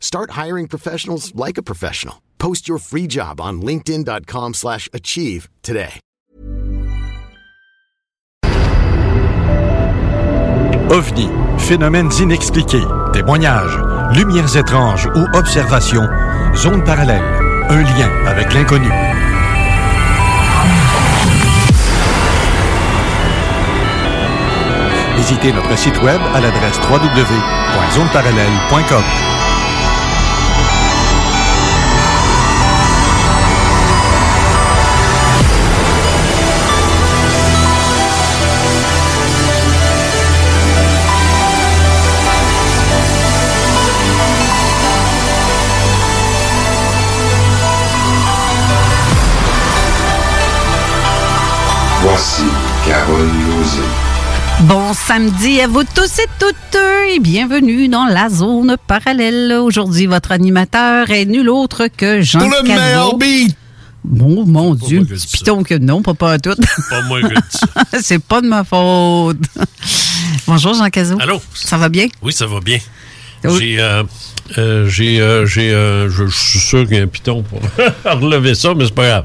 Start hiring professionals like a professional. Post your free job on linkedin.com/achieve slash achieve today. OVNI, phénomènes inexpliqués, témoignages, lumières étranges ou observations, zone parallèle, un lien avec l'inconnu. Visitez notre site web à l'adresse www.zoneparallèle.com. Voici Carole Lozé. Bon samedi à vous tous et toutes et bienvenue dans la zone parallèle. Aujourd'hui, votre animateur est nul autre que Jean Pour le Cazot. meilleur beat! Bon, mon Dieu, que piton que non, pas, pas à tout. Pas moi que. C'est pas de ma faute. Bonjour Jean Cazot. Allô? Ça va bien? Oui, ça va bien. Oui. J'ai, euh, euh, j'ai, euh, j'ai, euh, je, suis sûr qu'il y a un piton pour relever ça, mais c'est pas grave.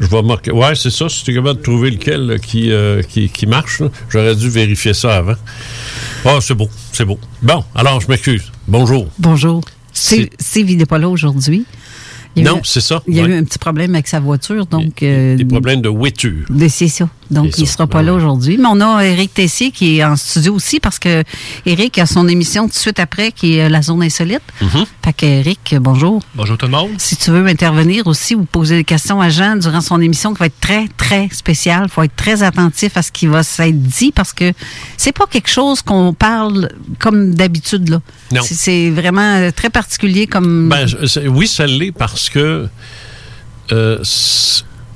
Je vais marquer. Ouais, c'est ça. Si tu es capable de trouver lequel là, qui, qui, qui marche, là, j'aurais dû vérifier ça avant. Ah, c'est beau, c'est beau. Bon, alors je m'excuse. Bonjour. Bonjour. C'est n'est pas là aujourd'hui. Il Non, c'est ça. Il y a Ouais. eu un petit problème avec sa voiture, donc... Des euh, problèmes de waiture. Ben, C'est ça. Donc, C'est il ça. sera pas là aujourd'hui. Mais on a Eric Tessier qui est en studio aussi parce que Eric a son émission tout de suite après qui est La Zone Insolite. Mhm. Fait que Eric, bonjour. Bonjour tout le monde. Si tu veux intervenir aussi ou poser des questions à Jean durant son émission qui va être très, très spéciale, faut être très attentif à ce qui va s'être dit parce que c'est pas quelque chose qu'on parle comme d'habitude, là. C'est- vraiment euh, très particulier comme... Ben, je- oui, ça l'est parce que euh,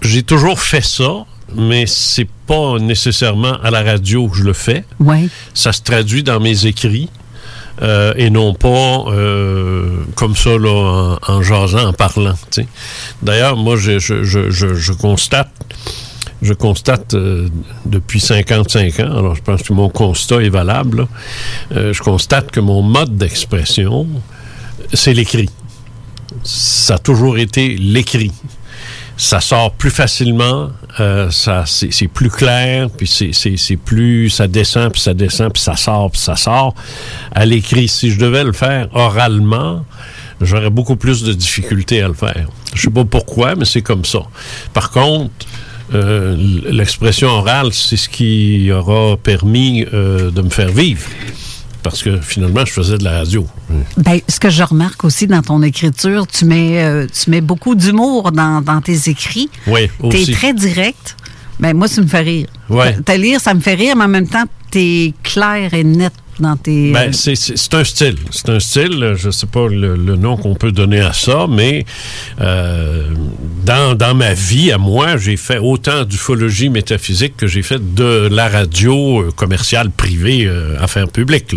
j'ai toujours fait ça, mais c'est pas nécessairement à la radio que je le fais. ouais. Ça se traduit dans mes écrits. euh, et non pas euh, comme ça là, en, en jasant, en parlant. D'ailleurs, moi, je, je, je, je constate, je constate euh, depuis 55 ans, alors je pense que mon constat est valable. Euh, je constate que mon mode d'expression, c'est l'écrit. Ça a toujours été l'écrit. Ça sort plus facilement, euh, ça c'est plus clair, puis c'est plus ça descend puis ça descend puis ça sort puis ça sort. À l'écrit, si je devais le faire oralement, j'aurais beaucoup plus de difficultés à le faire. Je sais pas pourquoi, mais c'est comme ça. Par contre, euh, l'expression orale, c'est ce qui aura permis euh, de me faire vivre. Parce que finalement, je faisais de la radio. Ben, ce que je remarque aussi dans ton écriture, tu mets, euh, tu mets beaucoup d'humour dans, dans tes écrits. Oui, T'es aussi. très direct. Ben, moi, ça me fait rire. Ouais. Te lire, ça me fait rire, mais en même temps, t'es clair et net dans tes. Ben, euh, c'est- c'est un style. C'est un style, je sais pas le, nom qu'on peut donner à ça, mais euh, dans, dans ma vie, à moi, j'ai fait autant d'ufologie métaphysique que j'ai fait de la radio euh, commerciale privée, euh, affaires publiques.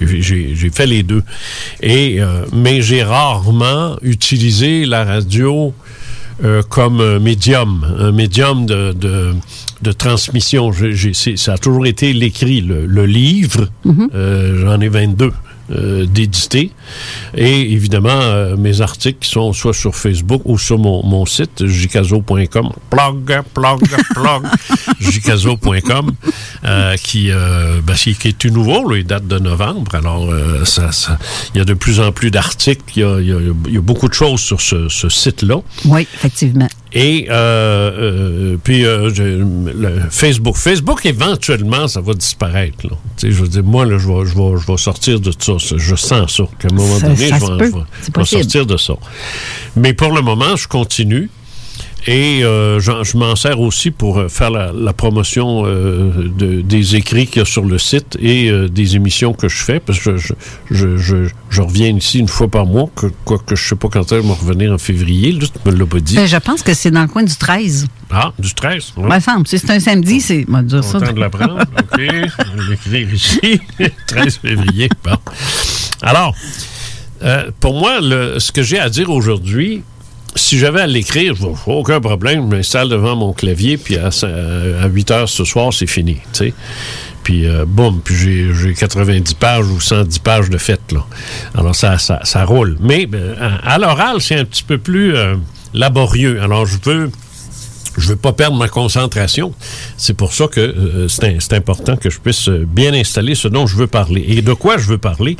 J'ai- fait les deux. Et, euh, mais j'ai rarement utilisé la radio euh, comme un médium, un médium de, de transmission. Ça a toujours été l'écrit, le, le livre. Euh, J'en ai 22 euh, d'édités. Et évidemment, euh, mes articles qui sont soit sur Facebook ou sur mon, mon site, jicazo.com. Plug, plug, plug. jicazo.com, euh, qui, ben, qui est tout nouveau, là, il date de novembre. Alors, ça, ça- il y a de plus en plus d'articles. Il y a, y y beaucoup de choses sur ce, ce site-là. Oui, effectivement. Et euh, euh, puis euh, le Facebook. Facebook, éventuellement, ça va disparaître. Là. Je veux dire, moi, là, je, vais, je, vais, je vais sortir de ça. Je sens ça. Qu'à un moment Ça- donné, ça je vais, je vais- sortir de ça. Mais pour le moment, je continue. Et euh, je m'en sers aussi pour euh, faire la, la promotion euh, de- des écrits qu'il y a sur le site et euh, des émissions que je fais, parce que je, je, je, je reviens ici une fois par mois, que, quoique je sais pas quand que je vais revenir en février, là, tu me l'as pas dit. Ben, je pense que c'est dans le coin du 13. Ah, du 13. oui. Me semble. Si c'est un samedi, c'est. On va dire ça. Content de l'apprendre. OK. On va l'écrire ici. 13 février. Bon. Alors, pour moi, le- ce que j'ai à dire aujourd'hui, si j'avais à l'écrire, aucun problème, je m'installe devant mon clavier, puis à, à 8 heures ce soir, c'est fini. tu sais. Puis, euh, boum, puis j'ai, j'ai 90 pages ou 110 pages de fait, là. Alors, ça, ça, ça roule. Mais ben, à, l'oral, c'est un petit peu plus euh, laborieux. Alors, je veux je veux pas perdre ma concentration. C'est pour ça que euh, c'est important que je puisse euh, bien installer ce dont je veux parler. Et de quoi je veux parler,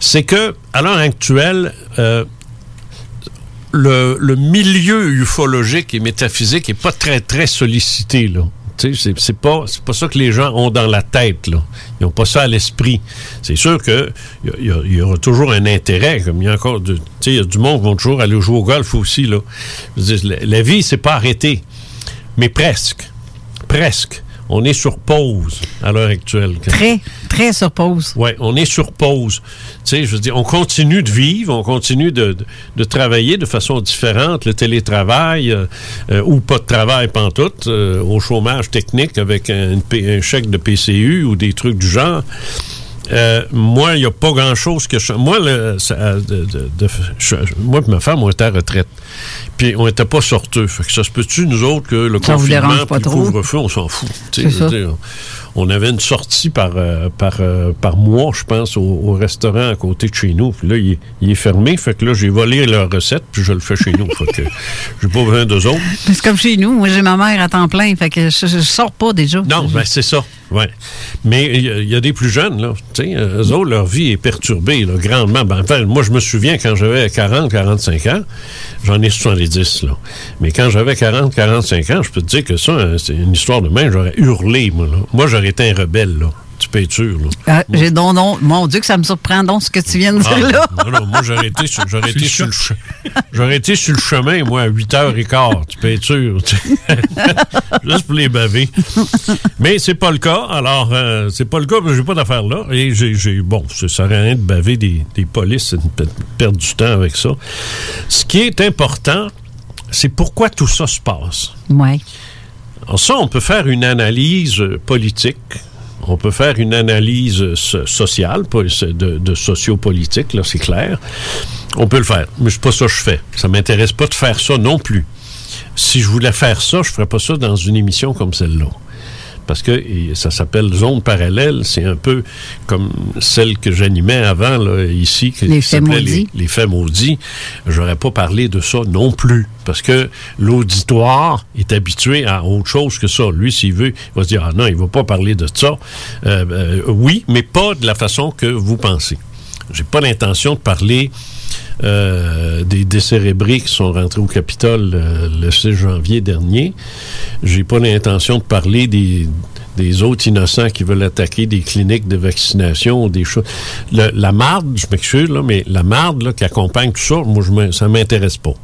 c'est que à l'heure actuelle, euh, le, milieu ufologique et métaphysique est pas très très sollicité là. C'est- c'est pas c'est pas ça que les gens ont dans la tête là. Ils ont pas ça à l'esprit. C'est sûr que il y aura toujours un intérêt. Comme il y a encore, tu y a du monde qui vont toujours aller jouer au golf aussi là. La, la vie c'est pas arrêté, mais presque, presque. On est sur pause à l'heure actuelle. Très, très sur pause. Oui, on est sur pause. Tu sais, je veux dire, on continue de vivre, on continue de, de, de travailler de façon différente, le télétravail euh, euh, ou pas de travail pantoute, euh, au chômage technique avec un chèque de PCU ou des trucs du genre. Euh, moi, il n'y a pas grand-chose que je... Moi, le, ça, de, de- de- je- moi et ma femme, on était à retraite. Puis on n'était pas sorteux. Fait que ça se peut-tu, nous autres, que le Ça confinement pas le couvre-feu, on s'en fout. On avait une sortie par, euh, par, euh, par mois, je pense, au, au restaurant à côté de chez nous. Puis là, il, est- il est fermé. Fait que là, j'ai volé leur recette, puis je le fais chez nous. fait que j'ai pas besoin d'eux autres. C'est comme chez nous. Moi, j'ai ma mère à temps plein. Fait que je, je sors pas déjà. Non, ben c'est ça. Mais il y, a- il y a des plus jeunes, là. Tu sais, eux autres, leur vie est perturbée, là, grandement. Ben, enfin, moi, je me souviens quand j'avais 40, 45 ans, j'en ai 70, là. Mais quand j'avais 40, 45 ans, je peux te dire que ça, c'est une histoire de main, j'aurais hurlé, moi, là. Moi, j'aurais été un rebelle, là. Tu peux être sûr, là. Ah, j'ai donc, donc- mon Dieu, que ça me surprend donc ce que tu viens de dire Ah, là. non, non, moi, j'aurais été, sur, j'aurais été sur le che- j'aurais été sur le chemin, moi, à 8h15, tu peux être sûr. Juste pour les baver. Mais c'est pas le cas. Alors, euh, c'est pas le cas, que j'ai pas d'affaires là. Et j'ai, j'ai- bon, ça sert à rien de baver des, des polices, c'est une pe- perdre du temps avec ça. Ce qui est important, c'est pourquoi tout ça se passe. Ouais. Alors ça, on peut faire une analyse euh, politique, on peut faire une analyse so- sociale, de, de sociopolitique, c'est clair. On peut le faire, mais c'est pas ça que je fais. Ça m'intéresse pas de faire ça non plus. Si je voulais faire ça, je ferais pas ça dans une émission comme celle-là. Parce que et ça s'appelle Zone parallèle, c'est un peu comme celle que j'animais avant, là, ici, qui Les faits s'appelait maudits. les, les faits maudits. J'aurais pas parlé de ça non plus. Parce que l'auditoire est habitué à autre chose que ça. Lui, s'il veut, il va se dire, ah non, il va pas parler de ça. Euh, euh, oui, mais pas de la façon que vous pensez. J'ai pas l'intention de parler euh, des décérébrés qui sont rentrés au Capitole euh, le 6 janvier dernier. J'ai pas l'intention de parler des, autres innocents qui veulent attaquer des cliniques de vaccination ou des choses. La marde, je m'excuse, là, mais la marde là, qui accompagne tout ça, moi, je ça m'intéresse pas.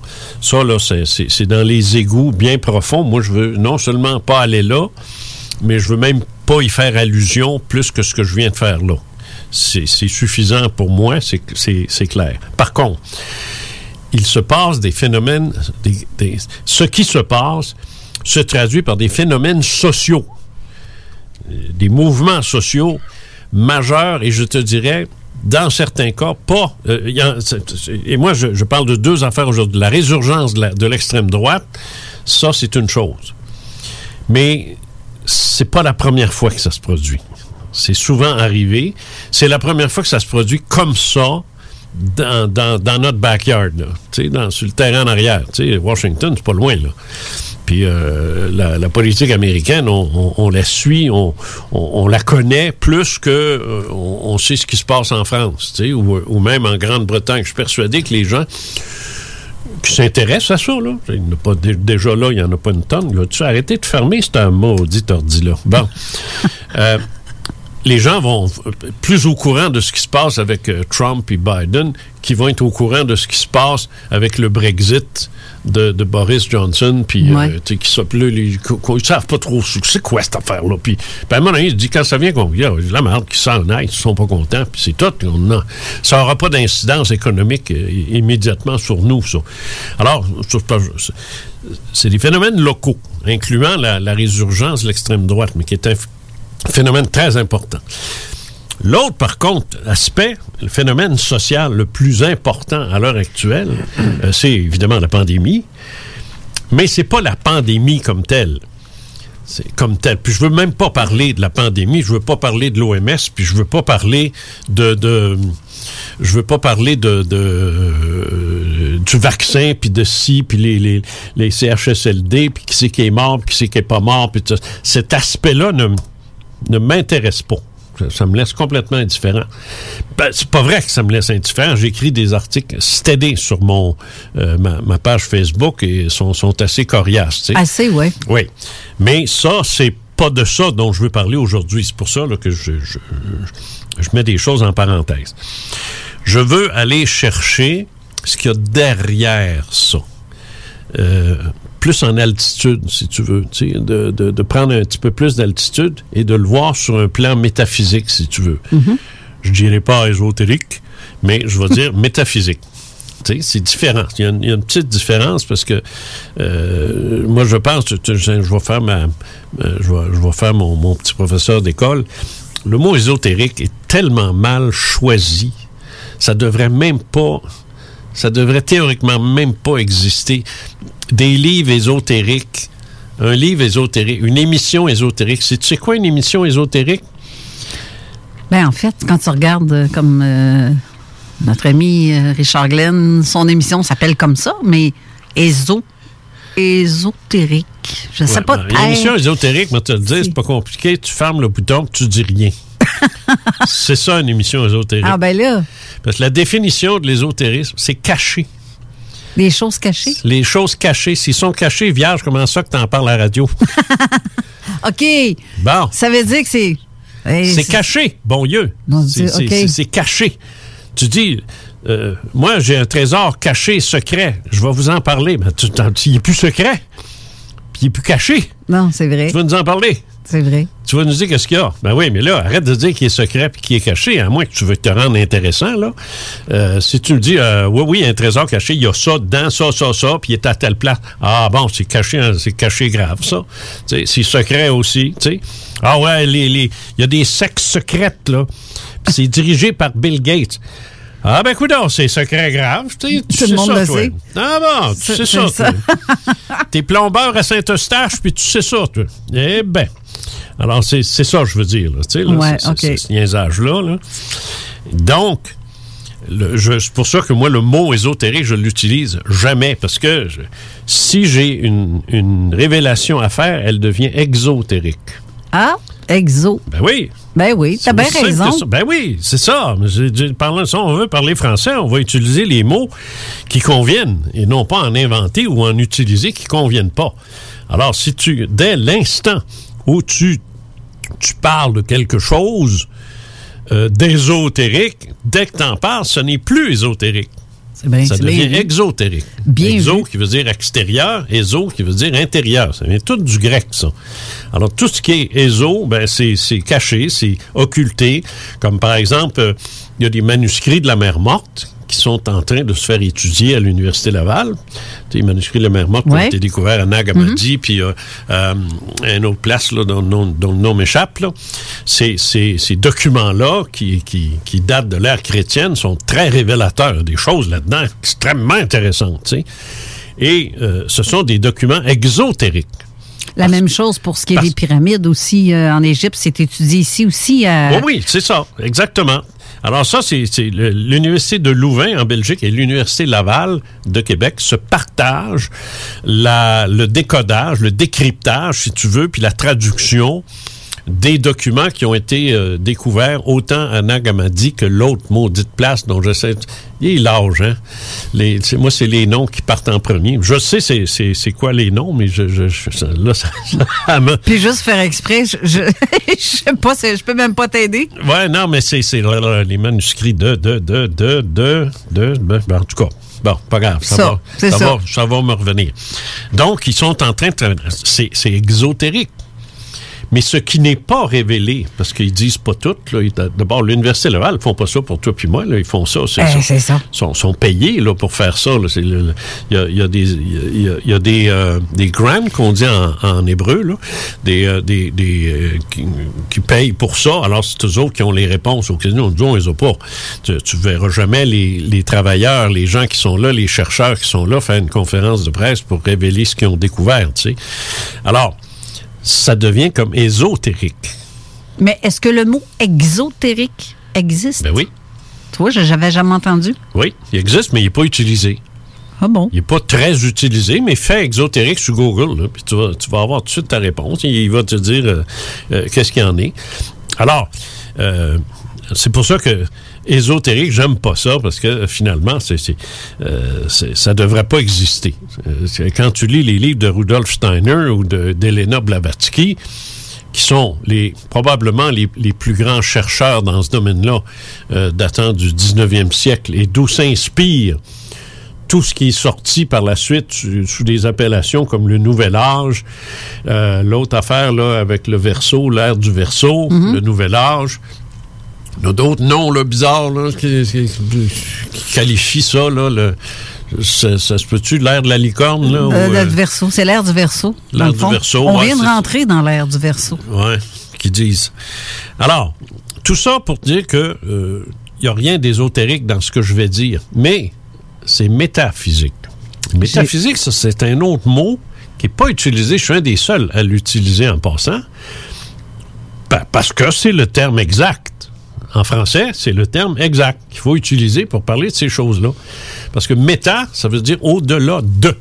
Ça, là, c'est dans les égouts bien profonds. Moi, je veux non seulement pas aller là, mais je veux même pas y faire allusion plus que ce que je viens de faire là. C'est suffisant pour moi, c'est clair. Par contre, il se passe des phénomènes, ce qui se passe se traduit par des phénomènes sociaux, Euh, des mouvements sociaux majeurs, et je te dirais, dans certains cas, pas. euh, et moi, je, parle de deux affaires aujourd'hui. La résurgence de l'extrême droite, ça, c'est une chose. Mais c'est pas la première fois que ça se produit. C'est souvent arrivé. C'est la première fois que ça se produit comme ça dans, dans- dans notre backyard, là. Dans, sur le terrain en arrière. Washington, c'est pas loin, là. Puis euh, la, la politique américaine, on, on- on la suit, on, on- la connaît plus que euh, on, sait ce qui se passe en France, ou, ou même en Grande-Bretagne. Je suis persuadé que les gens qui s'intéressent à ça. Là. Il a pas, dé- déjà là, il n'y en a pas une tonne. Là. Tu as arrêté de fermer ce maudit ordi-là. Bon. Euh, les gens vont plus au courant de ce qui se passe avec euh, Trump et Biden qui vont être au courant de ce qui se passe avec le Brexit de, de Boris Johnson, puis euh, Ouais. qui sont plus, les- qu- qu- ils savent pas trop c'est c'est quoi cette affaire-là. Puis, à un moment donné, il dit quand ça vient qu'on la merde qui s'en ils sont pas contents, puis c'est tout. On a- ça n'aura pas d'incidence économique euh, immédiatement sur nous. Ça. Alors, c'est des phénomènes locaux, incluant la, la résurgence de l'extrême droite, mais qui est phénomène très important. L'autre, par contre, aspect, le phénomène social le plus important à l'heure actuelle, euh, c'est évidemment la pandémie, mais c'est pas la pandémie comme telle. C'est comme telle. Puis je veux même pas parler de la pandémie, je veux pas parler de l'OMS, puis je veux pas parler de, de je veux pas parler de, de euh, du vaccin puis de ci puis les, les, les CHSLD puis qui c'est qui est mort puis qui c'est qui est pas mort puis cet aspect-là ne, ne m'intéresse pas. Ça, ça me laisse complètement indifférent. Ben, c'est pas vrai que ça me laisse indifférent. J'écris des articles stédés sur mon euh, ma, ma page Facebook et sont, sont assez coriaces. Assez, ouais. Oui. Mais ça, c'est pas de ça dont je veux parler aujourd'hui. C'est pour ça là, que je, je, je mets des choses en parenthèse. Je veux aller chercher ce qu'il y a derrière ça. Euh, plus en altitude, si tu veux, tu sais, de, de, de prendre un petit peu plus d'altitude et de le voir sur un plan métaphysique, si tu veux. Je dirais pas ésotérique, mais je vais dire métaphysique. Tu sais, c'est différent. Il y, a une, il y a une petite différence parce que euh, moi, je pense, je vais faire ma, euh, je vais, je vais faire mon, mon petit professeur d'école. Le mot ésotérique est tellement mal choisi, ça devrait même pas, ça devrait théoriquement même pas exister. Des livres ésotériques, un livre ésotérique, une émission ésotérique. C'est- Tu sais quoi une émission ésotérique? Ben, en fait, quand tu regardes euh, comme euh, notre ami euh, Richard Glenn, son émission s'appelle comme ça, mais éso, ésotérique. Je sais Ouais, pas. ben, Une émission ésotérique, moi, te le dire, c'est pas compliqué. Tu fermes le bouton, tu dis rien. c'est ça, une émission ésotérique. Ah, ben là, Parce que la définition de l'ésotérisme, c'est caché. des choses cachées? Les choses cachées, s'ils sont cachés, vierge, comment ça que tu en parles à la radio? OK. Bon, Ça veut dire que c'est. C'est caché, bon Dieu. C'est caché. Tu dis, euh, moi, j'ai un trésor caché, secret. Je vais vous en parler. Mais tu, t'en- il n'est plus secret. Puis il n'est plus caché. Non, c'est vrai. Tu vas nous en parler? C'est vrai. Tu vas nous dire qu'est-ce qu'il y a? Ben oui, mais là, arrête de dire qu'il est secret puis qu'il est caché, à moins que tu veux te rendre intéressant, là. Euh, si tu me dis, euh, oui, oui, il y a un trésor caché, il y a ça dedans, ça, ça, ça, puis il est à telle place. Ah bon, c'est caché, hein, c'est caché grave, ça. C'est secret aussi, tu sais. Ah ouais, les, les, il y a des sexes secrètes, là. Puis c'est dirigé par Bill Gates. Ah ben écoute, c'est secret grave. tu sais, Tu Tout le monde ça, le toi. sait. Ah bon, tu sais ça, ça. toi. T'es plombeur à Saint-Eustache, puis tu sais ça, toi. Eh ben. Alors, c'est ça, je veux dire. là, tu sais, là, Ouais, ce niaisage-là. là. Donc, c'est pour ça que moi, le mot ésotérique, je l'utilise jamais, parce que je- si j'ai une, une révélation à faire, elle devient exotérique. Ah, exo. Ben oui. Ben oui, t'as bien raison. Ben oui, c'est ça. Parlant de ça, on veut parler français, on va utiliser les mots qui conviennent et non pas en inventer ou en utiliser qui conviennent pas. Alors, si tu, dès l'instant où tu, tu parles de quelque chose euh, d'ésotérique, dès que tu en parles, ce n'est plus ésotérique. Bien, Ça devient bien exotérique. Bien Exo vu. qui veut dire extérieur, éso qui veut dire intérieur. Ça vient tout du grec, ça. Alors, tout ce qui est éso, ben, c'est c'est caché, c'est occulté. Comme par exemple, euh, il y a des manuscrits de la mer morte qui sont en train de se faire étudier à l'Université Laval. Les manuscrits de la mer morte qui ont été découverts à Nagamadi, puis euh, euh, à une autre place là, dont, le nom- dont le nom m'échappe. Ces, ces, ces documents-là, qui, qui, qui datent de l'ère chrétienne, sont très révélateurs. Des choses là-dedans extrêmement intéressantes. Et euh, ce sont des documents exotériques. La même chose pour ce qui est parce- des pyramides aussi euh, en Égypte, c'est étudié ici aussi. à- Oui, oui, c'est ça, exactement. Alors ça, c'est l'Université de Louvain en Belgique et l'Université Laval de Québec se partagent la, le décodage, le décryptage, si tu veux, puis la traduction des documents qui ont été euh, découverts autant à Nagamadi que l'autre maudite place dont j'essaie. Il est l'âge, hein? Les, moi, c'est les noms qui partent en premier. Je sais c'est, c'est, c'est quoi les noms, mais je, je, je- là, ça, ça me- Puis juste faire exprès, je, je, je sais pas, c'est- je peux même pas t'aider. Ouais, non, mais c'est, les manuscrits de, de, de, de, de, de, ben, ben, en tout cas. Bon, pas grave, ça, Ça, va, ça, ça. va, ça va me revenir. Donc, ils sont en train de c'est exotérique. Mais ce qui n'est pas révélé, parce qu'ils disent pas tout, d'abord, l'Université Laval, ils font pas ça pour toi puis moi, là, ils font ça. C'est, Eh, c'est ça. Ils sont, sont payés là, pour faire ça. Il y a, y a des, il y a, y a des, euh, des grants qu'on dit en, en hébreu, là, des, euh, des, des, euh, qui, qui payent pour ça. Alors, c'est eux autres qui ont les réponses aux questions. Nous, on les a pas. Tu, tu verras jamais les, les travailleurs, les gens qui sont là, les chercheurs qui sont là, faire une conférence de presse pour révéler ce qu'ils ont découvert. Tu sais. Alors, ça devient comme ésotérique. Mais est-ce que le mot exotérique existe? Ben oui, je n'avais jamais entendu. oui, il existe, mais il n'est pas utilisé. Ah bon? Il n'est pas très utilisé, mais fais exotérique sur Google, puis tu vas, tu vas avoir tout de suite ta réponse. Il, il va te dire euh, euh, qu'est-ce qu'il y en est. Alors, euh, c'est pour ça que ésotérique, j'aime pas ça, parce que finalement, c'est, c'est, euh, ça devrait pas exister. Euh, quand tu lis les livres de Rudolf Steiner ou de, d'Elena Blavatsky, qui sont les, probablement les, les plus grands chercheurs dans ce domaine-là, euh, datant du 19e siècle, et d'où s'inspire tout ce qui est sorti par la suite sous, sous des appellations comme le Nouvel Âge, euh, l'autre affaire là avec le verso, l'ère du verso, le Nouvel Âge. Il y a d'autres noms là, bizarres là, qui, qui- qui qualifient ça. Là, le, ça, ça se peut-tu l'ère de la licorne? Là, ou, Euh, euh, verso, c'est l'ère du verso. l'ère du verso, On ouais, vient de rentrer dans l'ère du verso. Ouais, qui disent. Alors, tout ça pour dire que il n'y a rien d'ésotérique dans ce que je vais dire, mais c'est métaphysique. Métaphysique, ça, c'est un autre mot qui n'est pas utilisé. Je suis un des seuls à l'utiliser en passant. Pa- parce que c'est le terme exact. En français, c'est le terme exact qu'il faut utiliser pour parler de ces choses-là. Parce que méta, ça veut dire au-delà de.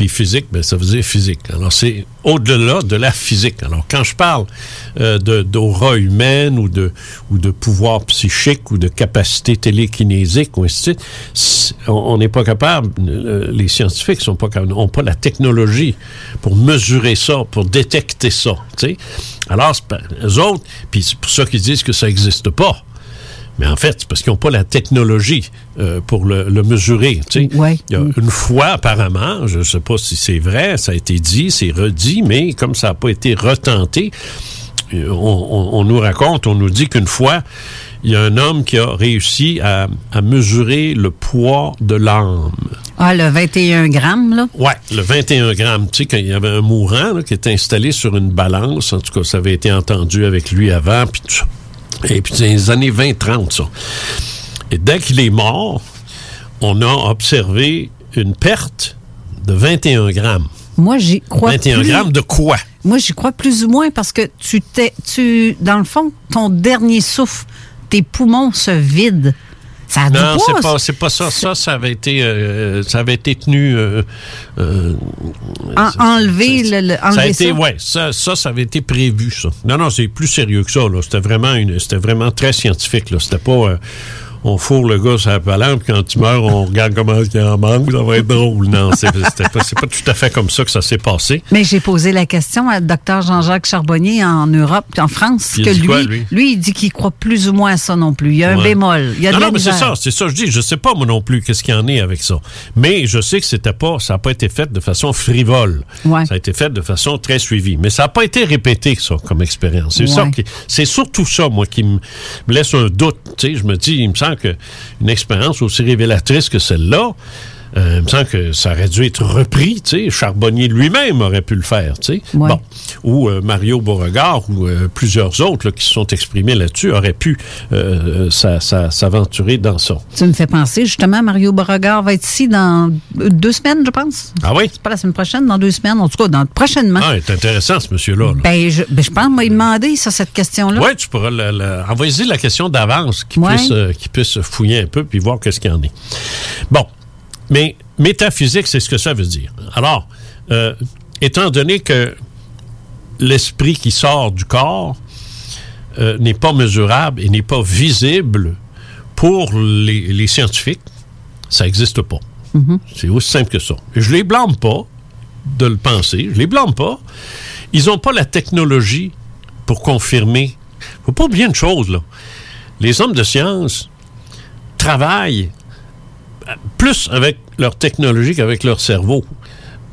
Puis physique, ben, ça veut dire physique. Alors, c'est au-delà de la physique. Alors, quand je parle euh, d'aura humaine ou de, ou de pouvoir psychique ou de capacité télékinésique ou ainsi de suite, on n'est pas capable, euh, les scientifiques sont pas n'ont pas la technologie pour mesurer ça, pour détecter ça. tu sais. Alors, eux autres, puis c'est pour ça qu'ils disent que ça n'existe pas. Mais en fait, c'est parce qu'ils n'ont pas la technologie euh, pour le, le mesurer. Ouais. Il y a une fois, apparemment, je ne sais pas si c'est vrai, ça a été dit, c'est redit, mais comme ça n'a pas été retenté, euh, on, on- on nous raconte, on nous dit qu'une fois, il y a un homme qui a réussi à, à mesurer le poids de l'âme. Ah, le 21 grammes, là? Ouais, le 21 grammes. Tu sais, quand il y avait un mourant là, qui était installé sur une balance, en tout cas, ça avait été entendu avec lui avant, puis tout ça. Et puis, c'est les années 20-30, ça. Et dès qu'il est mort, on a observé une perte de 21 grammes. Moi, j'y crois 21 plus. grammes de quoi? Moi, j'y crois plus ou moins parce que tu t'es, tu, dans le fond, ton dernier souffle, tes poumons se vident. Ça a Non, c'est pas, c'est pas ça. Ça, ça avait été, euh, ça avait été tenu. euh, euh, En- ça- enlever ça- le- le- ça a été, ça? ouais, ça, ça, ça avait été prévu, ça. Non, non, c'est plus sérieux que ça, là. C'était vraiment une, c'était vraiment très scientifique, là. C'était pas, euh, on fourre le gars sur la palante, puis quand tu meurs, on regarde comment il en manque, ça va être drôle. Non, c'est, pas, tout à fait comme ça que ça s'est passé. Mais j'ai posé la question à Dr Jean-Jacques Charbonnier en Europe, en France, il que lui, quoi, lui? il dit qu'il croit plus ou moins à ça non plus. Il y a un bémol. Il y a de non, la non, mais c'est ça, c'est ça je dis. Je sais pas, moi non plus, qu'est-ce qu'il y en est avec ça. Mais je sais que c'était pas, ça n'a pas été fait de façon frivole. Ouais. Ça a été fait de façon très suivie. Mais ça n'a pas été répété, ça, comme expérience. C'est Ouais. c'est surtout ça, moi, qui me me laisse un doute. Tu sais, je me dis, il me semble que une expérience aussi révélatrice que celle-là, euh, il me semble que ça aurait dû être repris, tu sais. Charbonnier lui-même aurait pu le faire, tu sais. Ouais. Bon. Ou euh, Mario Beauregard ou euh, plusieurs autres là, qui se sont exprimés là-dessus auraient pu s'a- s'a- s'aventurer dans ça. Tu me fais penser, justement, Mario Beauregard va être ici dans deux semaines, je pense. Ah oui? C'est pas la semaine prochaine, dans deux semaines. En tout cas, dans, prochainement. Ah, c'est intéressant, ce monsieur-là. là. Ben, je, ben, je pense m'a demandé ça, cette question-là. Oui, tu pourras le- le- envoyer la question d'avance, qu'il Ouais. puisse, qu'il puisse fouiller un peu puis voir qu'est-ce qu'il y en est. Bon, mais métaphysique, c'est ce que ça veut dire. Alors, euh, étant donné que l'esprit qui sort du corps euh, n'est pas mesurable et n'est pas visible pour les, les scientifiques. Ça n'existe pas. C'est aussi simple que ça. Je les blâme pas de le penser. Je les blâme pas. Ils n'ont pas la technologie pour confirmer. faut pas oublier une chose, là. Les hommes de science travaillent plus avec leur technologie qu'avec leur cerveau.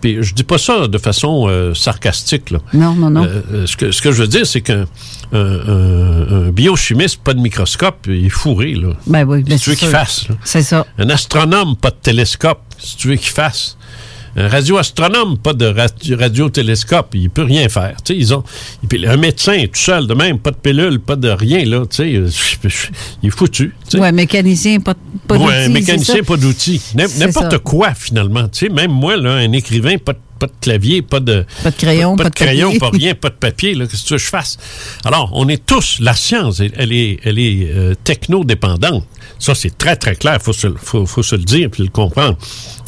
Puis je dis pas ça de façon euh, sarcastique. Là. Non, non, non. Euh, euh, ce, que, ce que je veux dire, c'est qu'un un, un- un biochimiste, pas de microscope, il est fourré. Là. Ben oui, ben si tu veux qu'il fasse. C'est ça. Un astronome, pas de télescope, si tu veux qu'il fasse. Un radioastronome, pas de ra- radiotélescope, il peut rien faire. Ils ont, un médecin, tout seul, de même, pas de pilule, pas de rien, là, tu sais, euh, il est foutu. Ouais, mécanicien, pas, d'outils, un c'est mécanicien, pas d'outils. N'importe quoi, finalement. Tu sais, même moi, là, un écrivain, pas de, pas de clavier, pas de, Pas de crayon, pas, pas de de crayon, papier. pas rien, pas de papier. là, Qu'est-ce que tu veux que je fasse? Alors, on est tous, la science, elle, est, elle est euh, techno-dépendante. Ça, c'est très, très clair. Il faut, se le- faut, faut se le dire puis le comprendre.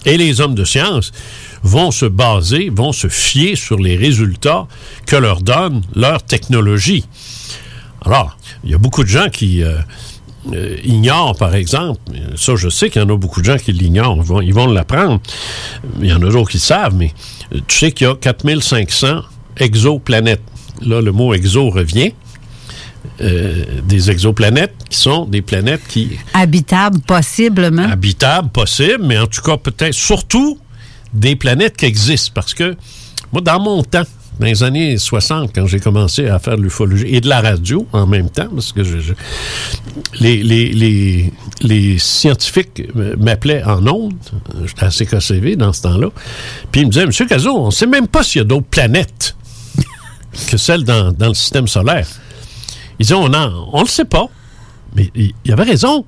Et les hommes de science vont se baser, vont se fier sur les résultats que leur donne leur technologie. Alors, il y a beaucoup de gens qui euh, euh, ignorent, par exemple, ça je sais qu'il y en a beaucoup de gens qui l'ignorent, ils vont, ils vont l'apprendre. Il y en a d'autres qui le savent, mais euh, tu sais qu'il y a 4500 exoplanètes. Là, le mot exo revient. Euh, des exoplanètes qui sont des planètes qui Habitable, possiblement. habitables, possibles, mais en tout cas, peut-être surtout des planètes qui existent. Parce que moi, dans mon temps, dans les années 60, quand j'ai commencé à faire de l'ufologie et de la radio en même temps, parce que je- je- les, les, les, les scientifiques m'appelaient en ondes, j'étais à CKCV dans ce temps-là, puis ils me disaient, Monsieur Cazot, on ne sait même pas s'il y a d'autres planètes que celles dans, dans le système solaire. Ils disaient, on ne le sait pas. Mais il il avait raison.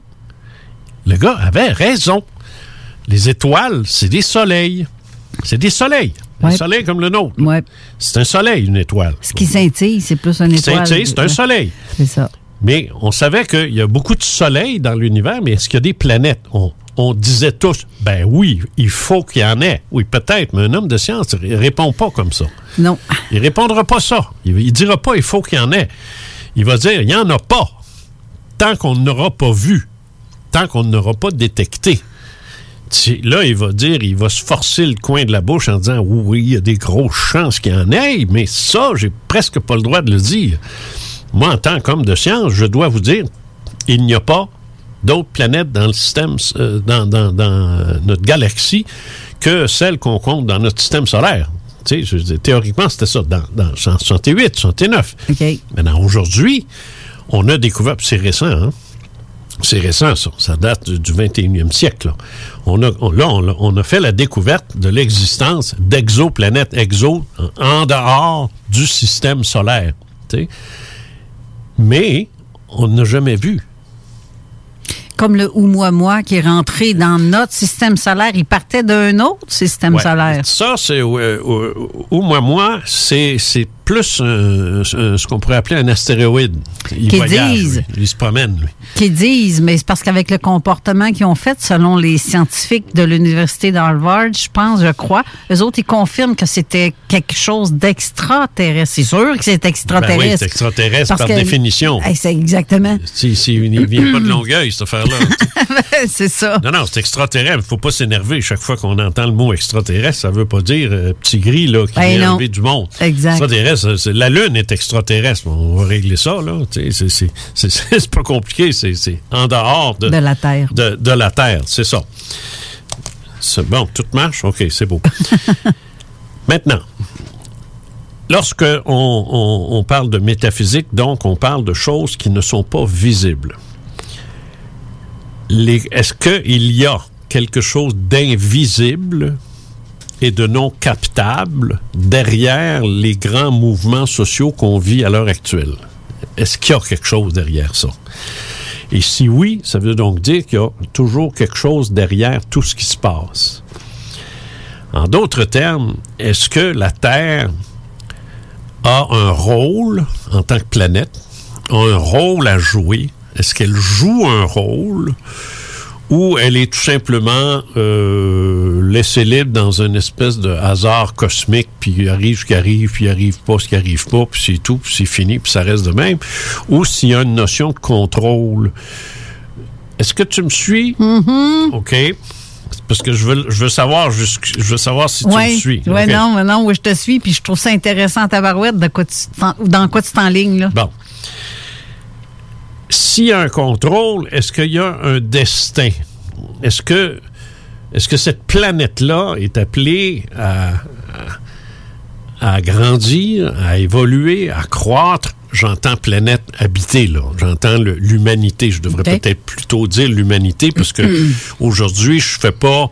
Le gars avait raison. Les étoiles, c'est des soleils. C'est des soleils. Un Ouais. soleil comme le nôtre. Ouais. C'est un soleil, une étoile. Ce qui scintille, c'est plus un Qui étoile. scintille, c'est un soleil. C'est ça. Mais on savait qu'il y a beaucoup de soleils dans l'univers, mais est-ce qu'il y a des planètes? On, on disait tous, ben oui, il faut qu'il y en ait. Oui, peut-être, mais un homme de science ne répond pas comme ça. Non. Il répondra pas ça. Il, il dira pas il faut qu'il y en ait. Il va dire il n'y en a pas. Tant qu'on n'aura pas vu, tant qu'on n'aura pas détecté. Là, il va dire, il va se forcer le coin de la bouche en disant oui, il y a des grosses chances qu'il y en ait, mais ça, j'ai presque pas le droit de le dire. Moi, en tant qu'homme de science, je dois vous dire, il n'y a pas d'autres planètes dans le système, euh, dans, dans- notre galaxie que celles qu'on compte dans notre système solaire. Tu sais, je veux dire, théoriquement, c'était ça, dans, dans 168, 69. OK. Maintenant, aujourd'hui, on a découvert, c'est récent, hein? C'est récent, ça. Ça date du, du 21e siècle. Là, on a, on- là, on, a- on a fait la découverte de l'existence d'exoplanètes exo en, dehors du système solaire. Mais on n'a jamais vu. Comme le Oumuamua qui est rentré dans notre système solaire, il partait d'un autre système Ouais. solaire. Ça, c'est euh, euh, ou moi, moi, c'est plus un- un- ce qu'on pourrait appeler un astéroïde. Il voyage, disent. lui. il se promène, lui. Qui disent, mais c'est parce qu'avec le comportement qu'ils ont fait, selon les scientifiques de l'Université d'Harvard, je pense, je crois, eux autres, ils confirment que c'était quelque chose d'extraterrestre. C'est sûr que c'est Ben oui, extraterrestre. c'est extraterrestre Parce par que- définition. Hey, c'est exactement. Si, si, il ne vient pas de Longueuil, cette affaire-là. c'est ça. Non, non, c'est extraterrestre. Il ne faut pas s'énerver chaque fois qu'on entend le mot extraterrestre. Ça ne veut pas dire euh, petit gris là, qui Ben vient enlever du monde. Exact. Extraterrestre, la Lune est extraterrestre. On va régler ça. là. C'est pas compliqué. C'est en dehors de, De la Terre. de, de la Terre. C'est ça. Bon, tout marche? OK, c'est beau. Maintenant, lorsque on, on- on parle de métaphysique, donc on parle de choses qui ne sont pas visibles. Les- Est-ce qu'il y a quelque chose d'invisible et de non captable derrière les grands mouvements sociaux qu'on vit à l'heure actuelle? Est-ce qu'il y a quelque chose derrière ça? Et si oui, ça veut donc dire qu'il y a toujours quelque chose derrière tout ce qui se passe. En d'autres termes, est-ce que la Terre a un rôle en tant que planète, a un rôle à jouer? Est-ce qu'elle joue un rôle ou elle est tout simplement euh, laissée libre dans une espèce de hasard cosmique, puis il arrive ce qui arrive, puis il arrive pas ce qui arrive pas, puis c'est tout, puis c'est fini, puis ça reste de même, ou s'il y a une notion de contrôle. Est-ce que tu me suis? OK. Parce que je veux, je veux savoir je veux savoir si tu me Oui, suis. ouais, OK. non, non, oui, je te suis, puis je trouve ça intéressant ta barouette, de quoi tu t'en- dans quoi tu t'enlignes, là. Bon. S'il y a un contrôle, est-ce qu'il y a un destin? Est-ce que, est-ce que cette planète-là est appelée à, à, à grandir, à évoluer, à croître? J'entends planète habitée, là. J'entends l'humanité. Je devrais peut-être plutôt dire l'humanité, parce que aujourd'hui, je fais pas.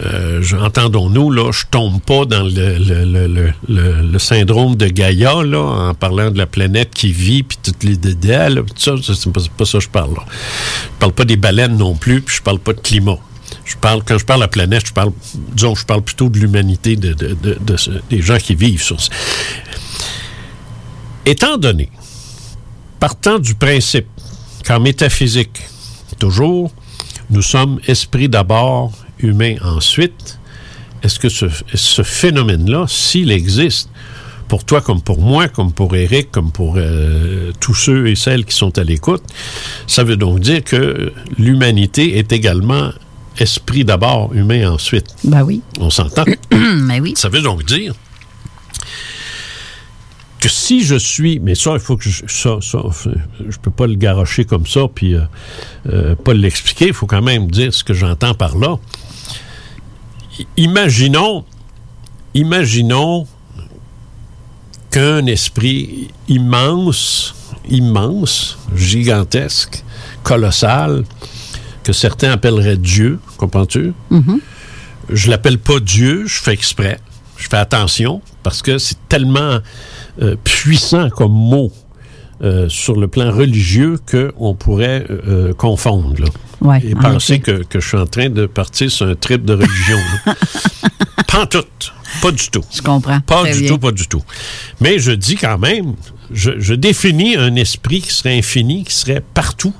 Euh, Entendons-nous, là, je tombe pas dans le, syndrome de Gaïa, là, en parlant de la planète qui vit, puis toutes les puis tout ça, ça, c'est pas, ça que je parle. Je parle pas des baleines non plus, puis je parle pas de climat. Je parle, quand je parle de la planète, je parle, disons, je parle plutôt de l'humanité, des gens qui vivent sur ce- Étant donné, partant du principe qu'en métaphysique, toujours, nous sommes esprit d'abord, humain ensuite, est-ce que ce, ce phénomène-là, s'il existe, pour toi comme pour moi, comme pour Eric, comme pour euh, tous ceux et celles qui sont à l'écoute, ça veut donc dire que l'humanité est également esprit d'abord, humain ensuite. Ben oui. On s'entend? Ben oui. Ça veut donc dire que si je suis, mais ça, il faut que je, ça, ça, je peux pas le garocher comme ça, puis euh, euh, pas l'expliquer. Il faut quand même dire ce que j'entends par là. Imaginons, imaginons qu'un esprit immense, immense, gigantesque, colossal, que certains appelleraient Dieu, comprends-tu? Je l'appelle pas Dieu, je fais exprès. Je fais attention parce que c'est tellement euh, puissant comme mot euh, sur le plan religieux qu'on pourrait euh, confondre. Là, Ouais, et en penser que, que je suis en train de partir sur un trip de religion. pas en tout. Pas du tout. Je comprends. Pas Très du bien. tout, pas du tout. Mais je dis quand même, je, je définis un esprit qui serait infini, qui serait partout,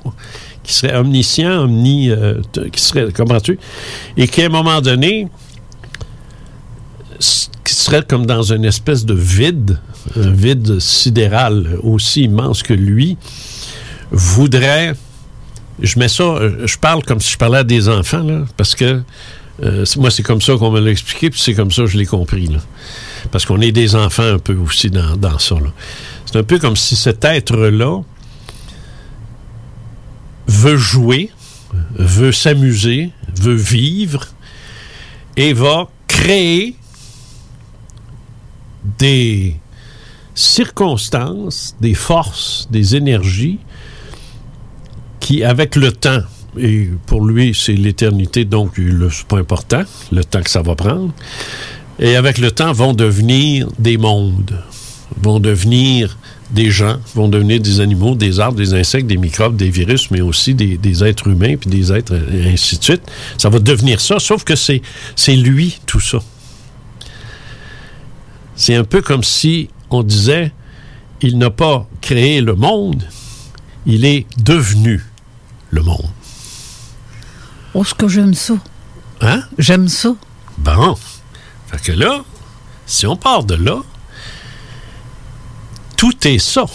qui serait omniscient, omni, euh, qui serait, comment tu, et qui à un moment donné, qui serait comme dans une espèce de vide, un vide sidéral aussi immense que lui, voudrait, je mets ça, euh, je parle comme si je parlais à des enfants, là, parce que euh, moi, c'est comme ça qu'on me l'a expliqué, puis c'est comme ça que je l'ai compris. Parce qu'on est des enfants un peu aussi dans, dans ça. C'est un peu comme si cet être-là veut jouer, veut s'amuser, veut vivre et va créer des circonstances, des forces, des énergies qui, avec le temps, et pour lui, c'est l'éternité, donc c'est pas important, le temps que ça va prendre, et avec le temps vont devenir des mondes, vont devenir des gens, vont devenir des animaux, des arbres, des insectes, des microbes, des virus, mais aussi des, êtres humains, puis des êtres, et ainsi de suite. Ça va devenir ça, sauf que c'est lui, tout ça. C'est un peu comme si on disait, il n'a pas créé le monde, il est devenu le monde. Oh, ce que j'aime ça. Hein? J'aime ça. Bon. Fait que là, si on part de là, tout est ça.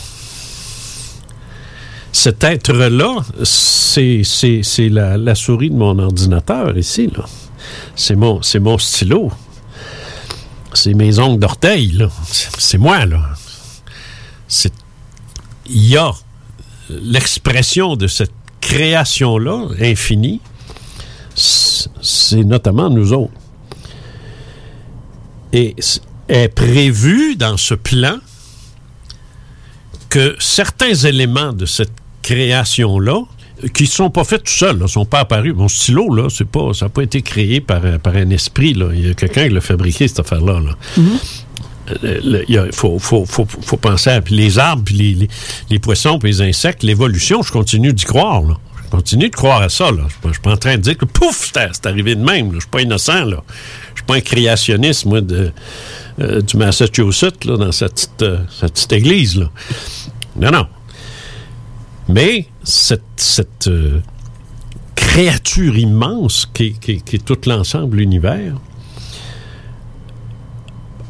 Cet être-là, c'est, c'est, c'est la, la souris de mon ordinateur ici, là. C'est mon, c'est mon stylo. C'est mes ongles d'orteil, là. C'est, c'est moi, là. C'est, il y a l'expression de cette création-là, infinie, c'est notamment nous autres. Et est prévu dans ce plan que certains éléments de cette création-là, qui ne sont pas faits tout seuls, ne sont pas apparus. Mon stylo, là, c'est pas, ça n'a pas été créé par, par un esprit. Là. Il y a quelqu'un qui l'a fabriqué, cette affaire-là. là. Le- Il faut, faut, faut, penser à les arbres, puis les, poissons, puis les insectes, l'évolution, je continue d'y croire. Là. Je continue de croire à ça. Là. Je ne suis pas en train de dire que pouf, c'est arrivé de même. Je ne suis pas innocent. Là. Je suis pas un créationniste, moi, de, euh, du Massachusetts, là, dans cette petite, euh, petite église. Là. Non, non. Mais cette, cette euh, créature immense qui est tout l'ensemble, l'univers,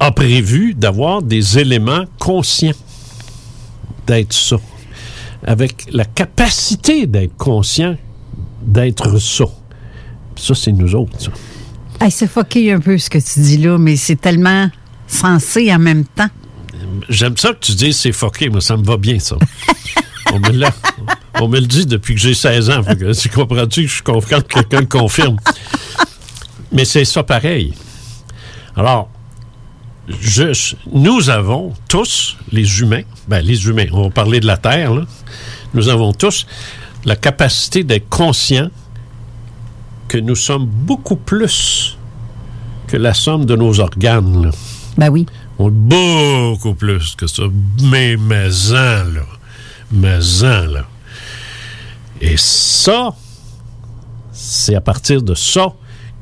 a prévu d'avoir des éléments conscients d'être ça, avec la capacité d'être conscient d'être ça. Ça, c'est nous autres, ça. Hey, c'est fucké un peu ce que tu dis là, mais c'est tellement sensé en même temps. J'aime ça que tu dises c'est fucké, moi, ça me va bien, ça. on, me l'a- on me le dit depuis que j'ai 16 ans. Que, tu comprends-tu que je suis confiant que quelqu'un le confirme? Mais c'est ça pareil. Alors, je- nous avons tous, les humains, ben les humains, on va parler de la Terre, là, nous avons tous la capacité d'être conscients que nous sommes beaucoup plus que la somme de nos organes. là. Ben oui. On est beaucoup plus que ça. Mais maison, là. Maison, là. Et ça, c'est à partir de ça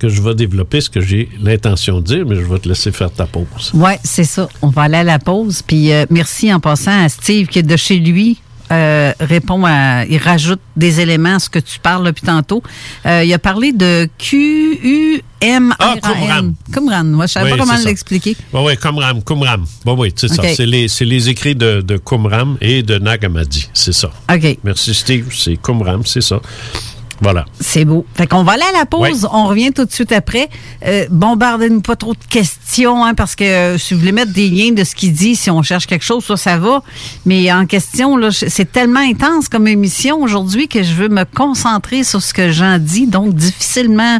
que je vais développer ce que j'ai l'intention de dire, mais je vais te laisser faire ta pause. Ouais, c'est ça. On va aller à la pause. Puis euh, merci en passant à Steve qui est de chez lui. euh, répond à, il rajoute des éléments à ce que tu parles depuis tantôt. Euh, il a parlé de Q-U-M-R-A-N. Ah, Qumran. Qumran. Moi, je savais Oui, pas comment l'expliquer. Oui, oui, Qumram, Qumram. Bon, oui, c'est ça. C'est les, les écrits de, de Qumram et de Nagamadi. C'est ça. OK. Merci, Steve. C'est Qumram, c'est ça. Voilà. C'est beau. Fait qu'on va aller à la pause. Ouais. On revient tout de suite après. Euh, bombardez-nous pas trop de questions, hein, parce que euh, si vous voulez mettre des liens de ce qu'il dit, si on cherche quelque chose, ça, ça va. Mais en question, là, c'est tellement intense comme émission aujourd'hui que je veux me concentrer sur ce que j'en dis. Donc, difficilement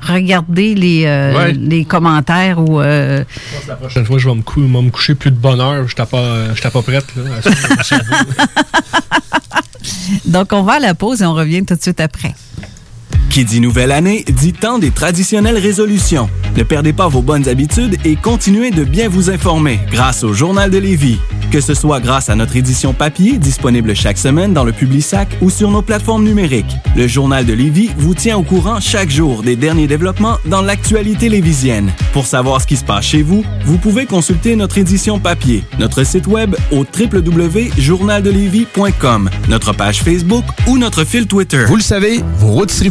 regarder les, euh, Ouais. les commentaires ou... euh, La prochaine fois, je vais me, cou- moi, me coucher plus de bonne heure. Je n'étais pas, euh, pas prête. Là, à. Donc, on va à la pause et on revient tout de suite après. Qui dit nouvelle année dit temps des traditionnelles résolutions. Ne perdez pas vos bonnes habitudes et continuez de bien vous informer grâce au Journal de Lévis. Que ce soit grâce à notre édition papier disponible chaque semaine dans le Publisac ou sur nos plateformes numériques. Le Journal de Lévis vous tient au courant chaque jour des derniers développements dans l'actualité lévisienne. Pour savoir ce qui se passe chez vous, vous pouvez consulter notre édition papier, notre site web au www.journaldelévis.com, notre page Facebook ou notre fil Twitter. Vous le savez, vos rôtisseries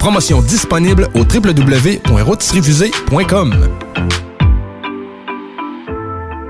promotion disponible au www.rôtisseriefusée.com.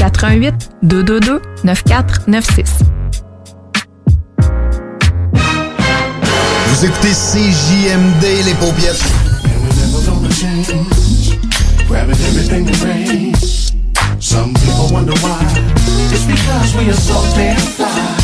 88 222 9496. Vous écoutez CJMD, les paupiètes. Grabbing everything that rains. Some people wonder why. It's because we are so damn fly.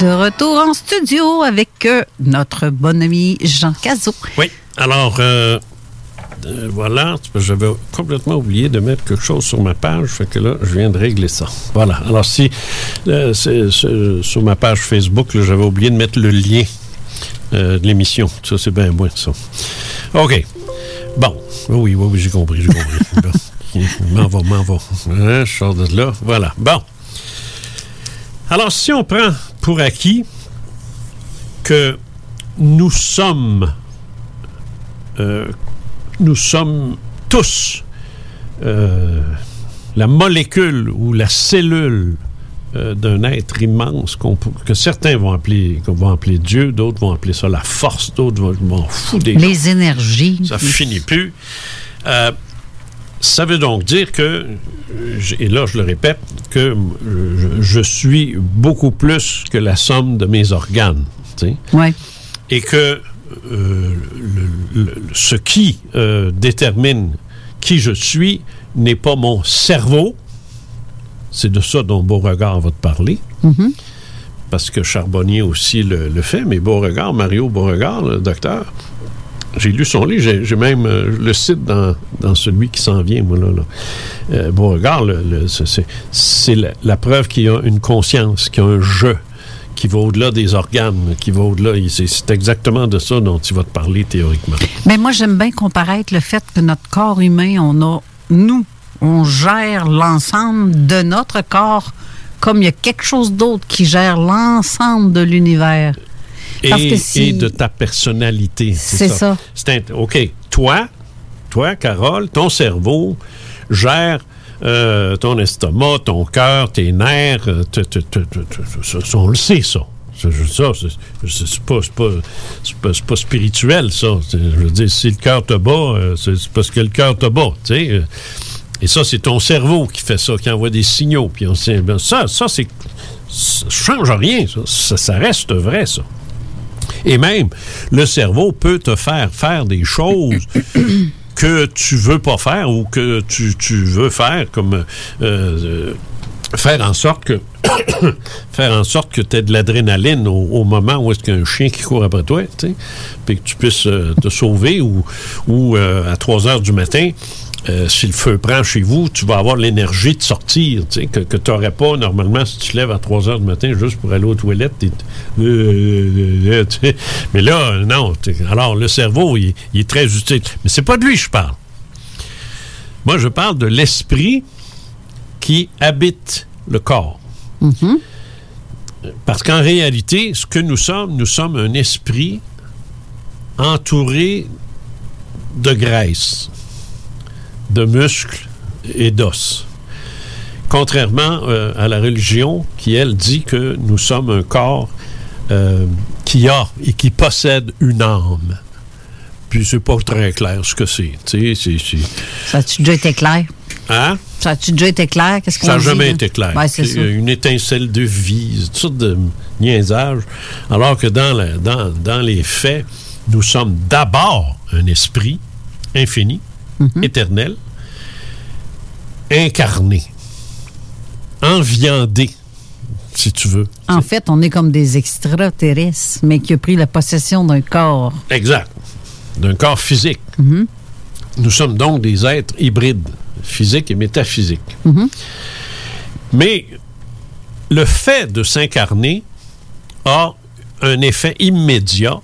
De retour en studio avec euh, notre bon ami Jean Cazot. Oui. Alors, euh, euh, voilà. J'avais complètement oublié de mettre quelque chose sur ma page. Fait que là, je viens de régler ça. Voilà. Alors, si c'est- sur ma page Facebook, j'avais oublié de mettre le lien de l'émission. Ça, c'est bien moins ça. OK. Bon. Oui, oui, oui, j'ai compris, j'ai compris. Bon. M'en va, m'en va. Hein, je sors de là. Voilà. Bon. Alors, si on prend pour acquis que nous sommes, euh, nous sommes tous euh, la molécule ou la cellule euh, d'un être immense que certains vont appeler, appeler Dieu, d'autres vont appeler ça la force, d'autres vont m'en fous des Les énergies. ça finit plus. Euh, ça veut donc dire que, je- et là je le répète, que je, je suis beaucoup plus que la somme de mes organes. Ouais. Et que euh, le- le- ce qui euh, détermine qui je suis n'est pas mon cerveau. C'est de ça dont Beauregard va te parler Mhm. parce que Charbonnier aussi le, le fait, mais Beauregard, Mario Beauregard, le docteur, j'ai lu son livre, j'ai même euh, le cite dans, dans celui qui s'en vient, moi, là. là. Euh, c'est- la, preuve qu'il y a une conscience, qu'il y a un jeu qui va au-delà des organes, qui va au-delà. C'est exactement de ça dont il va te parler théoriquement. Mais moi, j'aime bien comparaître le fait que notre corps humain, on a, nous, on gère l'ensemble de notre corps comme il y a quelque chose d'autre qui gère l'ensemble de l'univers. Parce et, que si- et de ta personnalité. C'est ça. C'est int- OK. Toi, toi, Carole, ton cerveau gère euh, ton estomac, ton cœur, tes nerfs. euh, te- te- te- te- te- ça, ça, on le sait, ça. Ça, ça, c'est- pas, spirituel, ça. Je veux dire, si le cœur te bat, euh, c'est parce que le cœur te bat, tu sais. Et ça, c'est ton cerveau qui fait ça, qui envoie des signaux. Puis on sait, ben, ça, ça, c'est. Ça change rien, ça. Ça, ça reste vrai, ça. Et même, le cerveau peut te faire faire des choses que tu veux pas faire ou que tu, tu veux faire comme euh, euh, faire en sorte que faire en sorte que tu aies de l'adrénaline au, au moment où est-ce qu'il y a un chien qui court après toi, puis que tu puisses euh, te sauver ou, ou euh, à 3 heures du matin, euh, si le feu prend chez vous, tu vas avoir l'énergie de sortir, tu sais, que, que tu n'aurais pas normalement si tu te lèves à 3 heures du matin juste pour aller aux toilettes. t'es- euh, euh. Mais là, non. Alors, le cerveau, il, il est très utile. Mais c'est pas de lui que je parle. Moi, je parle de l'esprit qui habite le corps. Parce qu'en réalité, ce que nous sommes, nous sommes un esprit entouré de graisse, de muscles et d'os. Contrairement euh, à la religion qui, elle, dit que nous sommes un corps euh, qui a et qui possède une âme. Puis c'est pas très clair ce que c'est. Ça a-tu déjà été clair? Hein? Ça a-tu déjà été clair? Qu'est-ce qu'on Ça n'a jamais là? été clair. Ouais, c'est une étincelle de vie, toutes sortes de niaisages. Alors que dans, la- dans, dans les faits, nous sommes d'abord un esprit infini, Mhm. éternel, incarné, enviandé, si tu veux. En fait, on est comme des extraterrestres, mais qui a pris la possession d'un corps. Exact. D'un corps physique. Mhm. Nous sommes donc des êtres hybrides, physiques et métaphysiques. Mhm. Mais le fait de s'incarner a un effet immédiat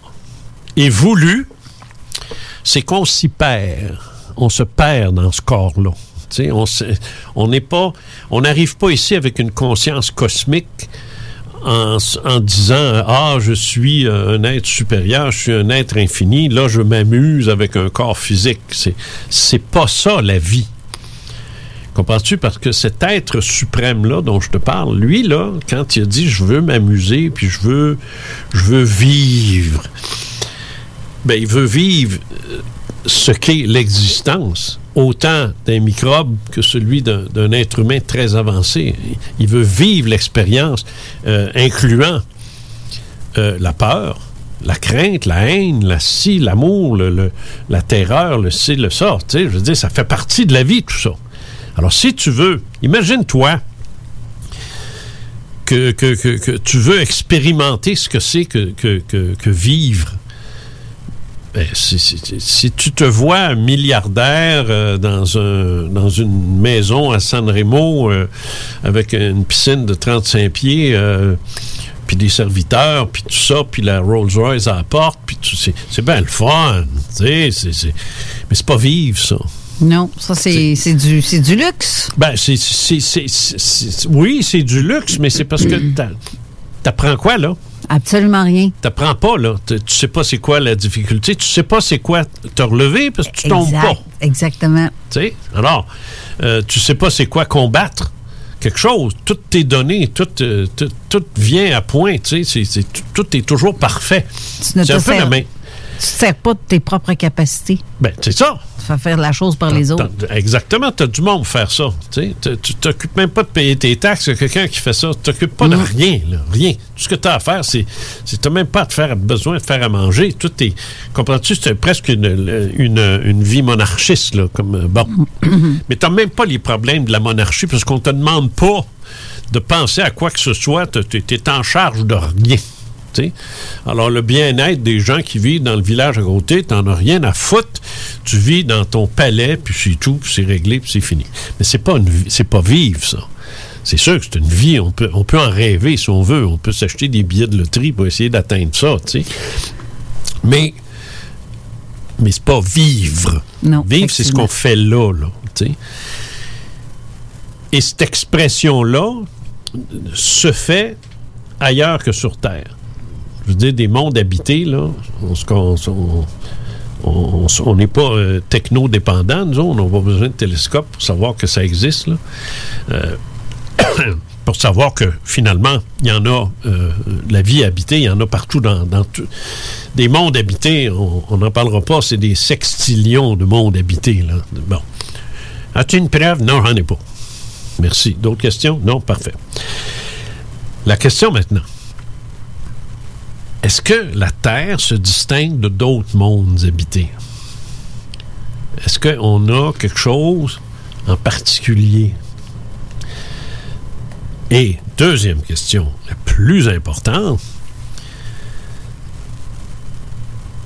et voulu, c'est qu'on s'y perd. On se perd dans ce corps-là. On n'est pas, on n'arrive pas ici avec une conscience cosmique en, en disant ah je suis euh, un être supérieur, je suis un être infini. Là je m'amuse avec un corps physique. C'est c'est pas ça la vie. Comprends-tu? Parce que cet être suprême-là dont je te parle, lui, là, quand il a dit je veux m'amuser, puis je veux, je veux vivre, ben, il veut vivre ce qu'est l'existence, autant d'un microbe que celui d'un être humain très avancé. Il veut vivre l'expérience, euh, incluant euh, la peur, la crainte, la haine, la scie, l'amour, la terreur, le ci, le sais, je veux dire, ça fait partie de la vie, tout ça. Alors, si tu veux, imagine-toi que, tu veux expérimenter ce que c'est que vivre, ben, si, si- si tu te vois milliardaire euh, dans, un, dans une maison à San Remo euh, avec une piscine de 35 pieds, euh, puis des serviteurs, puis tout ça, puis la Rolls-Royce à la porte, puis c'est, c'est bien le fun, tu sais, c'est, c'est- mais c'est pas vivre, ça. Non, ça, c'est c'est du, c'est du luxe. Ben, c'est, oui, c'est du luxe, mais c'est parce que t'a- t'apprends quoi, là? Absolument rien. T'apprends pas, là. Tu tu sais pas c'est quoi la difficulté. Tu sais pas c'est quoi te relever parce que tu tombes pas. Exactement. Tu sais? Alors, euh, tu sais pas c'est quoi combattre quelque chose. Toutes tes données, tout, euh, tout, tout vient à point. Tu sais, c'est- c'est- tout, est toujours parfait. Tu ne C'est un peu la même. Tu ne sers pas de tes propres capacités. Ben, c'est ça. Tu fais faire la chose par les autres. Exactement, tu as du monde pour faire ça. tu t'occupes même pas de payer tes taxes. Il y a quelqu'un qui fait ça. Tu t'occupes pas de rien. Là, rien. Tout ce que tu as à faire, c'est. Tu n'as même pas à te faire besoin de faire à manger. Tout est. Comprends-tu? C'est presque une, une, une vie monarchiste. Là, comme, euh, bon. Mais tu n'as même pas les problèmes de la monarchie parce qu'on te demande pas de penser à quoi que ce soit. Tu es en charge de rien. Alors, le bien-être des gens qui vivent dans le village à côté, t'en as rien à foutre. Tu vis dans ton palais, puis c'est tout, puis c'est réglé, puis c'est fini. Mais c'est pas c'est pas vivre, ça. C'est sûr que c'est une vie, on peut, on peut en rêver si on veut. On peut s'acheter des billets de loterie pour essayer d'atteindre ça. Mais, mais c'est pas vivre. Non, vivre, c'est ce qu'on fait là. Et cette expression-là se fait ailleurs que sur Terre. Je veux dire, des mondes habités, là, on n'est pas euh, techno-dépendant, nous on n'a pas besoin de télescope pour savoir que ça existe. là. Euh, pour savoir que finalement, il y en a, euh, la vie habitée, il y en a partout dans, dans tout- des mondes habités, on n'en parlera pas, c'est des sextillions de mondes habités. Là. Bon. As-tu une preuve? Non, j'en ai pas. Merci. D'autres questions? Non, parfait. La question maintenant. Est-ce que la Terre se distingue de d'autres mondes habités? Est-ce qu'on a quelque chose en particulier? Et deuxième question, la plus importante,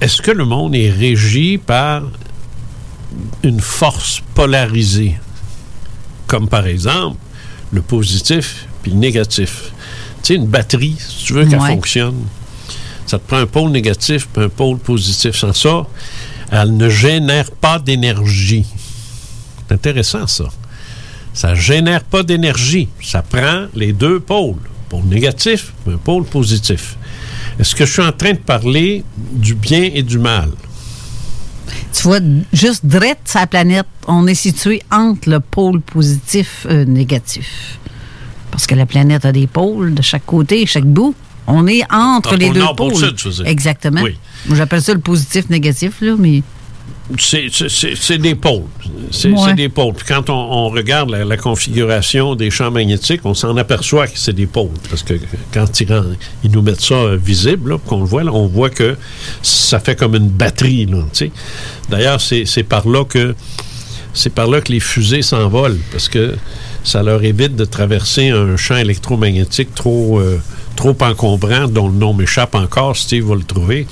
est-ce que le monde est régi par une force polarisée, comme par exemple le positif puis le négatif? Tu sais, une batterie, si tu veux qu'elle Ouais. fonctionne, ça te prend un pôle négatif puis un pôle positif. Sans ça, elle ne génère pas d'énergie. C'est intéressant, ça. Ça génère pas d'énergie. Ça prend les deux pôles, pôle négatif et un pôle positif. Est-ce que je suis en train de parler du bien et du mal? Tu vois, juste drette sa planète, on est situé entre le pôle positif euh, négatif. Parce que la planète a des pôles de chaque côté, chaque bout. On est entre Ah, les deux nord, pôles. sud, tu veux dire. Exactement. Oui. Moi, J'appelle ça le positif négatif, là, mais. C'est- des pôles. C'est Ouais. des pôles. Puis quand on, on regarde la, la configuration des champs magnétiques, on s'en aperçoit que c'est des pôles. Parce que quand ils, nous mettent ça euh, visible, qu'on le voit, là, on voit que ça fait comme une batterie. là, tu sais. D'ailleurs, c'est c'est par là que c'est par là que les fusées s'envolent, parce que ça leur évite de traverser un champ électromagnétique trop, euh, trop encombrant, dont le nom m'échappe encore, Steve va le trouver.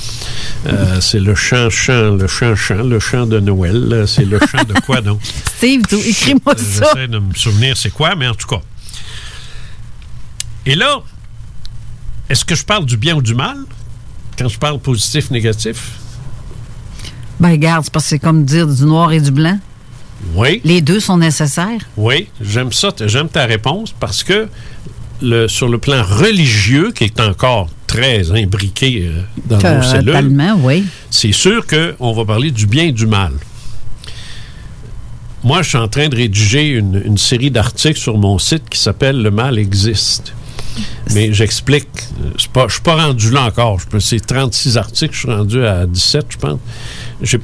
Euh, c'est le champ, champ, le champ, champ, le champ de Noël. C'est le champ de quoi, donc? Steve, écris-moi ça. J'essaie de me souvenir c'est quoi, mais en tout cas. Et là, est-ce que je parle du bien ou du mal? Quand je parle positif, négatif? Ben, regarde, c'est parce que c'est comme dire du noir et du blanc. Oui. Les deux sont nécessaires. Oui, j'aime ça, j'aime ta réponse parce que le, sur le plan religieux, qui est encore très imbriqué euh, dans nos cellules, oui. c'est sûr qu'on va parler du bien et du mal. Moi, je suis en train de rédiger une, une série d'articles sur mon site qui s'appelle Le mal existe. Mais j'explique. euh, Je suis pas rendu là encore. Je C'est 36 articles. Je suis rendu à 17, je pense.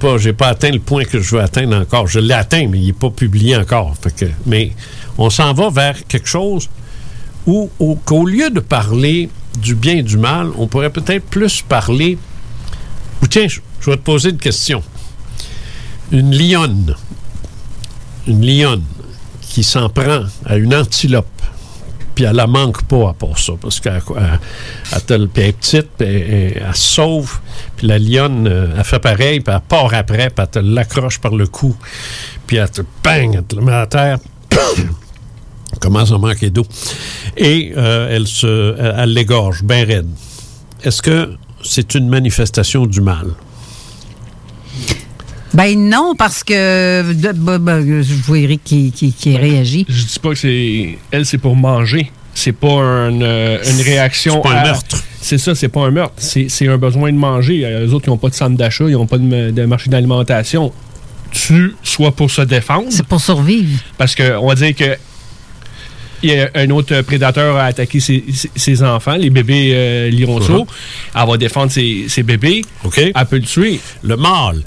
Pas, j'ai pas atteint le point que je veux atteindre encore. Je l'ai atteint, mais il n'est pas publié encore. Fait que- mais on s'en va vers quelque chose où, au- qu'au lieu de parler du bien et du mal, on pourrait peut-être plus parler. Ou tiens, je, vais te poser une question. Une lionne, une lionne qui s'en prend à une antilope, puis elle la manque pas à part ça, parce qu'elle est petite, puis elle se sauve. Puis la lionne, euh, elle fait pareil, puis elle part après, puis elle te l'accroche par le cou. Puis elle te bang, elle te le met à terre. Elle commence à manquer d'eau. Et euh, elle se, elle, l'égorge bien raide. Est-ce que c'est une manifestation du mal? Ben non, parce que. de- ben, ben, je vois Eric qui, qui, qui réagit. Je dis pas que c'est. Elle, c'est pour manger. C'est pas un, euh, une réaction. C'est pas un à- meurtre. C'est ça, c'est pas un meurtre. C'est c'est un besoin de manger. Euh, Les autres, ils n'ont pas de centre d'achat, ils n'ont pas de, de marché d'alimentation. Tu, soit pour se défendre. C'est pour survivre. Parce qu'on va dire que. Il y a un autre prédateur a attaqué ses, ses- ses enfants, les bébés euh, lionceaux. Elle va défendre ses, ses bébés. OK. Elle peut le tuer. Le mâle,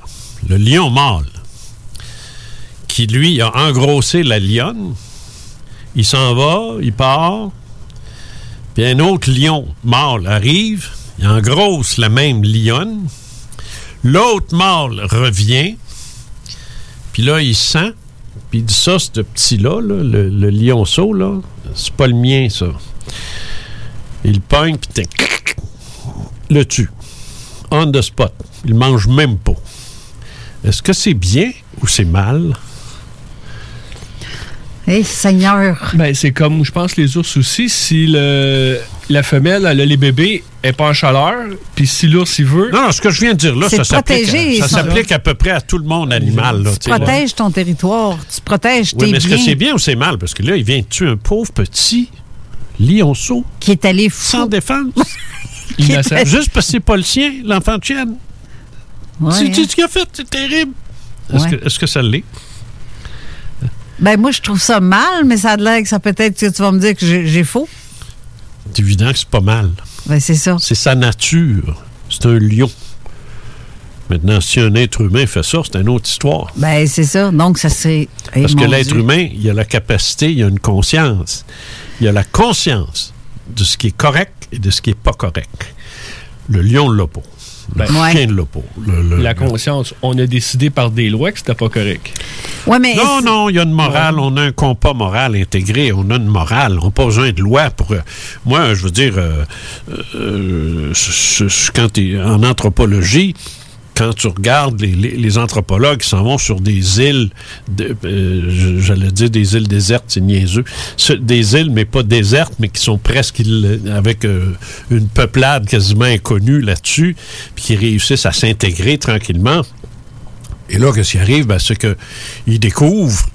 le lion mâle, qui lui a engrossé la lionne, il s'en va, il part, puis un autre lion mâle arrive, il engrosse la même lionne, l'autre mâle revient, puis là, il sent, puis il dit ça, ce petit-là, là, le, le lionceau, là, c'est pas le mien, ça. Il pogne, puis le tue. On the spot. Il mange même pas. Est-ce que c'est bien ou c'est mal? Eh, Seigneur. Ben, c'est comme, je pense, les ours aussi. Si le, la femelle, elle a les bébés, elle n'est pas en chaleur, puis si l'ours, il veut. Non, non, ce que je viens de dire là, ça s'applique à, ça son- s'applique à peu près à tout le monde animal. Là, Tu là. protèges ton territoire, tu protèges Oui, tes mais est-ce que c'est bien ou c'est mal? Parce que là, il vient de tuer un pauvre petit lionceau. Qui est allé fou. Sans défense. Innocent. Juste parce que c'est pas le sien, l'enfant de chienne. Ouais, C'est hein. ce qu'il a fait, c'est terrible. Est-ce Ouais. que, est-ce que ça l'est? Ben moi, je trouve ça mal, mais ça a l'air que ça peut-être que tu vas me dire que j'ai faux. C'est évident que c'est pas mal. Ben c'est ça. C'est sa nature. C'est un lion. Maintenant, si un être humain fait ça, c'est une autre histoire. Ben c'est ça. Donc ça. Eh, Parce que l'être humain, il a la capacité, il a une conscience. Il a la conscience de ce qui est correct et de ce qui n'est pas correct. Le lion l'a pas. Ben, chien l'a pas. Le- le- La le- conscience, on a décidé par des lois que c'était pas correct. Ouais, mais Non, non, il y a une morale, on a un compas moral intégré, on a une morale, on n'a pas besoin de loi pour... euh, moi, je veux dire, euh, euh, je- je- quand tu en anthropologie, quand tu regardes les, anthropologues qui s'en vont sur des îles, de- euh, j'allais dire des îles désertes, c'est niaiseux, des îles, mais pas désertes, mais qui sont presque avec euh, une peuplade quasiment inconnue là-dessus, puis qui réussissent à s'intégrer tranquillement. Et là, qu'est-ce qui arrive? Ben, c'est qu'ils découvrent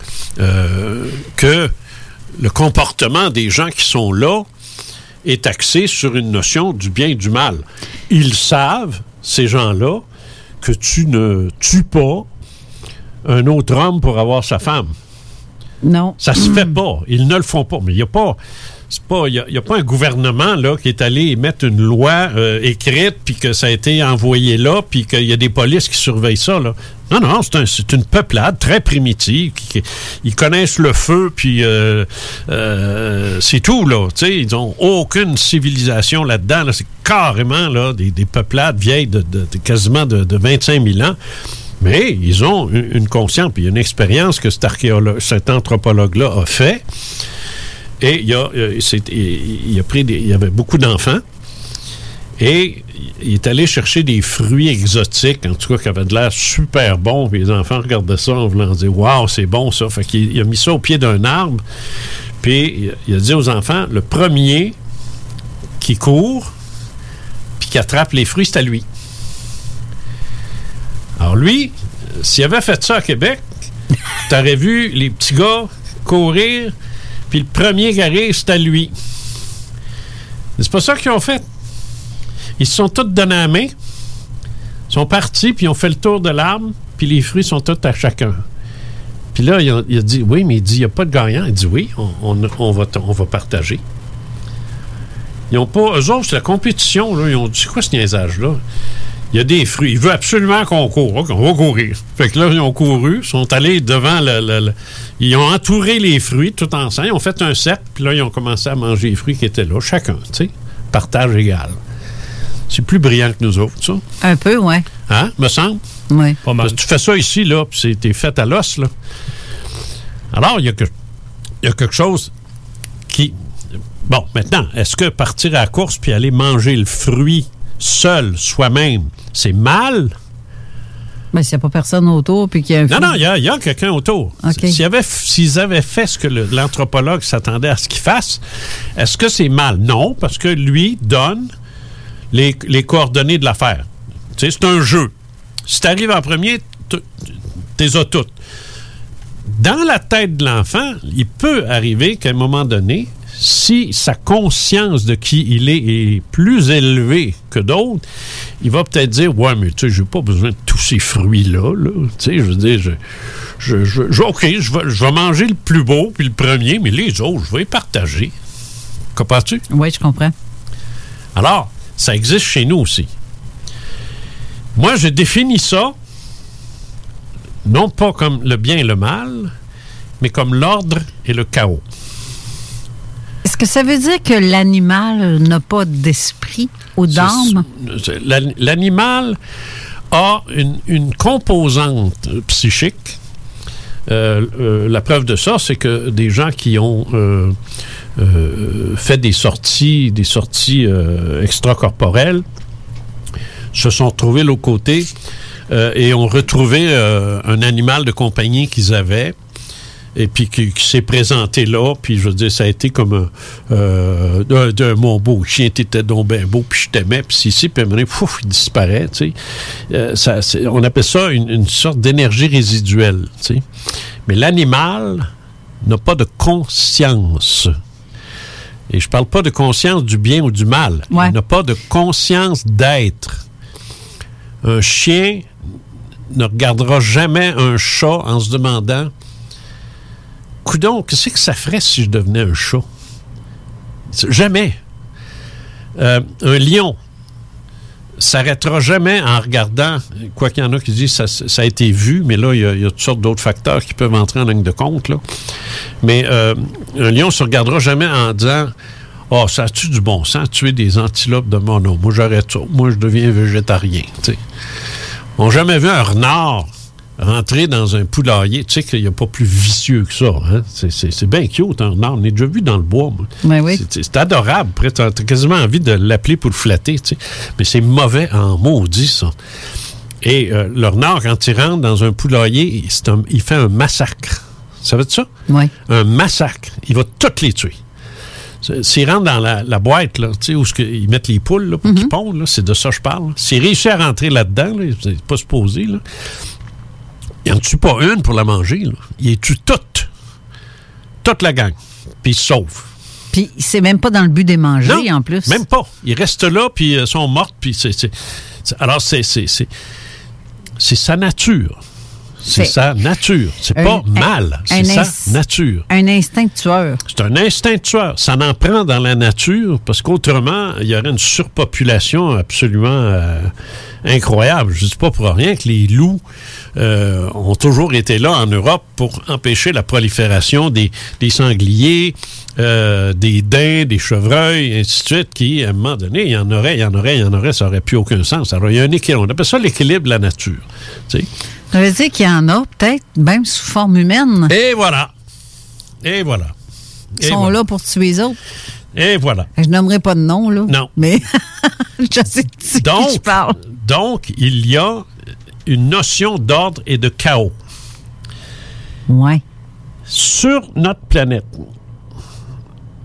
euh, que le comportement des gens qui sont là est axé sur une notion du bien et du mal. Ils savent, ces gens-là, que tu ne tues pas un autre homme pour avoir sa femme. Non. Ça se fait pas. Ils ne le font pas. Mais il n'y a pas. C'est pas, il y a, pas un gouvernement là qui est allé mettre une loi euh, écrite puis que ça a été envoyé là puis qu'il y a des polices qui surveillent ça là. Non non, c'est un- une peuplade très primitive ils connaissent le feu puis euh, euh, c'est tout là. Ils ont aucune civilisation là-dedans. Là. C'est carrément là des, des peuplades vieilles de, quasiment de, de 25 000 ans. Mais ils ont une, conscience puis une expérience que cet archéologue, cet anthropologue-là a fait. Et il, a, euh, il- a pris il y avait beaucoup d'enfants. Et il est allé chercher des fruits exotiques, en tout cas, qui avaient de l'air super bons. Puis les enfants regardaient ça en voulant dire Waouh, c'est bon ça. Fait qu'il il a mis ça au pied d'un arbre. Puis il a- dit aux enfants Le premier qui court, puis qui attrape les fruits, c'est à lui. Alors lui, s'il avait fait ça à Québec, t'aurais vu les petits gars courir, puis le premier qui arrive, c'est à lui. C'est pas ça qu'ils ont fait. Ils se sont tous donnés la main, sont partis, puis ils ont fait le tour de l'arbre, puis les fruits sont tous à chacun. Puis là, il a, dit, oui, mais il dit, il n'y a pas de gagnant. Il dit, oui, on, on- va, on va partager. Ils ont pas, eux autres, c'est la compétition, là. Ils ont dit, c'est quoi ce niaisage-là? Il y a des fruits. Il veut absolument qu'on court. OK, on va courir. Fait que là, ils ont couru, sont allés devant le, le- le- Ils ont entouré les fruits tout ensemble. Ils ont fait un cercle, puis là, ils ont commencé à manger les fruits qui étaient là, chacun, tu sais. Partage égal. C'est plus brillant que nous autres, ça. Un peu, ouais. Hein, me semble? Oui. Parce que tu fais ça ici, là, puis c'est- t'es fait à l'os, là. Alors, il y, a que- il y a quelque chose qui. Bon, maintenant, est-ce que partir à la course puis aller manger le fruit seul, soi-même, c'est mal? Mais s'il n'y a pas personne autour, puis qu'il y a un Non, non, il y a, a quelqu'un autour. S'ils avaient fait ce que l'anthropologue s'attendait à ce qu'il fasse, est-ce que c'est mal? Non, parce que lui donne les, les coordonnées de l'affaire. Tu sais, c'est un jeu. Si tu arrives en premier, tu les as toutes. Dans la tête de l'enfant, il peut arriver qu'à un moment donné, si sa conscience de qui il est est plus élevée que d'autres, il va peut-être dire Ouais, mais tu sais, j'ai pas besoin de tous ces fruits-là. Là. Tu sais, je veux dire, je, je, je- je- OK, je vais, je vais manger le plus beau puis le premier, mais les autres, je vais les partager. Comprends-tu? Oui, je comprends. Alors, ça existe chez nous aussi. Moi, je définis ça non pas comme le bien et le mal, mais comme l'ordre et le chaos. Est-ce que ça veut dire que l'animal n'a pas d'esprit ou d'âme? L'animal a une, une composante psychique. Euh, euh, la preuve de ça, c'est que des gens qui ont euh, fait des sorties, des sorties extracorporelles, se sont trouvés l'autre côté et ont retrouvé un animal de compagnie qu'ils avaient et puis qui, qui s'est présenté là, puis je veux dire, ça a été comme un, euh, mon beau chien, t'étais donc bien beau, puis je t'aimais, puis si, si, puis donné, pouf, il disparaît, tu sais. Euh, ça, on appelle ça une, une sorte d'énergie résiduelle, tu sais. Mais l'animal n'a pas de conscience. Et je parle pas de conscience du bien ou du mal. Il n'a pas de conscience d'être. Un chien ne regardera jamais un chat en se demandant Coudon, qu'est-ce que ça ferait si je devenais un chat? Jamais. Euh, un lion s'arrêtera jamais en regardant, quoi qu'il y en a qui disent ça, ça a été vu, mais là, il y a, toutes sortes d'autres facteurs qui peuvent entrer en ligne de compte. Mais euh, un lion se regardera jamais en disant Oh, ça a-tu du bon sens, tuer des antilopes de mono? Moi, j'arrête ça. Moi, je deviens végétarien. On n'a jamais vu un renard rentrer dans un poulailler. Tu sais qu'il n'y a pas plus vicieux que ça. Hein? C'est- bien cute, un renard. On est déjà vu dans le bois. moi. Ben oui. C'est- adorable. Après, tu as, quasiment envie de l'appeler pour le flatter. tu sais. Mais c'est mauvais en maudit, ça. Et euh, le renard, quand il rentre dans un poulailler, un- il fait un massacre. Ça veut dire ça? Oui. Un massacre. Il va toutes les tuer. C'est- S'il rentre dans la, la boîte, là, tu sais, où ils mettent les poules là, pour qu'ils pondent, là, c'est de ça que je parle. S'il réussit à rentrer là-dedans, là, c'est pas supposé, là, il n'en tue pas une pour la manger. Là? Il les tue toutes. Toute la gang. Puis il se sauve. Puis c'est même pas dans le but de manger, en plus. Même pas. Ils restent là, puis euh, sont mortes, puis c'est... Alors, c'est... c'est- c'est- C'est sa nature. C'est sa nature. C'est pas un- mal. C'est sa nature. Un instinct tueur. C'est un instinct tueur. Ça en prend dans la nature parce qu'autrement, il y aurait une surpopulation absolument euh, incroyable. Je ne dis pas pour rien que les loups euh, ont toujours été là en Europe pour empêcher la prolifération des, des sangliers, euh, des daims, des chevreuils, et ainsi de suite, qui, à un moment donné, il y en aurait, il y en aurait, il y en aurait, ça n'aurait plus aucun sens. Alors, il y a un équilibre. On appelle ça l'équilibre de la nature. tu sais. Ça veut dire qu'il y en a peut-être même sous forme humaine. Et voilà. Et voilà. Ils Et sont voilà. là pour tuer les autres. Et voilà. Je nommerai pas de nom, là. Non. Mais je sais de qui Donc, je parle. donc, il y a une notion d'ordre et de chaos. Ouais. Sur notre planète,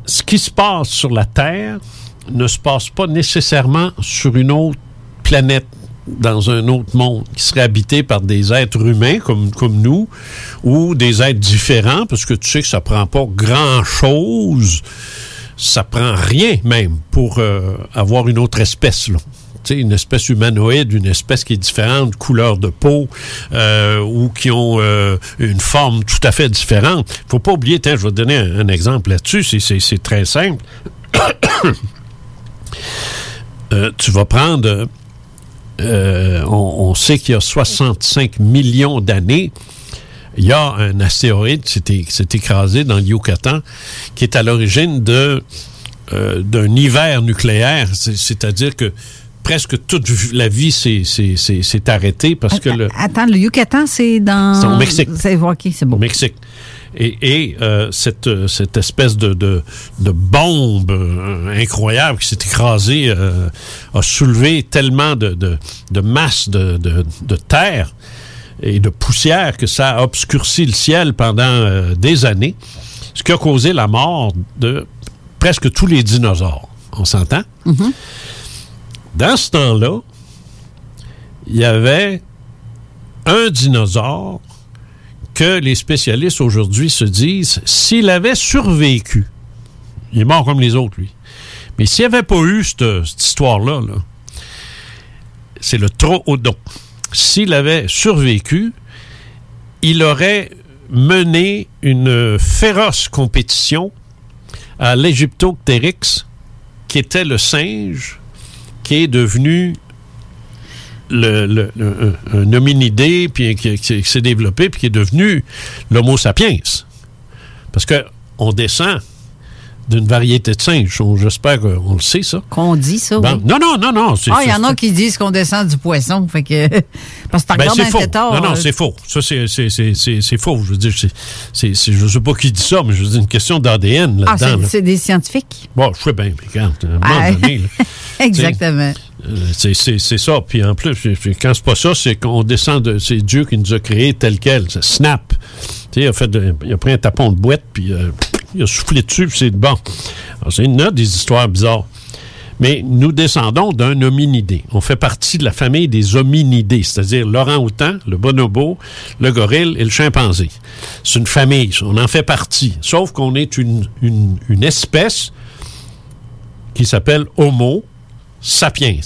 ce qui se passe sur la Terre ne se passe pas nécessairement sur une autre planète dans un autre monde qui serait habité par des êtres humains comme, comme nous ou des êtres différents parce que tu sais que ça prend pas grand chose ça prend rien même pour euh, avoir une autre espèce là une espèce humanoïde, une espèce qui est différente, couleur de peau, euh, ou qui ont euh, une forme tout à fait différente. faut pas oublier, je vais te donner un, exemple là-dessus, c'est- très simple. Euh, tu vas prendre, on, sait qu'il y a 65 millions d'années, il y a un astéroïde qui s'est écrasé dans le Yucatan, qui est à l'origine d'un hiver nucléaire, C'est- c'est-à-dire que presque toute la vie s'est- arrêtée parce que le, Attends, le Yucatan, c'est dans. C'est au Mexique. C'est OK, c'est bon. au Mexique. Et, et, euh, cette, euh, cette espèce de, de, de bombe euh, incroyable qui s'est écrasée euh, a soulevé tellement de, de, de masse de, de, de terre et de poussière que ça a obscurci le ciel pendant euh, des années, ce qui a causé la mort de presque tous les dinosaures. On s'entend? Dans ce temps-là, il y avait un dinosaure que les spécialistes aujourd'hui se disent, s'il avait survécu, il est mort comme les autres, lui. Mais s'il n'y avait pas eu cette, histoire-là, là, c'est le troodon. S'il avait survécu, il aurait mené une féroce compétition à l'Égyptoptérix, qui était le singe qui est devenu le, le- un, hominidé, puis qui, qui s'est développé, puis qui est devenu l'Homo sapiens. Parce que on descend d'une variété de singes. J'espère qu'on le sait, ça. Qu'on dit ça, Bon, oui. Non, non, non, non. Ah, il y en a qui disent qu'on descend du poisson. Fait que. Parce que ben, c'est un faux. tétard. Non, non, euh, c'est faux. Ça, c'est, faux. Je veux dire, je sais pas qui dit ça, mais je veux dire, une question d'ADN Ah, c'est là-dedans. là. c'est des scientifiques? Bon, je sais bien, mais regarde, à un moment Ah, donné, là, Exactement. euh, c'est, ça. Puis en plus, quand c'est pas ça, c'est qu'on descend de. C'est Dieu qui nous a créés tel quel. C'est snap. Il a, pris un tapon de boîte, puis euh, il a soufflé dessus, puis c'est bon. C'est une des histoires bizarres. Mais nous descendons d'un hominidé. On fait partie de la famille des hominidés, c'est-à-dire l'orang-outan, le bonobo, le gorille et le chimpanzé. C'est une famille, on en fait partie. Sauf qu'on est une, une- une espèce qui s'appelle Homo sapiens.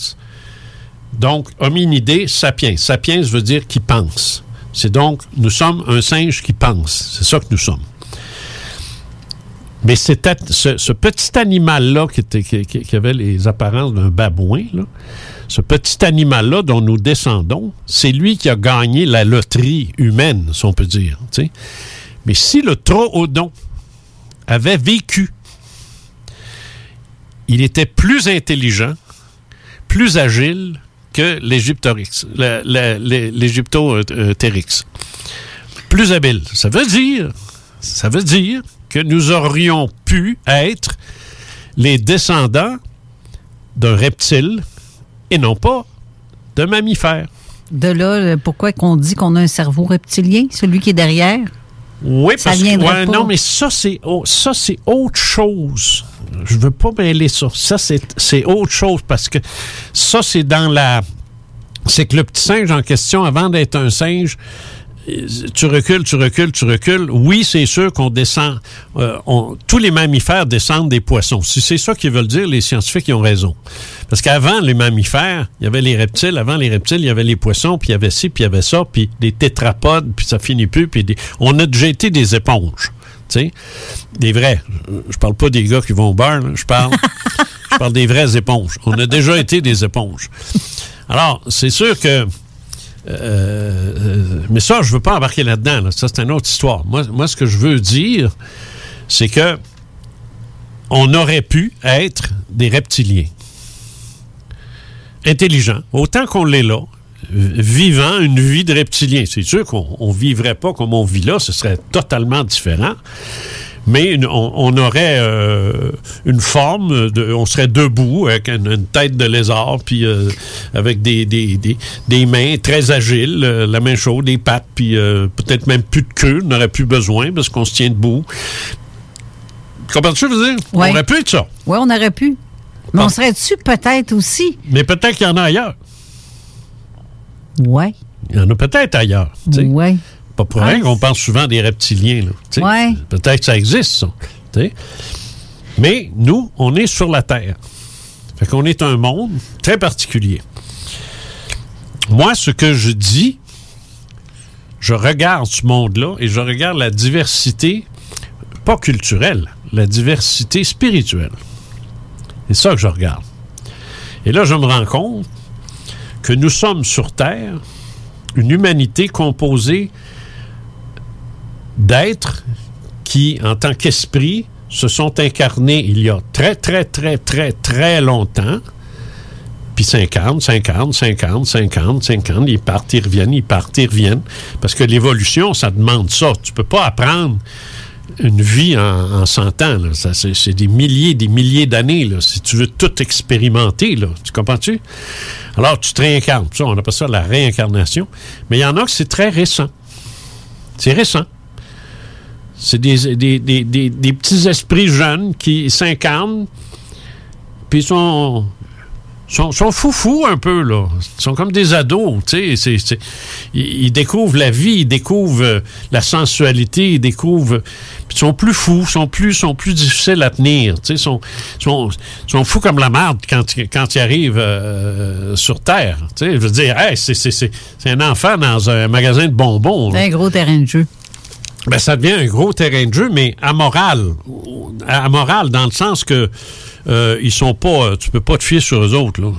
Donc, hominidé, sapiens. Sapiens veut dire qui pense. C'est donc, nous sommes un singe qui pense. C'est ça que nous sommes. Mais c'était ce, petit animal-là qui, avait les apparences d'un babouin, ce petit animal-là dont nous descendons, c'est lui qui a gagné la loterie humaine, si on peut dire. Mais si le troodon avait vécu, il était plus intelligent, plus agile que l'Égyptotérix. Plus habile. Ça veut dire, ça veut dire que nous aurions pu être les descendants d'un reptile et non pas d'un mammifère. De là, euh, pourquoi qu'on dit qu'on a un cerveau reptilien, celui qui est derrière? Oui, Ça parce que ouais, non, mais ça c'est oh, ça c'est autre chose. Je veux pas mêler ça. Ça c'est autre chose parce que ça c'est dans la c'est que le petit singe en question avant d'être un singe tu recules, tu recules, tu recules. Oui, c'est sûr qu'on descend. euh, tous les mammifères descendent des poissons. Si c'est ça qu'ils veulent dire, les scientifiques ont raison. Parce qu'avant les mammifères, il y avait les reptiles. Avant les reptiles, il y avait les poissons, puis il y avait ci, puis il y avait ça, puis des tétrapodes, puis ça finit plus. Puis des- on a été des éponges. Des vrais. Je- parle pas des gars qui vont au bar, là. je parle, je parle des vraies éponges. On a déjà été des éponges. Alors, c'est sûr que euh, euh, mais ça, je veux pas embarquer là-dedans. là. Ça, c'est une autre histoire. Moi, moi, ce que je veux dire, c'est que on aurait pu être des reptiliens. Intelligents, autant qu'on l'est là, vivant une vie de reptilien. C'est sûr qu'on on vivrait pas comme on vit là, ce serait totalement différent. Mais une- on, on aurait euh, une forme, de, on serait debout avec une, une tête de lézard, puis euh, avec des, des, des, des mains très agiles, euh, la main chaude, des pattes, puis peut-être même plus de queue, on n'aurait plus besoin parce qu'on se tient debout. Comprends-tu je veux dire? Ouais. On aurait pu être ça. Oui, on aurait pu. Mais on serait dessus peut-être aussi? Mais peut-être qu'il y en a ailleurs. Ouais. Il y en a peut-être ailleurs. Ouais. Pas pour Ah, rien qu'on pense souvent des reptiliens. Ouais. Peut-être que ça existe, ça. Mais nous, on est sur la Terre. Fait qu'on est un monde très particulier. Moi, ce que je dis, je regarde ce monde-là et je regarde la diversité, pas culturelle, la diversité spirituelle. C'est ça que je regarde. Et là, je me rends compte que nous sommes sur Terre une humanité composée d'êtres qui, en tant qu'esprit, se sont incarnés il y a très, très, très, très, très longtemps Puis 50, 50, 50, 50, 50, ils partent, ils reviennent, ils partent, ils reviennent. Parce que l'évolution, ça demande ça. Tu peux pas apprendre une vie en, en 100 ans. c'est, des milliers, des milliers d'années. Si tu veux tout expérimenter, là. tu comprends-tu? Alors, tu te réincarnes. On appelle ça la réincarnation. Mais il y en a que c'est très récent. C'est récent. C'est des, des, des, des, petits esprits jeunes qui s'incarnent, puis sont, sont, sont foufous un peu, là. Ils sont comme des ados, tu sais. Ils, ils découvrent la vie, ils découvrent euh, la sensualité, ils découvrent... Ils sont plus fous, sont plus, sont plus difficiles à tenir, tu sais. Ils sont, sont, sont fous comme la marde quand, quand ils arrivent euh, sur Terre, tu sais. Je veux dire, hey, c'est- un enfant dans un magasin de bonbons. C'est un gros terrain de jeu. Ben, ça devient un gros terrain de jeu, mais amoral. Amoral dans le sens que euh, ils sont pas. Tu peux pas te fier sur eux autres, là.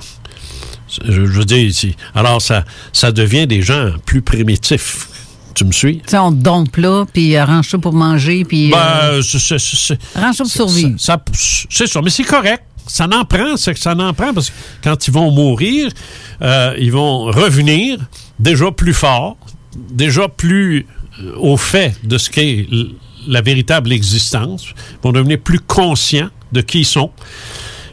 Je, je veux dire ici. Alors, ça, ça devient des gens plus primitifs. Tu me suis? Tu sais, on te dompe là, puis arrange ça pour manger, puis... euh, Ben, c'est- arrange ça pour survivre. ça- ça- c'est ça, mais c'est correct. Ça n'en prend, c'est que ça n'en prend parce que quand ils vont mourir, euh, ils vont revenir déjà plus forts, déjà plus euh, au fait de ce qu'est la véritable existence, ils vont devenir plus conscients de qui ils sont.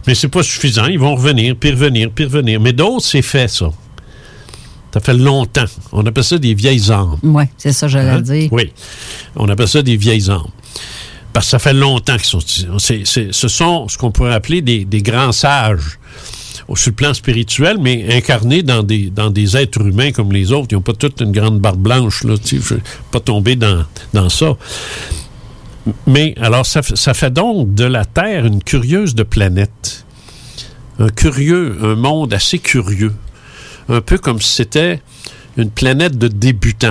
Mais c'est pas suffisant, ils vont revenir, puis revenir, puis revenir. Mais d'autres, c'est fait, ça. Ça fait longtemps. On appelle ça des vieilles âmes. Oui, c'est ça, j'allais Hein? dire. Oui. On appelle ça des vieilles âmes. Parce que ça fait longtemps qu'ils sont ici. C'est- c'est- ce sont ce qu'on pourrait appeler des, des grands sages sur le plan spirituel, mais incarnés dans des, dans des êtres humains comme les autres. Ils n'ont pas toute une grande barbe blanche, là. Je ne pas tomber dans, dans ça. Mais alors, ça, ça fait donc de la Terre une curieuse de planète. Un curieux, un monde assez curieux. Un peu comme si c'était une planète de débutants.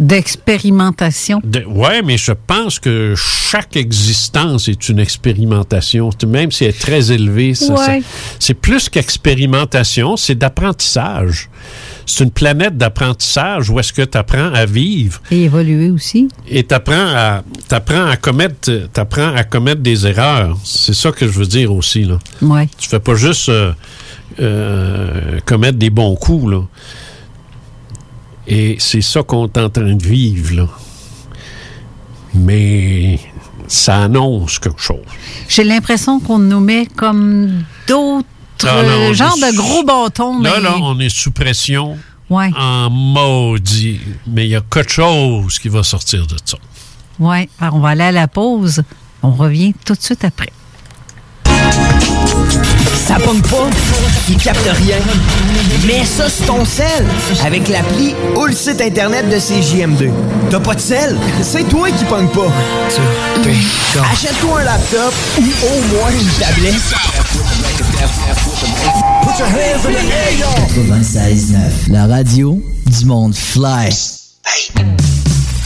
D'expérimentation. De- ouais, mais je pense que chaque existence est une expérimentation, même si elle est très élevée. Ouais. c'est plus qu'expérimentation, c'est d'apprentissage. C'est une planète d'apprentissage où est-ce que tu apprends à vivre Et évoluer aussi. et tu apprends à, t'apprends à, commettre, t'apprends à commettre des erreurs. C'est ça que je veux dire aussi. Là. Ouais. Tu fais pas juste euh, euh, commettre des bons coups. Là. Et c'est ça qu'on est en train de vivre. Là. Mais ça annonce quelque chose. J'ai l'impression qu'on nous met comme d'autres on genres de gros bâtons. Là, mais- là, on est sous pression Ouais. en maudit. Mais il y a quelque chose qui va sortir de ça. Ouais. Alors, on va aller à la pause. On revient tout de suite après. Ça pogne pas, il capte rien. Mets ça sur ton sel avec l'appli ou le site internet de CJM2. T'as pas de sel? C'est toi qui pogne pas. Achète-toi un laptop ou au moins une tablette. 96.9, la radio du monde fly.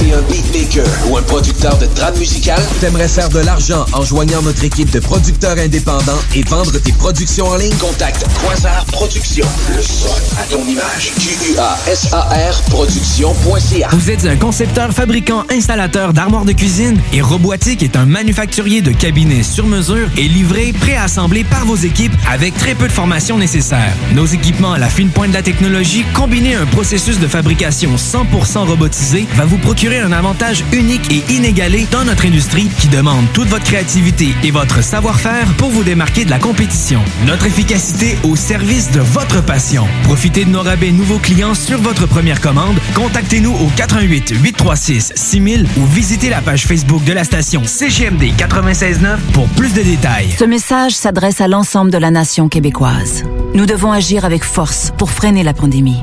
T'es un beatmaker ou un producteur de trame musicale? T'aimerais faire de l'argent en joignant notre équipe de producteurs indépendants et vendre tes productions en ligne? Contacte Quasar Productions. Le son à ton image. Q-U-A-S-A-R Productions.ca. Vous êtes un concepteur, fabricant, installateur d'armoires de cuisine et Robotique est un manufacturier de cabinets sur mesure et livré, préassemblé par vos équipes avec très peu de formation nécessaire. Nos équipements à la fine pointe de la technologie, combinés à un processus de fabrication 100% robotisé, va vous procurer un avantage unique et inégalé dans notre industrie qui demande toute votre créativité et votre savoir-faire pour vous démarquer de la compétition. Notre efficacité au service de votre passion. Profitez de nos rabais nouveaux clients sur votre première commande. Contactez-nous au 88 836 6000 ou visitez la page Facebook de la station CGMD 969 pour plus de détails. Ce message s'adresse à l'ensemble de la nation québécoise. Nous devons agir avec force pour freiner la pandémie.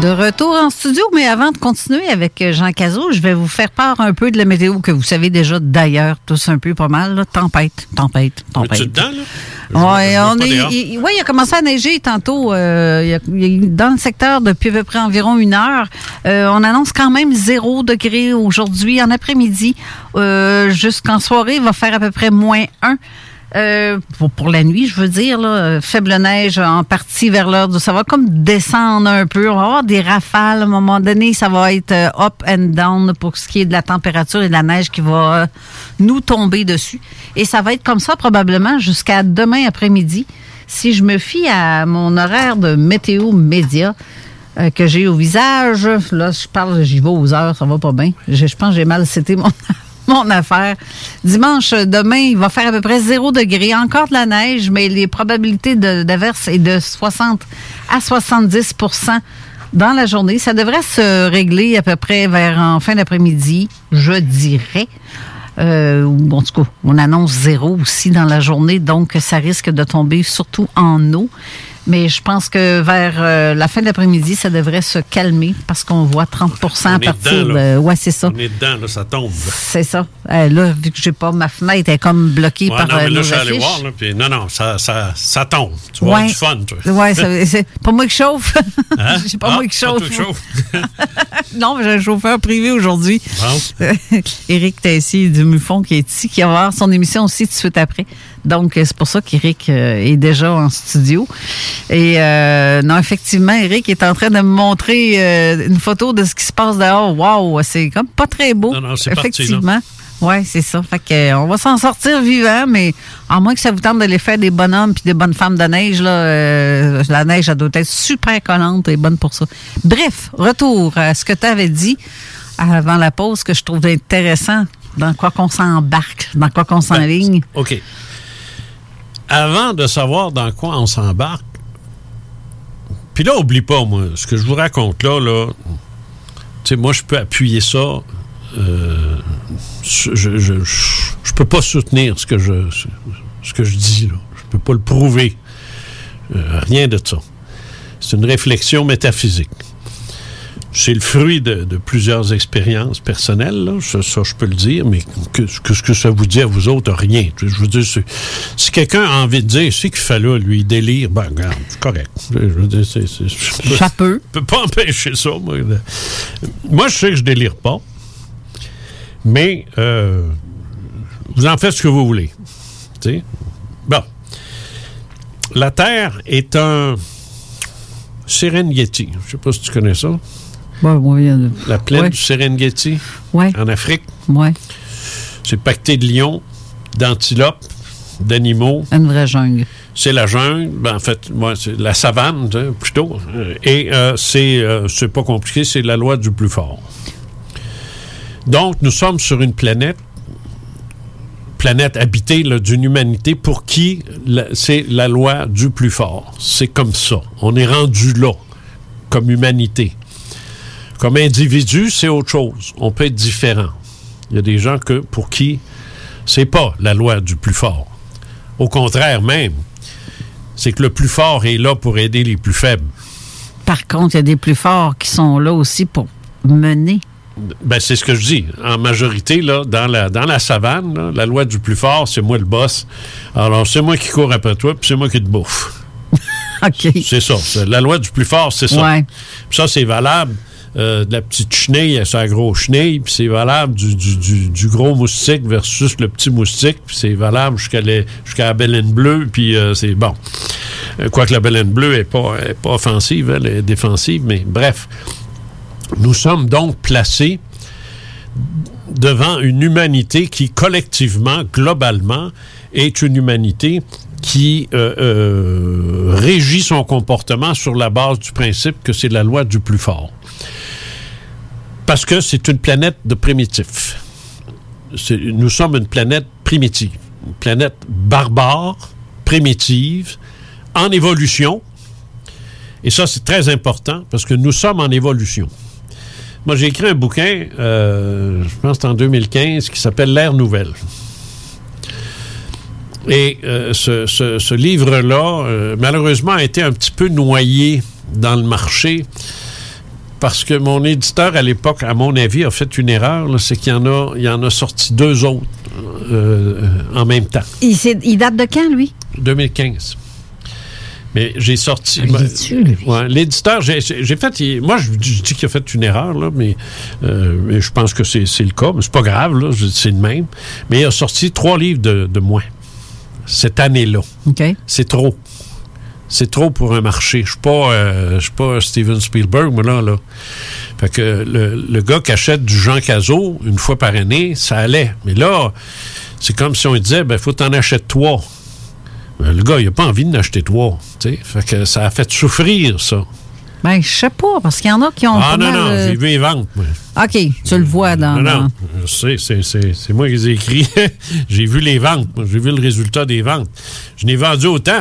De retour en studio, mais avant de continuer avec euh, Jean Cazot, je vais vous faire part un peu de la météo que vous savez déjà d'ailleurs, tous un peu pas mal. là. Tempête, tempête, tempête. Es-tu dedans, là? Ouais, on est, il, ouais, il a commencé à neiger tantôt. euh, il a- il dans le secteur depuis à peu près environ une heure. Euh, on annonce quand même 0 degré aujourd'hui. En après-midi, euh, jusqu'en soirée, il va faire à peu près moins 1. Euh, pour, la nuit, je veux dire, là, euh, faible neige en partie vers l'heure du. Ça va comme descendre un peu. On va avoir des rafales à un moment donné. Ça va être euh, up and down pour ce qui est de la température et de la neige qui va nous tomber dessus. Et ça va être comme ça probablement jusqu'à demain après-midi. Si je me fie à mon horaire de météo média que j'ai au visage, là, je parle, j'y vais aux heures, ça va pas bien. Je, je pense que j'ai mal cité mon, mon affaire. Dimanche, demain, il va faire à peu près 0 degré. Encore de la neige, mais les probabilités d'averse est de 60 à 70% dans la journée. Ça devrait se régler à peu près vers en fin d'après-midi, je dirais. Euh, en tout cas, on annonce zéro aussi dans la journée, donc ça risque de tomber surtout en eau. Mais je pense que vers euh, la fin de l'après-midi, ça devrait se calmer parce qu'on voit 30% à On est partir dedans, là. de. Ouais, c'est ça. On est dedans, là, ça tombe. C'est ça. Euh, là, vu que j'ai pas ma fenêtre, elle est comme bloquée Ouais, par non, euh, mais là, nos je suis allé affiches. voir, là, puis non, non, ça, ça, ça tombe. Tu avoir Ouais. du fun, toi. Ouais, ça- c'est pas moi qui chauffe. Hein? J'ai pas Ah, moi qui chauffe. non, mais j'ai un chauffeur privé aujourd'hui. Bon. Éric Tessier du Mufon qui est ici, qui va avoir son émission aussi tout de suite après. Donc, euh, c'est pour ça qu'Éric euh, est déjà en studio. Et euh, non, effectivement, Éric est en train de me montrer euh, une photo de ce qui se passe dehors. Waouh, c'est comme pas très beau. Non, non, c'est. Effectivement. Oui, c'est ça. Fait que, on va s'en sortir vivant, mais à moins que ça vous tente de les faire des bonhommes puis des bonnes femmes de neige, là, euh, la neige, elle doit être super collante et bonne pour ça. Bref, retour à ce que tu avais dit avant la pause que je trouve intéressant. Dans quoi qu'on s'embarque, dans quoi qu'on s'enligne. OK. Avant de savoir dans quoi on s'embarque, puis là, oublie pas, moi, ce que je vous raconte là, là, tu sais, moi, je peux appuyer ça. euh, je, je, peux pas soutenir ce que je, ce que je dis, là. Je peux pas le prouver. Euh, rien de ça. C'est une réflexion métaphysique. C'est le fruit de, de plusieurs expériences personnelles, là. Ça, ça, je peux le dire, mais que, que ce que ça vous dit à vous autres, rien. Je veux dire, si quelqu'un a envie de dire, c'est qu'il là, lui, délire, ben, regarde, c'est correct. Je veux dire, c'est- c'est- je Ça peut. peux pas empêcher ça, moi. Moi, je sais que je délire pas, mais euh, vous en faites ce que vous voulez. Bon. La Terre est un Serengeti. Je sais pas si tu connais ça. La plaine ouais. du Serengeti Ouais. en Afrique. Ouais. C'est pacté de lions, d'antilopes, d'animaux. Une vraie jungle. C'est la jungle, ben, en fait, moi, c'est la savane, sais, plutôt. Euh, Et euh, c'est euh, c'est pas compliqué, c'est la loi du plus fort. Donc, nous sommes sur une planète, planète habitée là, d'une humanité pour qui la- c'est la loi du plus fort. C'est comme ça. On est rendu là, comme humanité. Comme individu, c'est autre chose. On peut être différent. Il y a des gens que, pour qui c'est pas la loi du plus fort. Au contraire même, c'est que le plus fort est là pour aider les plus faibles. Par contre, il y a des plus forts qui sont là aussi pour mener. Ben, c'est ce que je dis. En majorité, là, dans la, dans la savane, là, la loi du plus fort, c'est moi le boss. Alors, c'est moi qui cours après toi, puis c'est moi qui te bouffe. OK. C'est ça. La loi du plus fort, c'est ça. Ouais. Puis ça, c'est valable euh, de la petite chenille à sa grosse chenille, puis c'est valable du, du- gros moustique versus le petit moustique, puis c'est valable jusqu'à la baleine bleue, puis euh, c'est bon. Euh, Quoique la baleine bleue n'est pas, est pas offensive, elle est défensive, mais bref. Nous sommes donc placés devant une humanité qui, collectivement, globalement, est une humanité qui régit son comportement sur la base du principe que c'est la loi du plus fort. Parce que c'est une planète de primitifs. Nous sommes une planète primitive, une planète barbare, primitive, en évolution. Et ça, c'est très important parce que nous sommes en évolution. Moi, j'ai écrit un bouquin, euh, je pense en 2015, qui s'appelle L'ère nouvelle. Et euh, ce livre-là, euh, malheureusement, a été un petit peu noyé dans le marché parce que mon éditeur, à l'époque, à mon avis, a fait une erreur. C'est qu'il y, en a- il y en a sorti deux autres euh, en même temps. Il, date de quand, lui? 2015. Mais j'ai sorti. Il ben, ouais, L'éditeur, j'ai fait. il- moi, je, je dis qu'il a fait une erreur, là, mais, euh, mais je pense que c'est le cas. Mais c'est pas grave, c'est le même. Mais il a sorti trois livres de, de moins cette année-là. OK. C'est trop. C'est trop pour un marché. Je suis pas, euh, je suis pas Steven Spielberg, moi, là. là. Fait que le, le gars qui achète du Jean Cazot une fois par année, ça allait. Mais là, c'est comme si on lui disait, ben, faut t'en acheter trois. Ben, le gars, il a pas envie d'en acheter trois. Fait que ça a fait souffrir, ça. Ben, je sais pas, parce qu'il y en a qui ont. Ah non, non, euh, j'ai vu les ventes, moi. OK, tu le vois dans. Non, non, dans- je sais, c'est- moi qui les ai écrits. j'ai vu les ventes, j'ai vu le résultat des ventes. Je n'ai vendu autant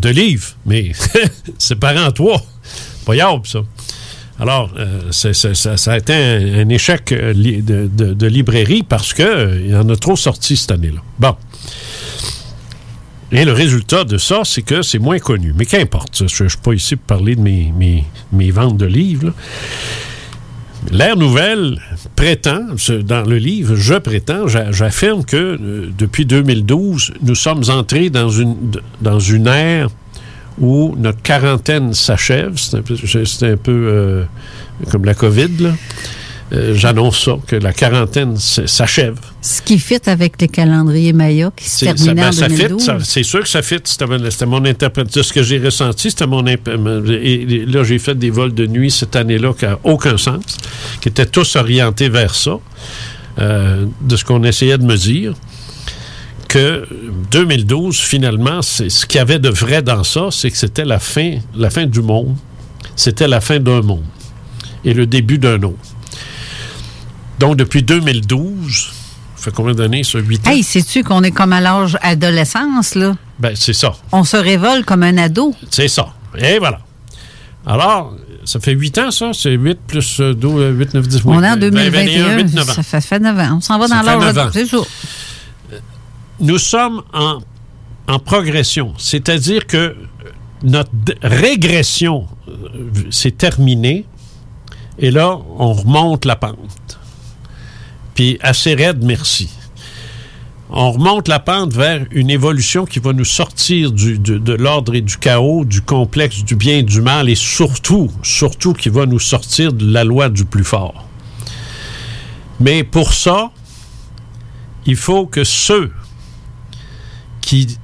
de livres, mais séparés en trois. Pas ça. Alors, euh, c'est- c'est- ça, a été un, échec euh, de, librairie parce que euh, en a trop sorti cette année-là. Bon. Et le résultat de ça, c'est que c'est moins connu. Mais qu'importe, je ne suis pas ici pour parler de mes, mes- mes ventes de livres. L'ère nouvelle prétend, dans le livre, je prétends, j'a- j'affirme que euh, depuis 2012, nous sommes entrés dans une, dans une ère où notre quarantaine s'achève. C'est un peu, euh, comme la COVID. Euh, J'annonce ça, que la quarantaine s'achève. Ce qui fit avec le calendrier Maya qui se C'est- ça, terminait ben, en ça fit, 2012. ça- c'est sûr que ça fit. C'était mon- interprétation. Ce que j'ai ressenti, c'était mon. Et, et là, j'ai fait des vols de nuit cette année-là qui n'ont aucun sens, qui étaient tous orientés vers ça, euh, de ce qu'on essayait de me dire. Que 2012, finalement, c'est ce qu'il y avait de vrai dans ça, c'est que c'était la fin, la fin du monde. C'était la fin d'un monde et le début d'un autre. Donc, depuis 2012, ça fait combien d'années, ça? 8 ans? Hey, sais-tu qu'on est comme à l'âge adolescence, là? Ben, c'est ça. On se révole comme un ado. C'est ça. Et voilà. Alors, ça fait 8 ans, ça? C'est 8 plus euh, 12, euh, 8, 9, 10 On est en 20, 2021. 8, 9 ans. ça fait, fait 9 ans. On s'en va dans l'âge. 9 ans. C'est ça. Nous sommes en, en progression. C'est-à-dire que euh, notre régression euh, s'est terminée. Et là, on remonte la pente. Puis assez raide, merci. On remonte la pente vers une évolution qui va nous sortir de, de l'ordre et du chaos, du complexe du bien et du mal, et surtout, surtout qui va nous sortir de la loi du plus fort. Mais pour ça, il faut que ceux qui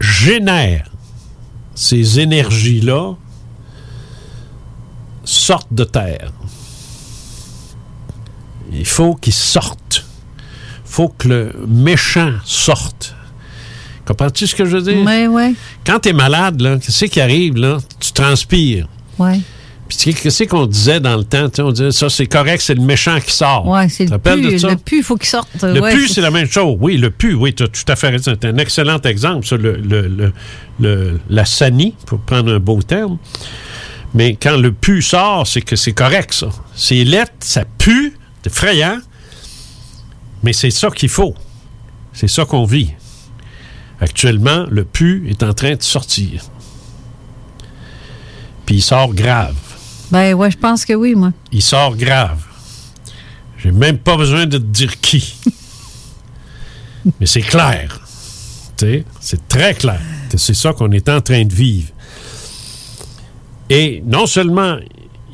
génèrent ces énergies-là sortent de terre. Il faut qu'ils sortent. Il faut que le méchant sorte. Comprends-tu ce que je veux dire? Oui, oui. Quand tu es malade, qu'est-ce qui arrive? Là? Tu transpires. Oui. Puis qu'est-ce qu'on disait dans le temps? On disait ça, c'est correct, c'est le méchant qui sort. Oui, c'est le pu. Le pu, il faut qu'il sorte. Le Ouais, pu, c'est la même chose. Oui, le pu, oui, tu as tout à fait raison. C'est un excellent exemple, ça, le, le- le- le- la sanie, pour prendre un beau terme. Mais quand le pu sort, c'est que c'est correct, ça. C'est lettre, ça pue, effrayant, mais c'est ça qu'il faut. C'est ça qu'on vit. Actuellement, le pu est en train de sortir. Puis il sort grave. Ben, ouais, je pense que oui, moi. Il sort grave. J'ai même pas besoin de te dire qui. Mais c'est clair. Tu sais, C'est très clair. C'est ça qu'on est en train de vivre. Et non seulement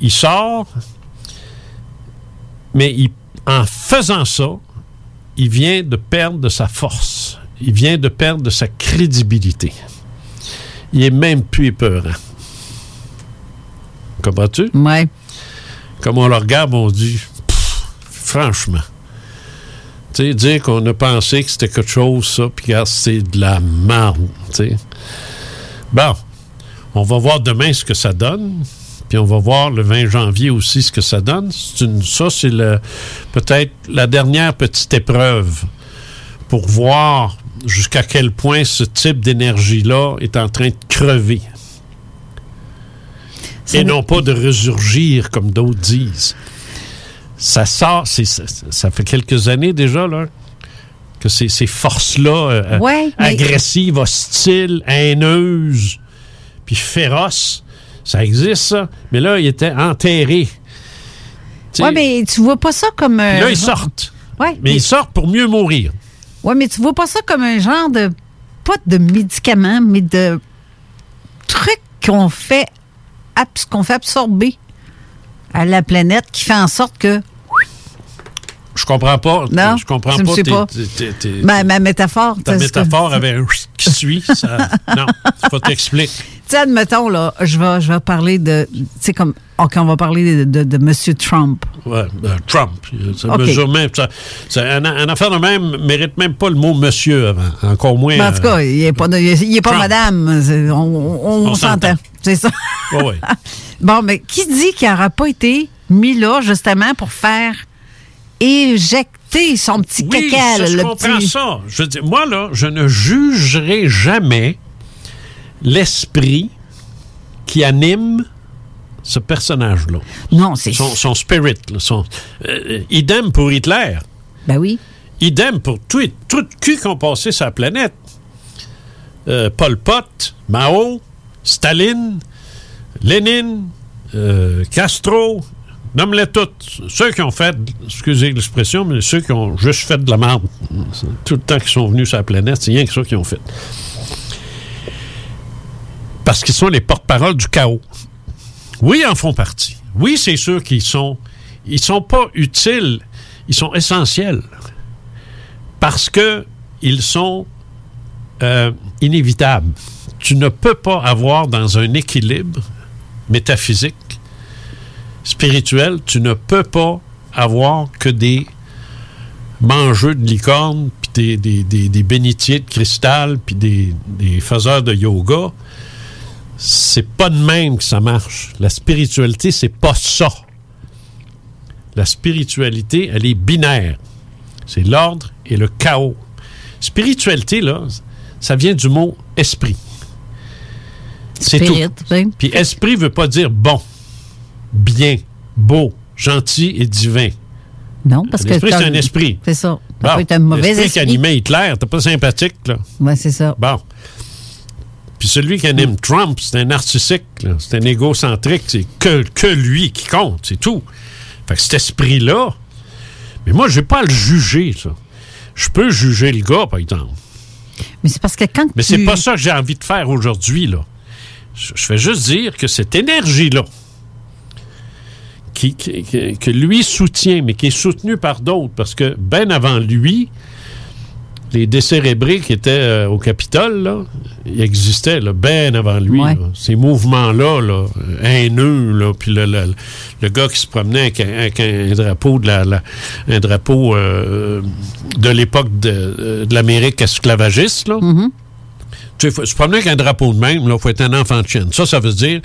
il sort, Mais il- en faisant ça, il vient de perdre de sa force. Il vient de perdre de sa crédibilité. Il est même plus épeurant. Comprends-tu? Ouais. Comme on le regarde, on dit, Pff, franchement. Tu sais, dire qu'on a pensé que c'était quelque chose, ça, puis regarde, c'est de la merde, tu sais. Bon, on va voir demain ce que ça donne, puis on va voir le 20 janvier aussi ce que ça donne. C'est une- ça, c'est le- peut-être la dernière petite épreuve pour voir jusqu'à quel point ce type d'énergie-là est en train de crever. Et non pas de résurgir, comme d'autres disent. Ça sort, ça, ça fait quelques années déjà, là, que ces, ces forces-là, euh, Ouais, mais- agressives, hostiles, haineuses, puis féroces, ça existe, ça. Mais là, ils étaient enterrés. Ouais, mais tu vois pas ça comme un. puis là, ils sortent. Ouais, Mais ils sortent pour mieux mourir. Ouais, mais tu vois pas ça comme un genre de. Pas de médicaments, mais de trucs qu'on fait, qu'on fait absorber à la planète qui fait en sorte que. Je comprends pas. Non, je comprends tu me pas. tes- pas. tes- tes- Ma, ma métaphore. ta métaphore avait un qui suit. Ça, non, faut t'expliquer. Sais, admettons, là, je vais, je vais parler de. Tu sais, comme. OK, on va parler de, de, de M. Trump. Ouais, ben, Trump. Ça OK. mesure même. Ça, ça- un, un affaire de même mérite même pas le mot monsieur avant. Encore moins. Mais en tout euh, cas, il n'est pas, il est- pas madame. On, on- on s'entend. C'est ça. ouais, ouais. Bon, mais qui dit qu'il n'aura pas été mis là, justement, pour faire éjecter son petit Oui, caca, ça, là, je le comprends petit... ça. Je dire, moi, là, je ne jugerai jamais l'esprit qui anime ce personnage-là. Non, c'est... Son, son spirit. là, son, euh, idem pour Hitler. Ben oui. Idem pour tout, tout cul qui ont passé sur la planète. Euh, Pol Pot, Mao, Staline, Lénine, euh, Castro, nomme-les toutes. Ceux qui ont fait, excusez l'expression, mais ceux qui ont juste fait de la merde. Tout le temps qu'ils sont venus sur la planète, c'est rien que ça qu'ils ont fait. Parce qu'ils sont les porte-parole du chaos. Oui, ils en font partie. Oui, c'est sûr qu'ils sont. Ils sont pas utiles, ils sont essentiels. Parce que ils sont euh, inévitables. Tu ne peux pas avoir dans un équilibre métaphysique, spirituel, tu ne peux pas avoir que des mangeux de licorne, puis des, des, des- des bénitiers de cristal, puis des, des faiseurs de yoga. C'est pas de même que ça marche. La spiritualité, c'est pas ça. La spiritualité, elle est binaire. C'est l'ordre et le chaos. Spiritualité, là, ça vient du mot esprit. C'est tout. Oui. Puis esprit veut pas dire bon, bien, beau, gentil et divin. Non, parce que... L'esprit, c'est un esprit. C'est ça. Bon, un mauvais l'esprit qui esprit. animait Hitler, t'es pas sympathique, là. Ouais, c'est ça. Bon. Puis celui qui anime Trump, c'est un narcissique, c'est un égocentrique, c'est que, que lui qui compte, c'est tout. Fait que cet esprit-là, mais moi, je vais pas à le juger, ça. Je peux juger le gars, par exemple. Mais c'est parce que quand Mais tu... c'est pas ça que j'ai envie de faire aujourd'hui, là. Je fais juste dire que cette énergie-là, qui, qui- qui- que lui soutient, mais qui est soutenue par d'autres, parce que bien avant lui, les décérébrés qui étaient euh, au Capitole, là, ils existaient là, bien avant lui. Ouais. là. Ces mouvements-là, là, haineux, là, puis le, le- le gars qui se promenait avec un, avec un drapeau de la, la- un drapeau euh, de l'époque de, euh, de l'Amérique esclavagiste, là. Mm-hmm. Tu sais, faut se promener avec un drapeau de même, il faut être un enfant de chienne. Ça, ça veut dire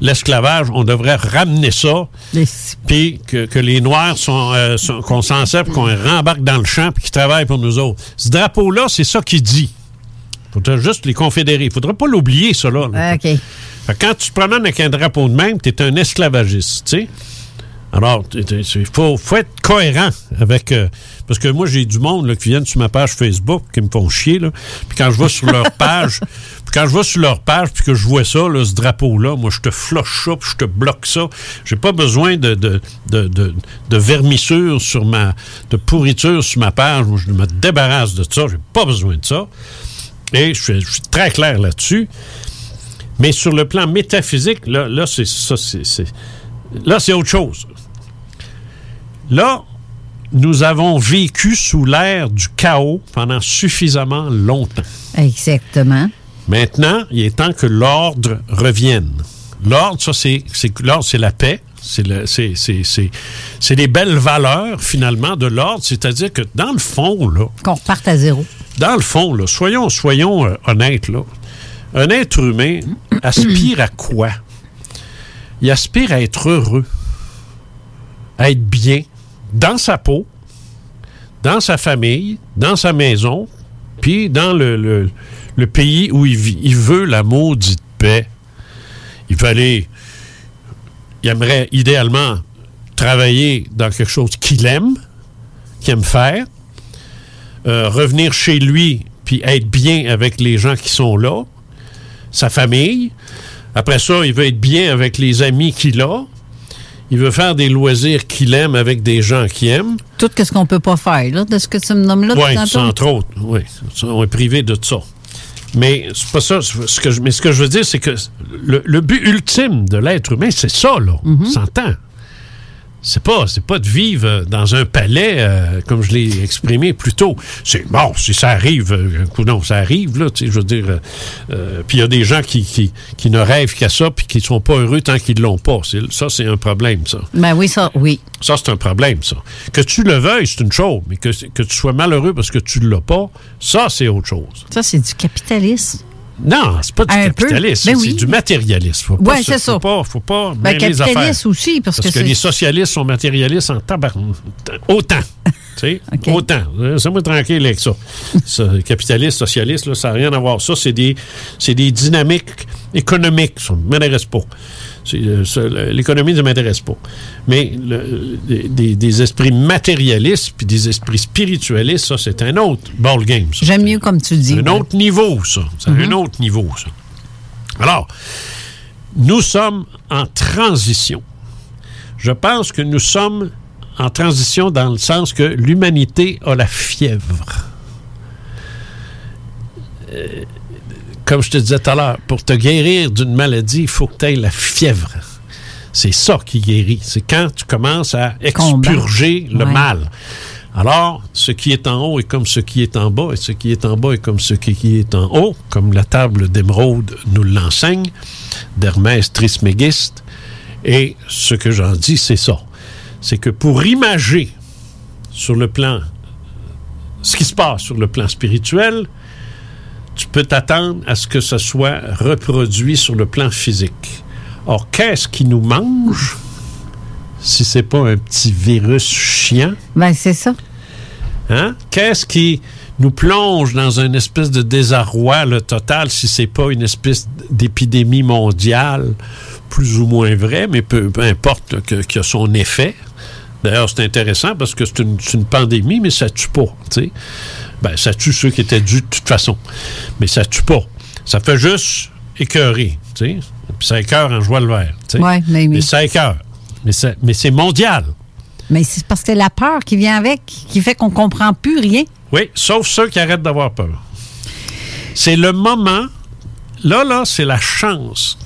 l'esclavage, on devrait ramener ça, puis que, que les Noirs sont, euh, sont- qu'on s'en sert, qu'on rembarque dans le champ, puis qu'ils travaillent pour nous autres. Ce drapeau-là, c'est ça qu'il dit. faudrait juste les confédérer. Il faudrait pas l'oublier, ça, là. là. OK. Fait quand tu te promènes avec un drapeau de même, tu es un esclavagiste, tu sais. Alors, il faut, faut être cohérent avec... euh, parce que moi, j'ai du monde là, qui viennent sur ma page Facebook, qui me font chier, là. Puis quand je vais sur leur page, puis quand je vais sur leur page, puis que je vois ça, là, ce drapeau-là, moi, je te floche ça, puis je te bloque ça. J'ai pas besoin de, de, de, de, de vermissure sur ma... de pourriture sur ma page. Moi, je me débarrasse de ça. J'ai pas besoin de ça. Et je suis, je suis très clair là-dessus. Mais sur le plan métaphysique, là, là c'est ça, c'est, c'est- là, c'est autre chose. Là, nous avons vécu sous l'ère du chaos pendant suffisamment longtemps. Exactement. Maintenant, il est temps que l'ordre revienne. L'ordre, ça, c'est, c'est, l'ordre, c'est la paix. C'est, le- c'est, c'est, c'est, c'est les belles valeurs, finalement, de l'ordre. C'est-à-dire que, dans le fond, là, Qu'on reparte à zéro. dans le fond, là, soyons, soyons euh, honnêtes, là. Un être humain aspire à quoi? Il aspire à être heureux, à être bien dans sa peau, dans sa famille, dans sa maison, puis dans le, pays où il vit. Il veut la maudite paix. Il veut aller. Il aimerait idéalement travailler dans quelque chose qu'il aime, qu'il aime faire, euh, revenir chez lui puis être bien avec les gens qui sont là, sa famille. Après ça, il veut être bien avec les amis qu'il a. Il veut faire des loisirs qu'il aime avec des gens qu'il aime. Tout ce qu'on peut pas faire, là, de ce que tu me nommes là. Oui, entre autres. Oui, on est privé de ça. Mais c'est pas ça. Ce que je, mais ce que je veux dire, c'est que le, le but ultime de l'être humain, c'est ça, là. Mhm. On s'entend. C'est pas, c'est pas de vivre euh, dans un palais, euh, comme je l'ai exprimé plus tôt. C'est bon, si ça arrive, euh, non, ça arrive, là, tu sais, je veux dire. euh, puis il y a des gens qui, qui, qui ne rêvent qu'à ça, puis qui sont pas heureux tant qu'ils l'ont pas. Ça, c'est un problème, ça. Ben oui, ça, oui. Ça, c'est un problème, ça. Que tu le veuilles, c'est une chose, mais que, que tu sois malheureux parce que tu ne l'as pas, ça, c'est autre chose. Ça, c'est du capitalisme. Non, c'est pas du Un capitalisme, Ben c'est oui. du matérialisme. Faut pas Ouais, se- c'est ça. Faut pas, faut pas Ben, mêler les affaires. capitaliste aussi, parce que c'est- les socialistes sont matérialistes en tabarn... Autant. sais, autant. Euh, C'est moi tranquille avec ça. ça capitaliste, socialiste, là, ça n'a rien à voir. Ça, c'est des, c'est des dynamiques économiques. Ça ne m'intéresse pas. Euh, L'économie ne m'intéresse pas. Mais le- des, des esprits matérialistes puis des esprits spiritualistes, ça, c'est un autre ball game. J'aime mieux comme tu dis. Un autre niveau, ça. C'est un autre niveau, ça. Alors, nous sommes en transition. Je pense que nous sommes en transition dans le sens que l'humanité a la fièvre. Euh, comme je te disais tout à l'heure, pour te guérir d'une maladie, il faut que tu aies la fièvre. C'est ça qui guérit. C'est quand tu commences à expurger le Ouais. mal. Alors, ce qui est en haut est comme ce qui est en bas, et ce qui est en bas est comme ce qui est en haut, comme la table d'émeraude nous l'enseigne, d'Hermès Trismégiste. Et ce que j'en dis, c'est ça. C'est que pour imager sur le plan, ce qui se passe sur le plan spirituel, tu peux t'attendre à ce que ce soit reproduit sur le plan physique. Or, qu'est-ce qui nous mange si c'est pas un petit virus chiant? Ben, c'est ça. Hein? Qu'est-ce qui nous plonge dans une espèce de désarroi le total si c'est pas une espèce d'épidémie mondiale plus ou moins vraie, mais peu, peu importe que, que son effet? D'ailleurs, c'est intéressant parce que c'est une, c'est une pandémie, mais ça tue pas. tu sais. Ben, ça tue ceux qui étaient dus de toute façon. Mais ça tue pas. Ça fait juste écœurer. Puis ça écœure en joie le vert. Ouais, mais- mais- mais ça écœure. Mais, ça- mais c'est mondial. Mais c'est parce que la peur qui vient avec, qui fait qu'on comprend plus rien. Oui, sauf ceux qui arrêtent d'avoir peur. C'est le moment, là, là, c'est la chance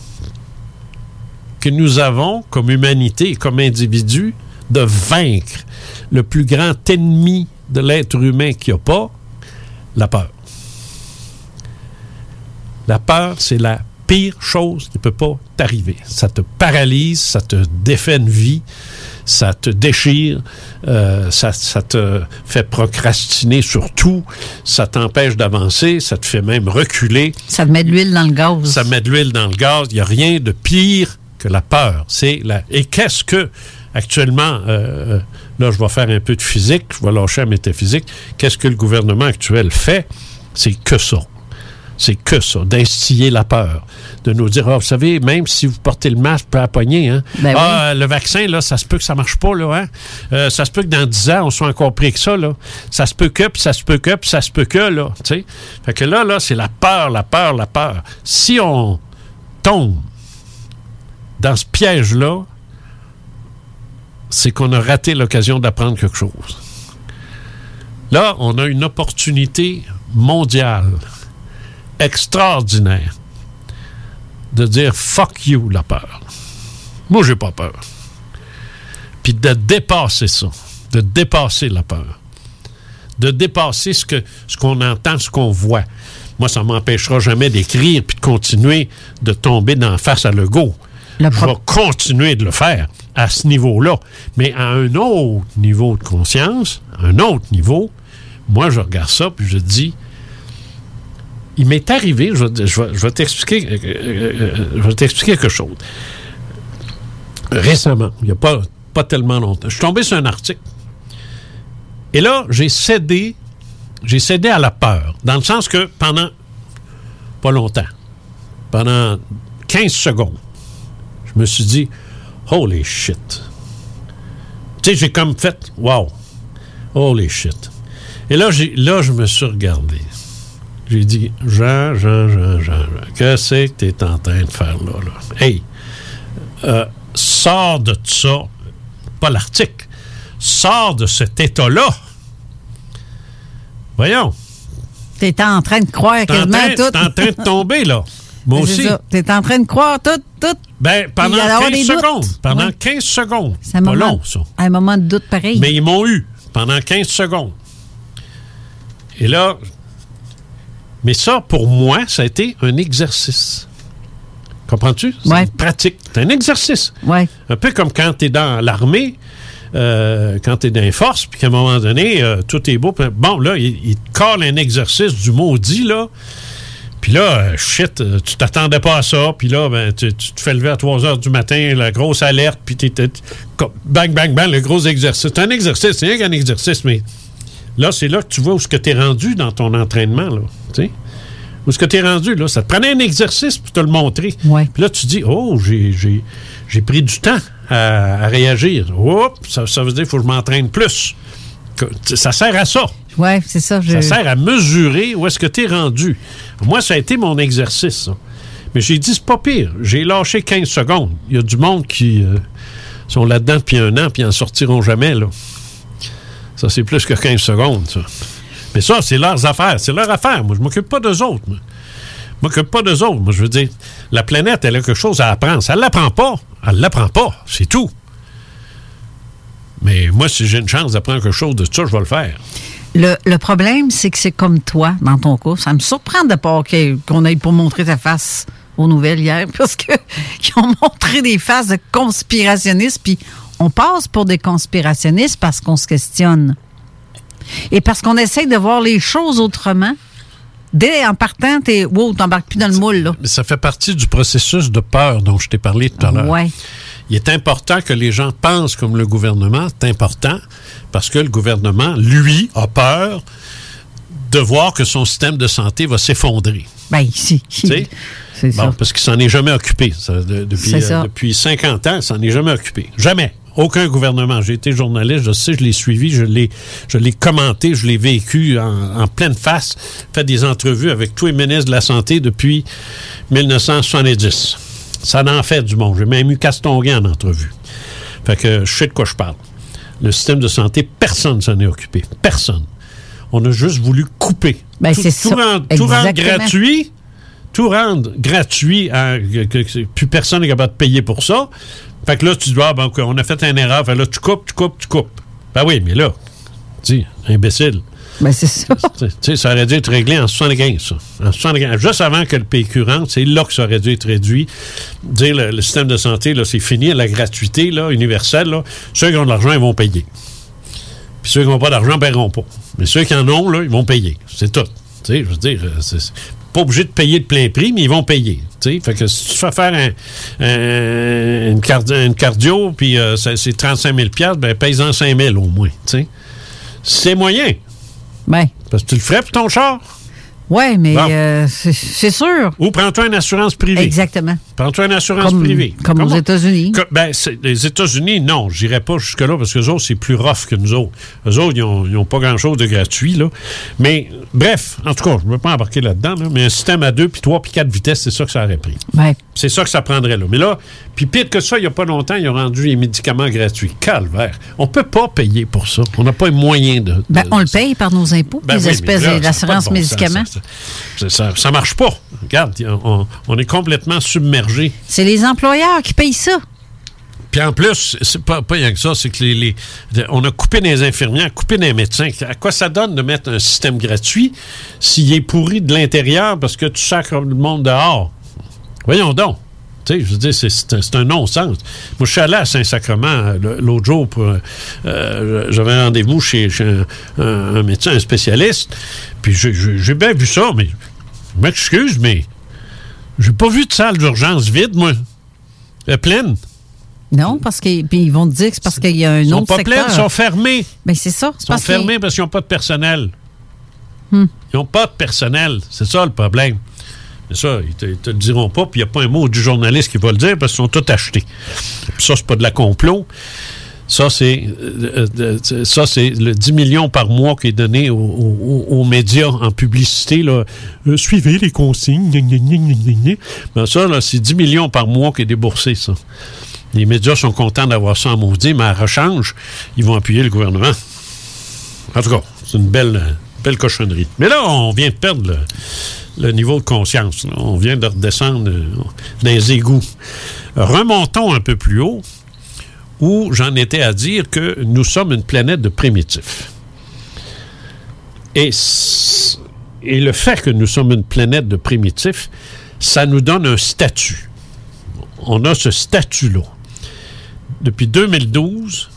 que nous avons comme humanité et comme individu de vaincre le plus grand ennemi de l'être humain qu'il n'y a pas, la peur. La peur, c'est la pire chose qui ne peut pas t'arriver. Ça te paralyse, ça te défait une vie, ça te déchire, euh, ça, ça te fait procrastiner sur tout, ça t'empêche d'avancer, ça te fait même reculer. Ça te met de l'huile dans le gaz. Ça met de l'huile dans le gaz. Il n'y a rien de pire que la peur. C'est la... Et qu'est-ce que, actuellement, euh, là, je vais faire un peu de physique, je vais lâcher la métaphysique. Qu'est-ce que le gouvernement actuel fait? C'est que ça. C'est que ça, d'instiller la peur. De nous dire, Ah, vous savez, même si vous portez le masque, pour la poignée, hein, Ben oui. ah, le vaccin, là, ça se peut que ça marche pas, là, hein? Euh, ça se peut que dans 10 ans, on soit encore pris que ça, là. Ça se peut que, puis ça se peut que, puis ça se peut que, là, sais. Fait que là, là, c'est la peur, la peur, la peur. Si on tombe dans ce piège-là, c'est qu'on a raté l'occasion d'apprendre quelque chose. Là, on a une opportunité mondiale extraordinaire de dire fuck you la peur. Moi, j'ai pas peur. Puis de dépasser ça. de dépasser la peur, de dépasser ce que ce qu'on entend, ce qu'on voit. Moi, ça m'empêchera jamais d'écrire puis de continuer de tomber d'en face à l'ego. Je vais continuer de le faire à ce niveau-là. Mais à un autre niveau de conscience, un autre niveau, moi, je regarde ça puis je dis, il m'est arrivé, je vais t'expliquer, euh, euh, euh, je vais t'expliquer quelque chose. Récemment, il n'y a pas, pas tellement longtemps, je suis tombé sur un article. Et là, j'ai cédé, j'ai cédé à la peur, dans le sens que pendant pas longtemps, pendant 15 secondes, je me suis dit, holy shit. Tu sais, j'ai comme fait, wow, holy shit. Et là, j'ai, là, je me suis regardé. J'ai dit, Jean, Jean, Jean, Jean, Jean, que c'est que tu es en train de faire là? là? Hey, euh, sors de ça, pas l'article, sors de cet état-là. Voyons, T'es en train de croire quasiment train, tout. en train de tomber, là. Moi aussi. ça. T'es en train de croire tout, tout. Ben, pendant Puis il y a 15 des doutes. secondes. Pendant Ouais. 15 secondes. C'est pas long, ça. Un moment de doute pareil. Mais ils m'ont eu pendant 15 secondes. Et là, mais ça, pour moi, ça a été un exercice. Comprends-tu? C'est une pratique. C'est un exercice. Ouais. Un peu comme quand tu es dans l'armée, euh, quand tu es dans les forces, puis qu'à un moment donné, euh, tout est beau. bon, là, il, il te colle un exercice du maudit, là. Puis là, euh, shit, euh, tu t'attendais pas à ça. Puis là, ben, tu, tu te fais lever à 3 heures du matin, la grosse alerte, puis t'es, t'es- bang, bang, bang, le gros exercice. C'est un exercice, c'est rien qu'un exercice, mais là, c'est là que tu vois où ce que tu es rendu dans ton entraînement, là. Tu sais? Où est-ce que tu es rendu, là? Ça te prenait un exercice pour te le montrer. Puis là, tu dis, oh, j'ai, j'ai, j'ai pris du temps à, à réagir. Oups, ça, ça veut dire qu'il faut que je m'entraîne plus. Ça sert à ça. Ouais, c'est ça. je- Ça sert à mesurer où est-ce que tu es rendu. Moi, ça a été mon exercice. ça. Mais j'ai dit, c'est pas pire. J'ai lâché 15 secondes. Il y a du monde qui euh, sont là-dedans depuis un an puis en sortiront jamais. Là. Ça, c'est plus que 15 secondes, ça. Mais ça, c'est leurs affaires. C'est leur affaire. Moi, je m'occupe pas d'eux autres. moi. Je m'occupe pas d'eux autres. Moi, je veux dire, la planète, elle a quelque chose à apprendre. Ça ne l'apprend pas. Elle l'apprend pas. C'est tout. Mais moi, si j'ai une chance d'apprendre quelque chose de ça, je vais le faire. Le, le problème, c'est que c'est comme toi, dans ton cas. Ça me surprend de pas qu'on aille pour montrer ta face aux nouvelles hier, parce que ils ont montré des faces de conspirationnistes, puis on passe pour des conspirationnistes parce qu'on se questionne. Et parce qu'on essaye de voir les choses autrement. Dès en partant, t'es wow, t'embarques plus dans le moule, là. Mais ça fait partie du processus de peur dont je t'ai parlé tout à l'heure. Ouais. Il est important que les gens pensent comme le gouvernement. C'est important parce que le gouvernement, lui, a peur de voir que son système de santé va s'effondrer. Ben, ici. C'est ça. Parce qu'il s'en est jamais occupé. Ça, de- depuis, C'est ça. euh, depuis 50 ans, il s'en est jamais occupé. Jamais. Aucun gouvernement. J'ai été journaliste, je sais, je l'ai suivi, je l'ai, je l'ai commenté, je l'ai vécu en, en pleine face, fait des entrevues avec tous les ministres de la Santé depuis 1970. Ça en fait du monde. J'ai même eu Castonguay en entrevue. Fait que je sais de quoi je parle. Le système de santé, personne ne s'en est occupé. Personne. On a juste voulu couper. Ben, tout, ça. rendre, tout rendre gratuit, tout rendre gratuit, à, que, que- plus personne n'est capable de payer pour ça. Fait que là, tu dois, bon, OK, on a fait une erreur. Fait là, tu coupes, tu coupes, tu coupes. Ben oui, mais là, dis, imbécile. Ben, c'est ça. Ça aurait dû être réglé en 75, ça. En 75. Juste avant que le PQ rentre, c'est là que ça aurait dû être réduit. Dire le, système de santé, là, c'est fini, la gratuité, là, universelle, là. Ceux qui ont de l'argent, ils vont payer. Puis ceux qui n'ont pas d'argent, ne paieront pas. Mais ceux qui en ont, là, ils vont payer. C'est tout. Je veux dire, euh, c'est pas obligé de payer de plein prix, mais ils vont payer. Fait que si tu fais faire un- un- une, cardio, puis euh, c'est 35 000 ben paye-en 5 000 au moins. C'est moyen. Ben. Parce que tu le ferais pour ton char? Ouais, mais Bon. euh, c'est- sûr. Ou prends-toi une assurance privée. Exactement. Prends-toi une assurance Comme- privée. comme aux? États-Unis. Ben, les États-Unis, non, j'irai pas jusque-là parce que les autres, c'est plus rough que nous autres. Eux autres, ils n'ont pas grand-chose de gratuit, là. Mais, bref, en tout cas, je ne veux pas embarquer là-dedans, là, mais un système à deux, puis trois, puis quatre vitesses, c'est ça que ça aurait pris. Ouais. C'est ça que ça prendrait, là. Mais là, puis pire que ça, il n'y a pas longtemps, ils ont rendu les médicaments gratuits. Calvaire. On peut pas payer pour ça. On n'a pas les moyens de... Ben, on le paye par nos impôts, ben les oui, espèces d'assurance bon médicaments. Ça, ça- marche pas. Regarde, on, on est complètement submergé. C'est les employeurs qui payent ça. Puis en plus, c'est pas, pas rien que ça, c'est que les, les- on a coupé des infirmières, coupé des médecins. À quoi ça donne de mettre un système gratuit s'il est pourri de l'intérieur parce que tu sacres le monde dehors? Voyons donc. Je veux dire, c'est- un, non-sens. Moi, je suis allé à Saint-Sacrement euh, l'autre jour pour. euh, euh, J'avais un rendez-vous chez, chez un, un- un médecin, un spécialiste. Puis j'ai- bien vu ça, mais je m'excuse, mais j'ai pas vu de salle d'urgence vide, moi. Elle est pleine. Non, parce qu'ils puis ils vont te dire que c'est parce qu'il y a un Ils sont autre pas pleines, ils sont fermés. Ben, c'est ça. Ils sont fermés parce qu'ils n'ont pas de personnel. Hmm. Ils n'ont pas de personnel. C'est ça le problème. Mais ça, ils te, te le diront pas, puis il n'y a pas un mot du journaliste qui va le dire parce qu'ils sont tous achetés. Puis ça, c'est pas de la complot. Ça, c'est euh, euh, euh, ça, c'est le 10 millions par mois qui est donné aux, médias en publicité. Là. Suivez les consignes. Ben ça, c'est 10 millions par mois qui est déboursé, ça. Les médias sont contents d'avoir ça en maudit, mais à rechange, ils vont appuyer le gouvernement. En tout cas, c'est une belle, belle cochonnerie. Mais là, on vient de perdre le niveau de conscience. On vient de redescendre euh, dans les égouts. Remontons un peu plus haut, où j'en étais à dire que nous sommes une planète de primitifs. Et le fait que nous sommes une planète de primitifs, ça nous donne un statut. On a ce statut-là. Depuis 2012,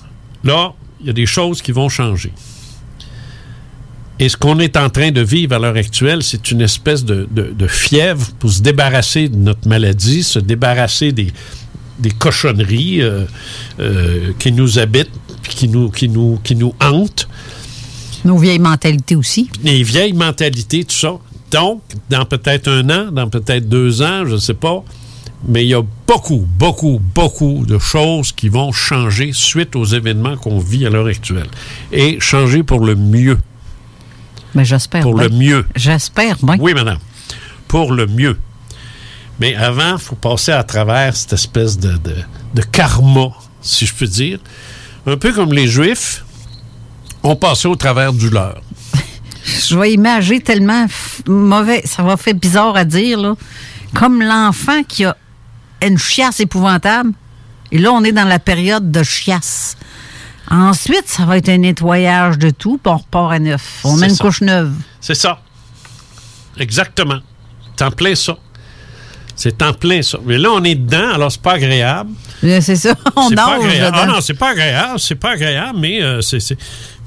là, il y a des choses qui vont changer. Et ce qu'on est en train de vivre à l'heure actuelle, c'est une espèce de, de- de fièvre pour se débarrasser de notre maladie, se débarrasser des, des cochonneries euh, euh, qui nous habitent, puis qui nous, qui nous, qui nous hantent, Nos vieilles mentalités aussi. les vieilles mentalités, tout ça. Donc, dans peut-être un an, dans peut-être deux ans, je ne sais pas, mais il y a beaucoup, beaucoup, beaucoup de choses qui vont changer suite aux événements qu'on vit à l'heure actuelle. Et changer pour le mieux. Mais j'espère Pour le mieux. J'espère bien. Oui, madame. Pour le mieux. Mais avant, il faut passer à travers cette espèce de, de- de karma, si je peux dire. Un peu comme les Juifs ont passé au travers du leur. Je vais imaginer tellement mauvais, ça va faire bizarre à dire, là. Comme l'enfant qui a une chiasse épouvantable. Et là, on est dans la période de chiasse. Ensuite, ça va être un nettoyage de tout, puis on repart à neuf. On met une ça. couche neuve. C'est ça. Exactement. C'est en plein ça. C'est en plein ça. Mais là, on est dedans, alors c'est pas agréable. C'est ça, on nage. Ah non, c'est pas agréable, c'est pas agréable, mais euh, c'est-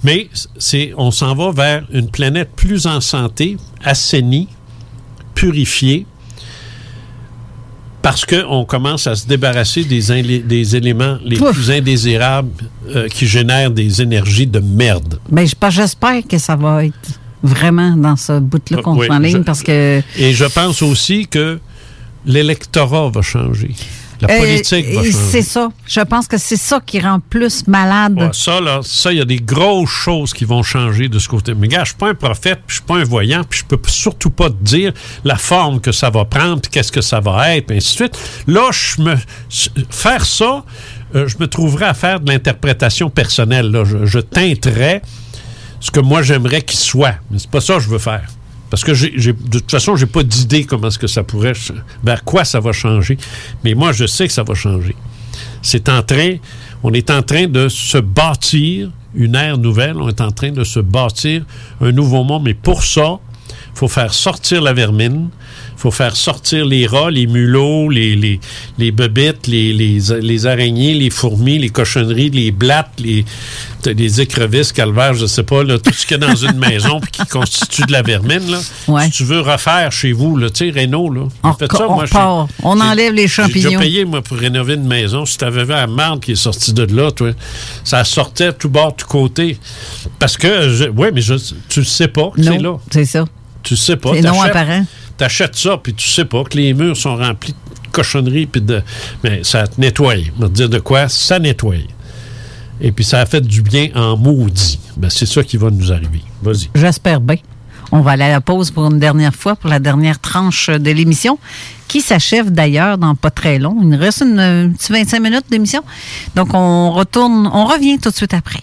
mais c'est, on s'en va vers une planète plus en santé, assainie, purifiée, parce qu'on commence à se débarrasser des, éléments les Ouf. plus indésirables euh, qui génèrent des énergies de merde. Je- j'espère que ça va être vraiment dans ce bout-là qu'on Oui, s'enligne, parce que... Et je pense aussi que l'électorat va changer. La politique. C'est ça. Je pense que c'est ça qui rend plus malade. Ouais, ça, là, ça, il y a des grosses choses qui vont changer de ce côté. Mais gars, je suis pas un prophète, puis je suis pas un voyant, puis je peux surtout pas te dire la forme que ça va prendre, puis qu'est-ce que ça va être, puis ainsi de suite. Là, je me faire ça, euh, je me trouverais à faire de l'interprétation personnelle. Là. Je, je teinterais ce que moi j'aimerais qu'il soit. Mais c'est pas ça que je veux faire. Parce que de toute façon, j'ai pas d'idée comment est-ce que ça pourrait, vers quoi ça va changer. Mais moi, je sais que ça va changer. C'est en train, on est en train de se bâtir une ère nouvelle. On est en train de se bâtir un nouveau monde. Mais pour ça, il faut faire sortir la vermine. Il faut faire sortir les rats, les mulots, les, les, les bebites, les, les, les araignées, les fourmis, les cochonneries, les blattes, les, les écrevisses, calvaires, je sais pas, là, tout ce qu'il y a dans une maison puis qui constitue de la vermine. Là. Ouais. Si tu veux refaire chez vous, là, tu sais, Renault, là, On, faites reca- on moi, repart. j'ai- On j'ai- enlève les J'ai champignons. payé, moi, pour rénover une maison. Si t'avais vu la marde qui est sortie de là, toi, ça sortait tout bord, tout côté. Parce que, ouais, mais je, tu le sais pas que c'est là. C'est ça. Tu le sais pas. C'est non apparent. T'achètes ça, puis tu sais pas que les murs sont remplis de cochonneries, puis de. Mais ça nettoie. On dire de quoi? Ça nettoie. Et puis ça a fait du bien en maudit. Ben, c'est ça qui va nous arriver. Vas-y. J'espère bien. On va aller à la pause pour une dernière fois, pour la dernière tranche de l'émission, qui s'achève d'ailleurs dans pas très long. Il nous reste une, un petit 25 minutes d'émission. Donc, on retourne, on revient tout de suite après.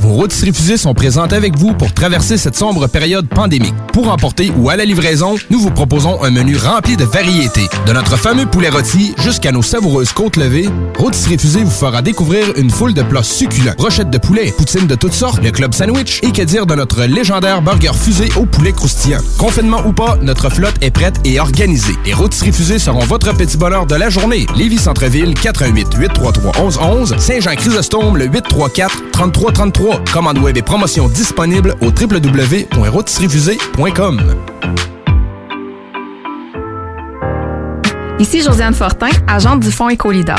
vos rôtisseries fusées sont présentes avec vous pour traverser cette sombre période pandémique. Pour emporter ou à la livraison, nous vous proposons un menu rempli de variétés. De notre fameux poulet rôti jusqu'à nos savoureuses côtes levées, Rôtisserie Fusée vous fera découvrir une foule de plats succulents. Brochettes de poulet, poutines de toutes sortes, le club sandwich et que dire de notre légendaire burger fusée au poulet croustillant. Confinement ou pas, notre flotte est prête et organisée. Les Rôtisseries Fusées seront votre petit bonheur de la journée. Lévis Centreville, 418 833 1111 Saint-Jean-Chrysostome, le 834 3333. Commande web et promotion disponible au www.rôtisseriefusée.com. Ici Josiane Fortin, agente du Fonds Écolidar.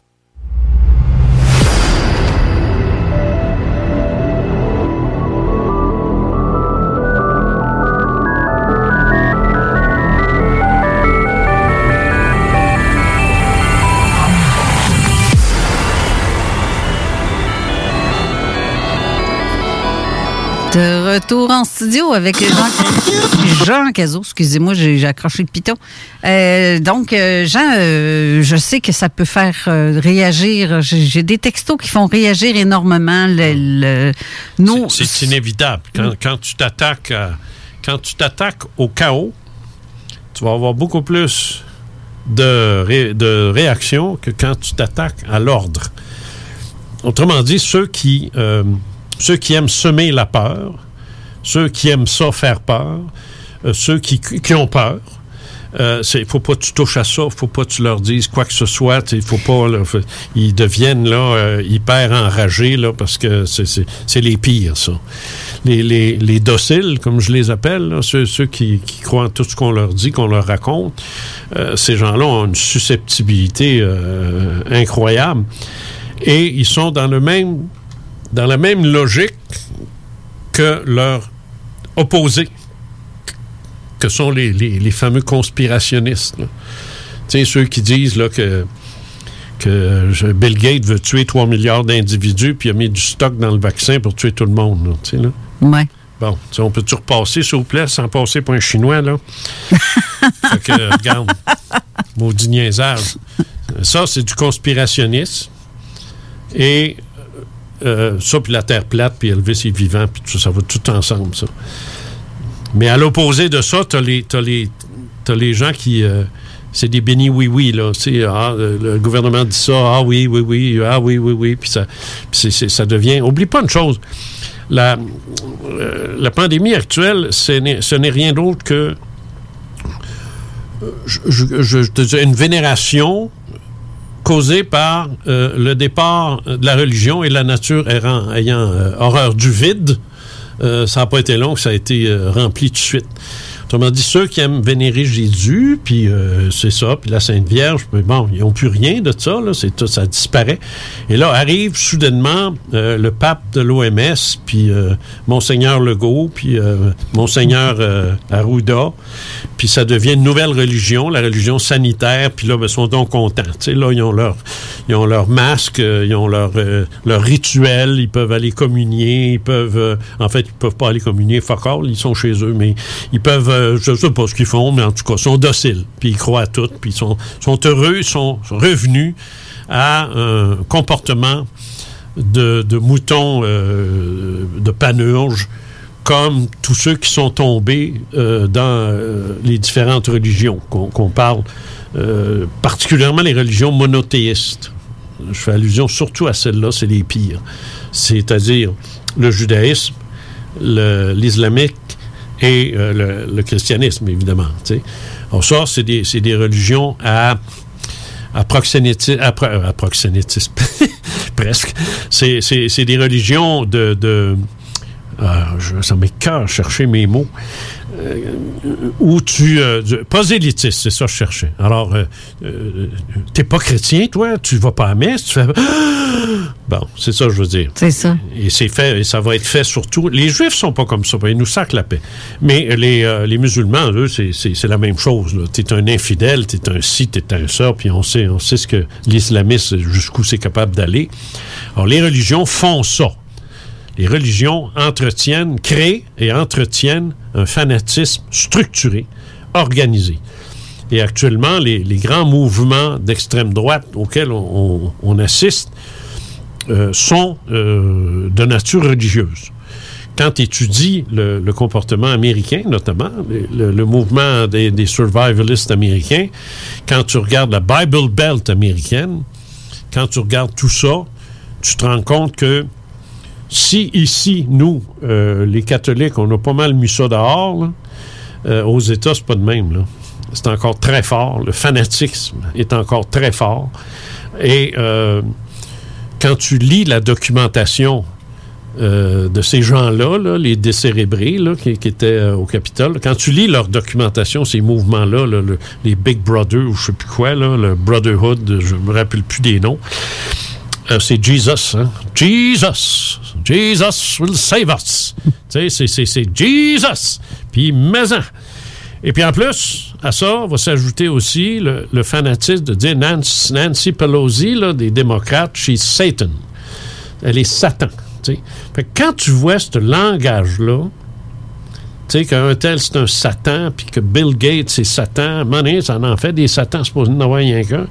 De retour en studio avec Jean, Jean Cazot. Excusez-moi, j'ai accroché le piton. Euh, donc, euh, Jean, euh, je sais que ça peut faire réagir. J'ai des textos qui font réagir énormément. Le, le- nous, C'est inévitable. Quand, quand tu t'attaques quand tu t'attaques au chaos, tu vas avoir beaucoup plus de, ré- de réactions que quand tu t'attaques à l'ordre. Autrement dit, ceux qui, ceux qui aiment semer la peur, ceux qui aiment ça faire peur, euh, ceux qui, ont peur, il faut pas que tu touches à ça, faut pas que tu leur dises quoi que ce soit, il faut pas, là, ils deviennent là euh, hyper enragés là parce que c'est- les pires ça. Les, les, les dociles, comme je les appelle, ceux, ceux qui, qui croient en tout ce qu'on leur dit, qu'on leur raconte, euh, ces gens-là ont une susceptibilité euh, incroyable et ils sont dans le même dans la même logique que leur opposé que sont les, les- les fameux conspirationnistes. Tu sais, ceux qui disent là, que, que Bill Gates veut tuer 3 milliards d'individus puis il a mis du stock dans le vaccin pour tuer tout le monde. là, là. Ouais. Bon, on peut-tu repasser, s'il vous plaît, sans passer pour un Chinois, là? fait que, regarde, maudit niaisage. Ça, c'est du conspirationnisme. Et euh, ça, puis la Terre plate, puis Elvis est vivant, puis tout ça, ça va tout ensemble, ça. Mais à l'opposé de ça, t'as les, t'as les, les gens qui... euh, c'est des bénis oui-oui, là. Ah, le, le gouvernement dit ça, ah oui, oui, oui, ah oui, oui, oui, puis ça, ça devient... Oublie pas une chose, la, euh, la pandémie actuelle, ce n'est rien d'autre que je, je- je une vénération causée par euh, le départ de la religion et la nature errant- ayant euh, horreur du vide. Euh, ça n'a pas été long, ça a été rempli tout de suite. Autrement dit, ceux qui aiment vénérer Jésus, puis euh, c'est ça, puis la Sainte Vierge, mais bon, ils n'ont plus rien de ça, là, tout, ça disparaît. Et là, arrive soudainement euh, le pape de l'OMS, puis euh, Monseigneur Legault, puis Monseigneur Arruda, puis ça devient une nouvelle religion, la religion sanitaire, puis là, ben, ils sont donc contents. Là, ils ont leur, ils ont leur masque, ils ont leur, leur rituel, ils peuvent aller communier, ils peuvent, en fait, ils peuvent pas aller communier, fuck all, ils sont chez eux, mais ils peuvent, euh, je sais pas ce qu'ils font, mais en tout cas, ils sont dociles, puis ils croient à tout, puis ils sont, sont heureux, ils sont revenus à un comportement de, de moutons euh, de panurge comme tous ceux qui sont tombés euh, dans les différentes religions qu'on parle, particulièrement les religions monothéistes. Je fais allusion surtout à celles-là, c'est les pires. C'est-à-dire le judaïsme, l'islamique et euh, le, christianisme, évidemment. tu sais. Alors ça, c'est des, des religions à à proxénétisme, à, à proxénétisme, presque. C'est, des religions de... de euh, je, ça chercher mes mots. Euh, où tu... Euh, prosélytisme, c'est ça que je cherchais. Alors, euh, euh, t'es pas chrétien, toi? Tu vas pas à messe? Tu fais... Bon, c'est ça que je veux dire. C'est ça. Et c'est fait, et ça va être fait surtout. Les Juifs sont pas comme ça, ils nous sacrent la paix. Mais les, euh, les musulmans, eux, c'est- la même chose. Tu es un infidèle, tu es un ci, tu es un ça, puis on sait, on sait ce que l'islamisme, jusqu'où c'est capable d'aller. Alors, les religions font ça. Les religions entretiennent, créent et entretiennent un fanatisme structuré, organisé. Et actuellement, les, grands mouvements d'extrême droite auxquels on, assiste euh, sont euh, de nature religieuse. Quand tu étudies le, comportement américain, notamment, le mouvement des, des survivalistes américains, quand tu regardes la Bible Belt américaine, quand tu regardes tout ça, tu te rends compte que si ici, nous, euh, les catholiques, on a pas mal mis ça dehors, euh, aux États, c'est pas de même. C'est encore très fort. Le fanatisme est encore très fort. Et euh, quand tu lis la documentation de ces gens-là, là, les décérébrés qui, étaient au Capitole, quand tu lis leur documentation, ces mouvements-là, là, le- les Big Brother ou je sais plus quoi, le Brotherhood, je me rappelle plus des noms, euh, c'est Jesus. Hein? Jesus! Jesus will save us! Tu sais, c'est- Jesus! Puis maison! Et puis en plus, à ça, va s'ajouter aussi le, fanatisme de dire Nancy, Pelosi, là, des démocrates, she's Satan. Elle est Satan. tu sais. Fait que quand tu vois ce langage-là, tu sais, qu'un tel, c'est un Satan, puis que Bill Gates, c'est Satan. Money, ça en fait des Satans, c'est pas rien qu'un.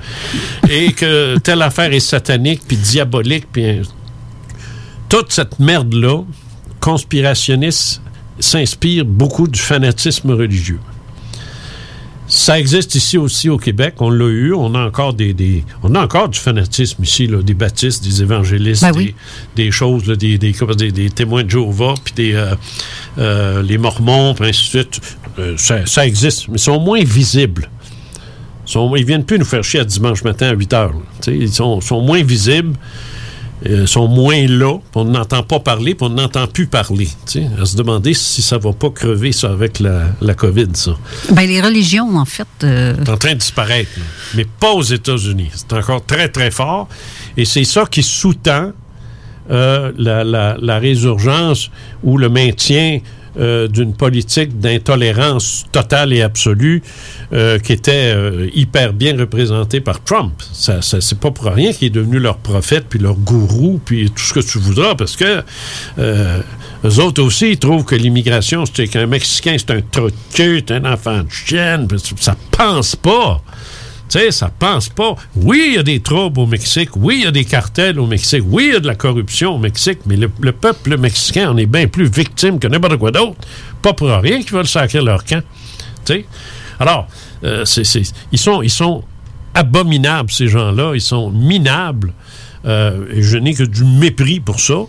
Et que telle affaire est satanique, puis diabolique, puis... Toute cette merde-là, conspirationniste, s'inspire beaucoup du fanatisme religieux. Ça existe ici aussi au Québec. On l'a eu. On a encore des, des- on a encore du fanatisme ici, là, des baptistes, des évangélistes, Ben oui. des, des choses, là, des, des, des témoins de Jéhovah, puis des euh, euh, les Mormons, puis ainsi de suite. Euh, ça, ça existe, mais ils sont moins visibles. Ils, sont, ils viennent plus nous faire chier à dimanche matin à 8 heures. Ils sont, sont moins visibles. Euh, sont moins là, on n'entend pas parler, puis on n'entend plus parler. tu sais. À se demander si ça va pas crever ça avec la, la COVID, ça. Ben, les religions, en fait. euh, C'est en train de disparaître, là. mais pas aux États-Unis. C'est encore très, très fort. Et c'est ça qui sous-tend euh, la, la- la résurgence ou le maintien euh, d'une politique d'intolérance totale et absolue euh, qui était euh, hyper bien représentée par Trump. Ça, ça- c'est pas pour rien qu'il est devenu leur prophète, puis leur gourou, puis tout ce que tu voudras, parce que eux autres aussi, ils trouvent que l'immigration, c'est qu'un Mexicain, c'est un cul, c'est un enfant de chienne, ça pense pas. Tu sais, ça pense pas. Oui, il y a des troubles au Mexique. Oui, il y a des cartels au Mexique. Oui, il y a de la corruption au Mexique. Mais le, le peuple mexicain en est bien plus victime que n'importe quoi d'autre. Pas pour rien qu'ils veulent sacrer leur camp. Alors, euh, ils, sont, abominables, ces gens-là. Ils sont minables. Euh, je n'ai que du mépris pour ça.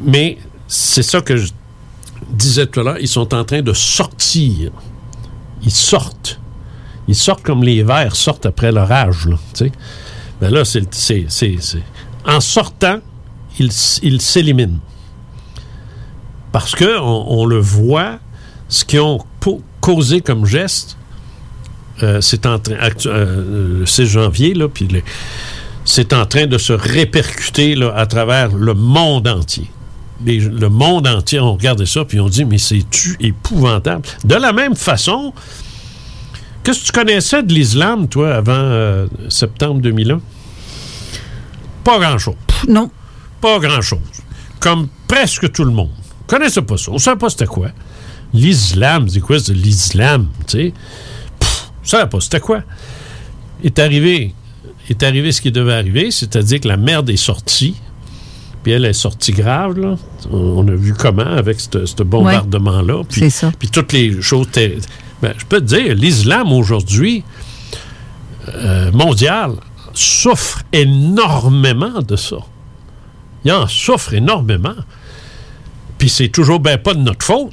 Mais c'est ça que je disais tout à l'heure. Ils sont en train de sortir. Ils sortent. Ils sortent comme les vers sortent après l'orage, là, tu sais. Ben là, c'est, en sortant, il, s- il s'élimine. Parce que on, le voit, ce qu'ils ont causé comme geste, euh, c'est en train, actu- euh, le 6 janvier, là, puis c'est en train de se répercuter là, à travers le monde entier. Le monde entier ont regardé ça, puis on dit, mais c'est-tu épouvantable? De la même façon, qu'est-ce que tu connaissais de l'islam, toi, avant euh, septembre 2001? Pas grand-chose. Non. Pas grand-chose. Comme presque tout le monde. On connaissait pas ça. On savait pas c'était quoi. L'islam, c'est quoi c'est l'islam, tu sais? On savait pas c'était quoi. Est arrivé, est arrivé ce qui devait arriver, c'est-à-dire que la merde est sortie. Puis elle est sortie grave, là. On a vu comment avec ce bombardement-là. Puis- c'est ça. Puis toutes les choses. ter- Ben, je peux te dire, l'islam aujourd'hui, euh, mondial, souffre énormément de ça. Il en souffre énormément. Puis c'est toujours ben pas de notre faute.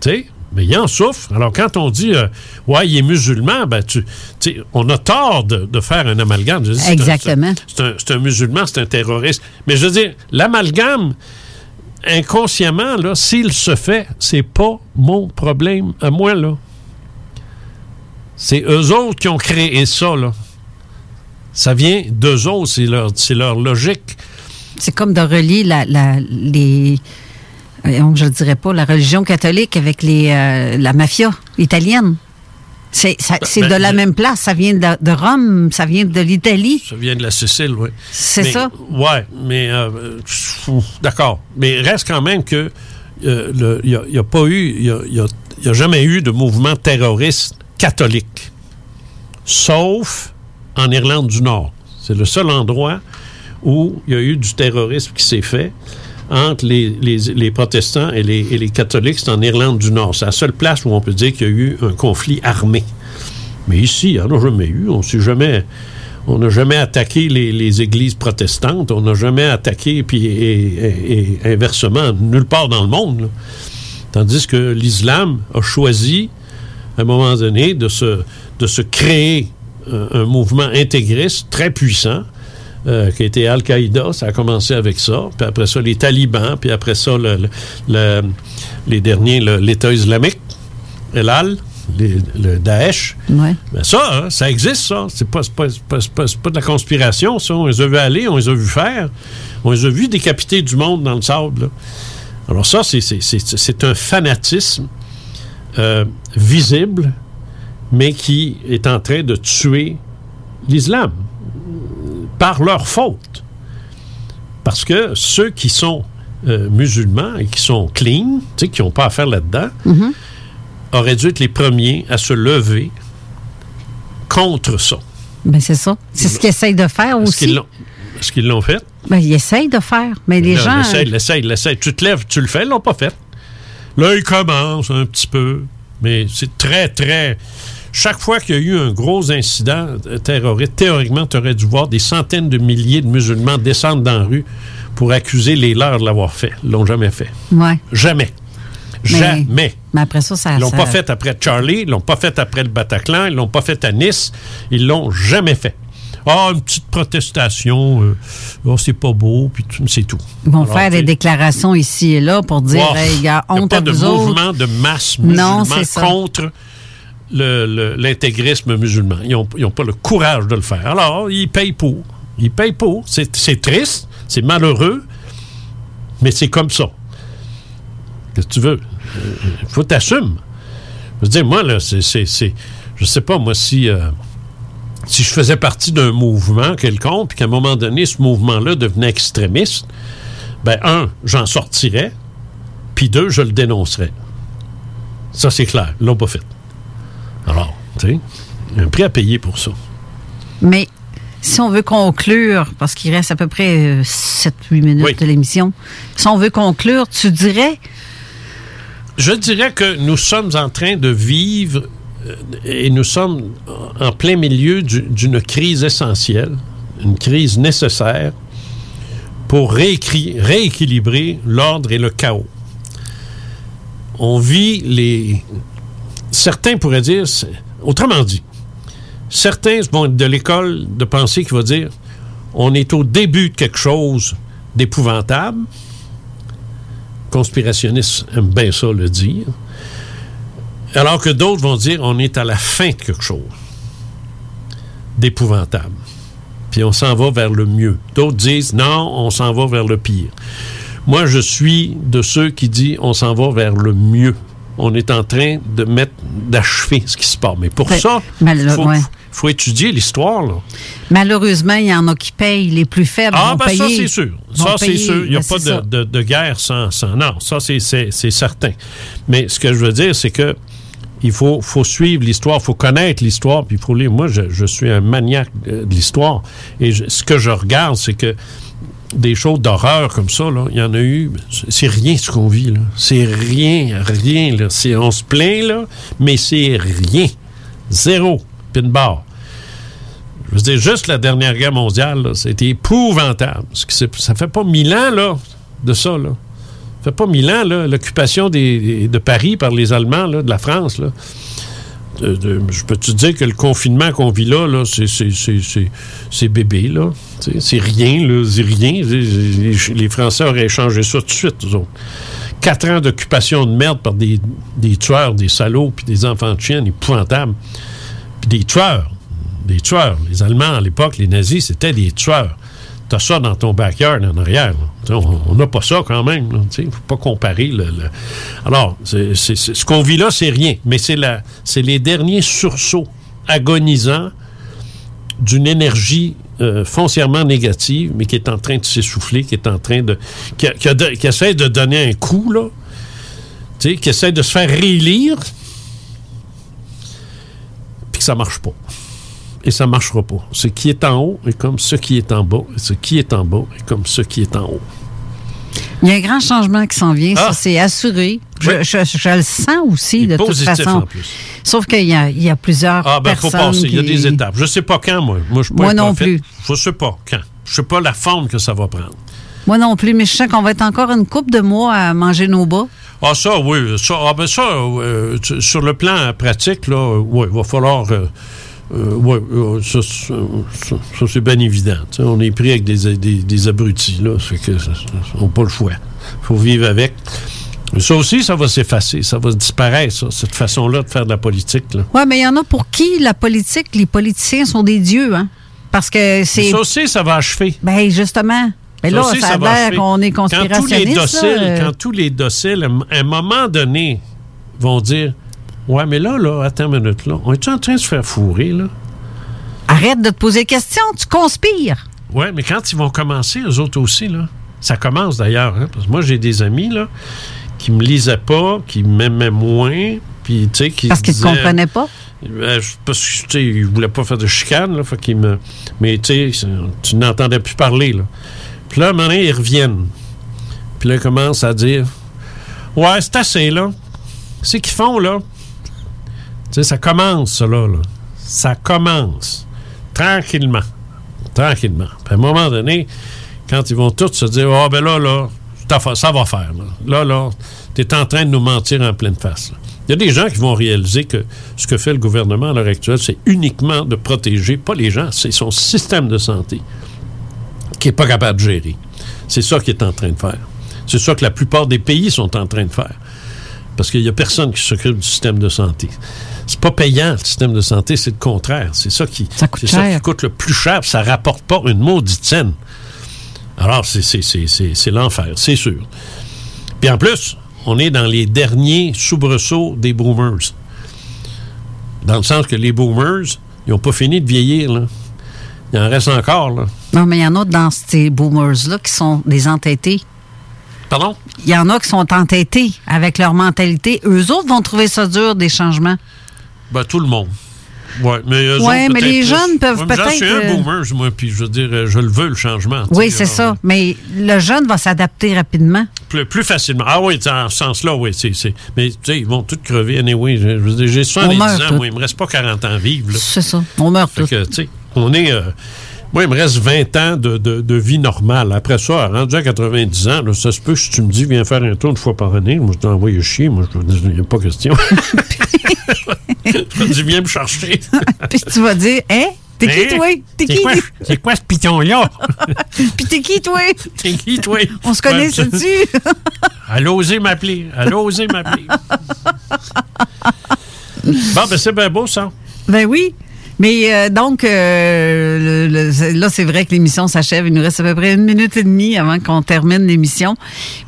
Tu sais, mais il en souffre. Alors quand on dit euh, ouais, il est musulman, ben tu, on a tort de, de faire un amalgame. Dis, Exactement. C'est un, c'est un musulman, c'est un terroriste. Mais je veux dire, l'amalgame, inconsciemment, là, s'il se fait, c'est pas mon problème à moi, là. C'est eux autres qui ont créé ça, là. Ça vient d'eux autres, c'est leur, c'est leur logique. C'est comme de relier la, Je dirais pas, la religion catholique avec les, euh, la mafia italienne. C'est c'est ben, de la même place. Ça vient de, de Rome, ça vient de l'Italie. Ça vient de la Sicile, oui. C'est ça? Ouais, mais euh, euh, d'accord. Mais reste quand même que euh, il n'y a, pas eu, il y a, y a- y a jamais eu de mouvement terroriste catholique, sauf en Irlande du Nord. C'est le seul endroit où il y a eu du terrorisme qui s'est fait entre les, les- protestants et les, les catholiques, c'est en Irlande du Nord. C'est la seule place où on peut dire qu'il y a eu un conflit armé. Mais ici, il n'y en a jamais eu. On s'est jamais. On n'a jamais attaqué les, les églises protestantes. On n'a jamais attaqué, puis et, inversement, nulle part dans le monde. Tandis que l'islam a choisi, à un moment donné, de se, de se créer un mouvement intégriste très puissant, euh, qui a été Al-Qaïda. Ça a commencé avec ça. Puis après ça, les talibans. Puis après ça, le- le- le- les derniers, l'État islamique, El-Al, les- le Daesh. Ouais. Ben ça, hein, ça existe, ça. C'est pas, pas, de la conspiration, ça. On les a vus aller, on les a vus faire. On les a vus décapiter du monde dans le sable. là. Alors ça, c'est un fanatisme euh, visible, mais qui est en train de tuer l'islam par leur faute. Parce que ceux qui sont euh, musulmans et qui sont clean, qui n'ont pas à faire là-dedans, Mhm. auraient dû être les premiers à se lever contre ça. Ben, c'est ça. C'est ce qu'ils essayent de faire Est-ce qu'ils aussi. l'ont- est-ce qu'ils l'ont fait? Ben, ils essayent de faire. Mais les Là, gens. L'essaye, l'essaye, l'essaye. Tu te lèves, tu le fais, ils l'ont pas fait. Là, ils commencent un petit peu, mais c'est très, très... Chaque fois qu'il y a eu un gros incident euh, terroriste, théoriquement, tu aurais dû voir des centaines de milliers de musulmans descendre dans la rue pour accuser les leurs de l'avoir fait. Ils l'ont jamais fait. Ouais. Jamais. Mais- Jamais. Mais après ça, ça. Ils l'ont ça- pas fait après Charlie, ils l'ont pas fait après le Bataclan, ils l'ont pas fait à Nice, ils l'ont jamais fait. Ah, une petite protestation, euh, oh, c'est pas beau, puis c'est tout. Ils vont Alors, faire des déclarations ici et là pour dire, Wow. hey, gars, Il y a honte pas à de vous autres. mouvement de masse Non, contre l'intégrisme musulman. Ils n'ont pas le courage de le faire. Alors, ils payent pour. Ils payent pour. C'est triste, c'est malheureux, mais c'est comme ça. Qu'est-ce que tu veux? Il faut t'assumer. Je veux dire, moi, là, c'est- Je sais pas, moi, si... euh, si je faisais partie d'un mouvement quelconque, puis qu'à un moment donné, ce mouvement-là devenait extrémiste, ben, un, j'en sortirais, puis deux, je le dénoncerais. Ça, c'est clair. Ils l'ont pas fait. Alors, tu sais, il y a un prix à payer pour ça. Mais si on veut conclure, parce qu'il reste à peu près 7-8 minutes Oui. de l'émission, si on veut conclure, tu dirais, Je dirais que nous sommes en train de vivre euh, et nous sommes en plein milieu du- d'une crise essentielle, une crise nécessaire pour rééquilibrer l'ordre et le chaos. On vit les... Certains pourraient dire, autrement dit, certains vont être de l'école de pensée qui va dire on est au début de quelque chose d'épouvantable. Conspirationnistes aiment bien ça le dire. Alors que d'autres vont dire on est à la fin de quelque chose d'épouvantable. Puis on s'en va vers le mieux. D'autres disent non, on s'en va vers le pire. Moi, je suis de ceux qui disent on s'en va vers le mieux. On est en train de mettre, d'achever ce qui se passe. Mais pour Fait- ça, mal- il faut, ouais. faut étudier l'histoire. Malheureusement, il y en a qui payent. Les plus faibles Ah, vont ben payer. ça, c'est sûr. Ça, c'est sûr. Il n'y a Ben, pas de, de- de guerre sans, sans- Non, ça, c'est- certain. Mais ce que je veux dire, c'est que il faut, faut suivre l'histoire, il faut connaître l'histoire, puis il faut lire. Moi, je, je suis un maniaque de, de l'histoire. Et je- ce que je regarde, c'est que des choses d'horreur comme ça, il y en a eu. C'est rien ce qu'on vit. C'est rien, rien, là. On se plaint, là, mais c'est rien. Zéro. Pin barre. Je veux dire, juste la dernière guerre mondiale, c'était épouvantable. C'est- ça fait pas mille ans, là, de ça, là. Ça fait pas mille ans, l'occupation de Paris par les Allemands, de la France. Je peux te dire que le confinement qu'on vit là, là c'est- bébé, là. C'est rien, là. C'est rien. Les, Français auraient changé ça tout de suite, eux autres. Quatre ans d'occupation de merde par des, des tueurs, des salauds, puis des enfants de chiens épouvantables. Puis des tueurs. Des tueurs. Les Allemands, à l'époque, les nazis, c'était des tueurs. T'as ça dans ton backyard en arrière. On n'a pas ça quand même. Il ne faut pas comparer. le- Alors, ce qu'on vit là, c'est rien. Mais c'est la- c'est les derniers sursauts agonisants d'une énergie euh, foncièrement négative, mais qui est en train de s'essouffler, qui est en train de. qui, qui essaie de donner un coup, là. Qui essaie de se faire réélire, puis que ça marche pas. Et ça marchera pas. Ce qui est en haut est comme ce qui est en bas, et ce qui est en bas est comme ce qui est en haut. Il y a un grand changement qui s'en vient, Ah. ça c'est assuré. Je, Oui. je- je le sens aussi de toute façon. en plus. Sauf qu'il y a, il y a plusieurs Ah, ben, faut personnes. passer. Il y a des étapes. Je sais pas quand, moi. Moi, je Moi non plus. Je sais pas quand. Je sais pas la forme que ça va prendre. Moi non plus, mais je sens qu'on va être encore une couple de mois à manger nos bas. Ah, ça, oui. Ça, ah, ben ça euh, sur le plan pratique, là, oui, il va falloir. euh, euh, ouais, euh, ça, ça- ça- ça, c'est bien évident. On est pris avec des, des, des abrutis, là. Fait que, on n'a pas le choix. Il faut vivre avec. Ça aussi, ça va s'effacer. Ça va disparaître, ça, cette façon-là de faire de la politique. Oui, mais il y en a pour qui la politique, les politiciens sont des dieux, hein? Parce que c'est. Ça aussi, ça va achever. Ben, justement. Mais Ça là, aussi, ça a l'air qu'on est Quand tous les conspirationniste. dociles, là, euh, quand tous les dociles, à un moment donné, vont dire Ouais, mais là, là, attends une minute, là, on est en train de se faire fourrer, là? Arrête de te poser des questions, tu conspires. Ouais, mais quand ils vont commencer, eux autres aussi, là, ça commence d'ailleurs, hein, parce que moi, j'ai des amis, là, qui me lisaient pas, qui m'aimaient moins, puis, tu sais, qui Parce qu'ils ne comprenaient pas? Je- parce que, tu sais, ils voulaient pas faire de chicane, là, fait qu'ils me... Mais, tu sais, tu n'entendais plus parler, là. Puis là, à un moment donné, ils reviennent. Puis là, ils commencent à dire Ouais, c'est assez, là. C'est qu'ils font, là. Tu ça commence, ça, là. Ça commence. Tranquillement. Tranquillement. Puis à un moment donné, quand ils vont tous se dire Ah, ben là, là, ça va faire, là. Là, là, t'es en train de nous mentir en pleine face. Il y a des gens qui vont réaliser que ce que fait le gouvernement à l'heure actuelle, c'est uniquement de protéger, pas les gens, c'est son système de santé qui n'est pas capable de gérer. C'est ça qu'il est en train de faire. C'est ça que la plupart des pays sont en train de faire. Parce qu'il n'y a personne qui s'occupe du système de santé. C'est pas payant, le système de santé, c'est le contraire. C'est ça qui, c'est ça qui coûte le plus cher, puis ça rapporte pas une maudite scène. Alors, c'est- c'est- c'est c'est- c'est l'enfer, c'est sûr. Puis en plus, on est dans les derniers soubresauts des boomers. Dans le sens que les boomers, ils n'ont pas fini de vieillir. Là. Il en reste encore. Là. Non, mais il y en a dans ces boomers-là qui sont des entêtés. Pardon? Il y en a qui sont entêtés avec leur mentalité. Eux autres vont trouver ça dur, des changements. Ben, tout le monde. Ouais, mais, eux Ouais, autres, mais peut-être les plus. jeunes peuvent Ouais, mais j'en suis peut-être, un euh, boomer, moi, puis je veux dire, euh, je le veux, le changement. Oui, c'est ça. Mais le jeune va s'adapter rapidement. Plus, plus facilement. Ah oui, dans ce sens-là, oui. c'est c'est- Mais tu sais, ils vont tous crever anyway. Je, je veux dire, j'ai 70 meurt ans, tous. moi, il me reste pas 40 ans à vivre. C'est ça. On meurt Fait tous. que, on est. euh, Moi, il me reste 20 ans de, de- de vie normale. Après ça, rendu à 90 ans, là, ça se peut que si tu me dis, viens faire un tour une fois par année, moi, je t'envoie chier. Moi, je te dis, il n'y a pas question. je te dis, viens me chercher. Puis tu vas dire, hein? T'es qui, Hein? toi? T'es qui? C'est quoi ce piton-là? Puis t'es qui, toi? T'es qui, toi? On se connaît, sais-tu? Elle a osé m'appeler. Elle a osé m'appeler. bon, ben, c'est bien beau, ça. Ben oui. Mais euh, donc, euh, là, c'est vrai que l'émission s'achève. Il nous reste à peu près une minute et demie avant qu'on termine l'émission.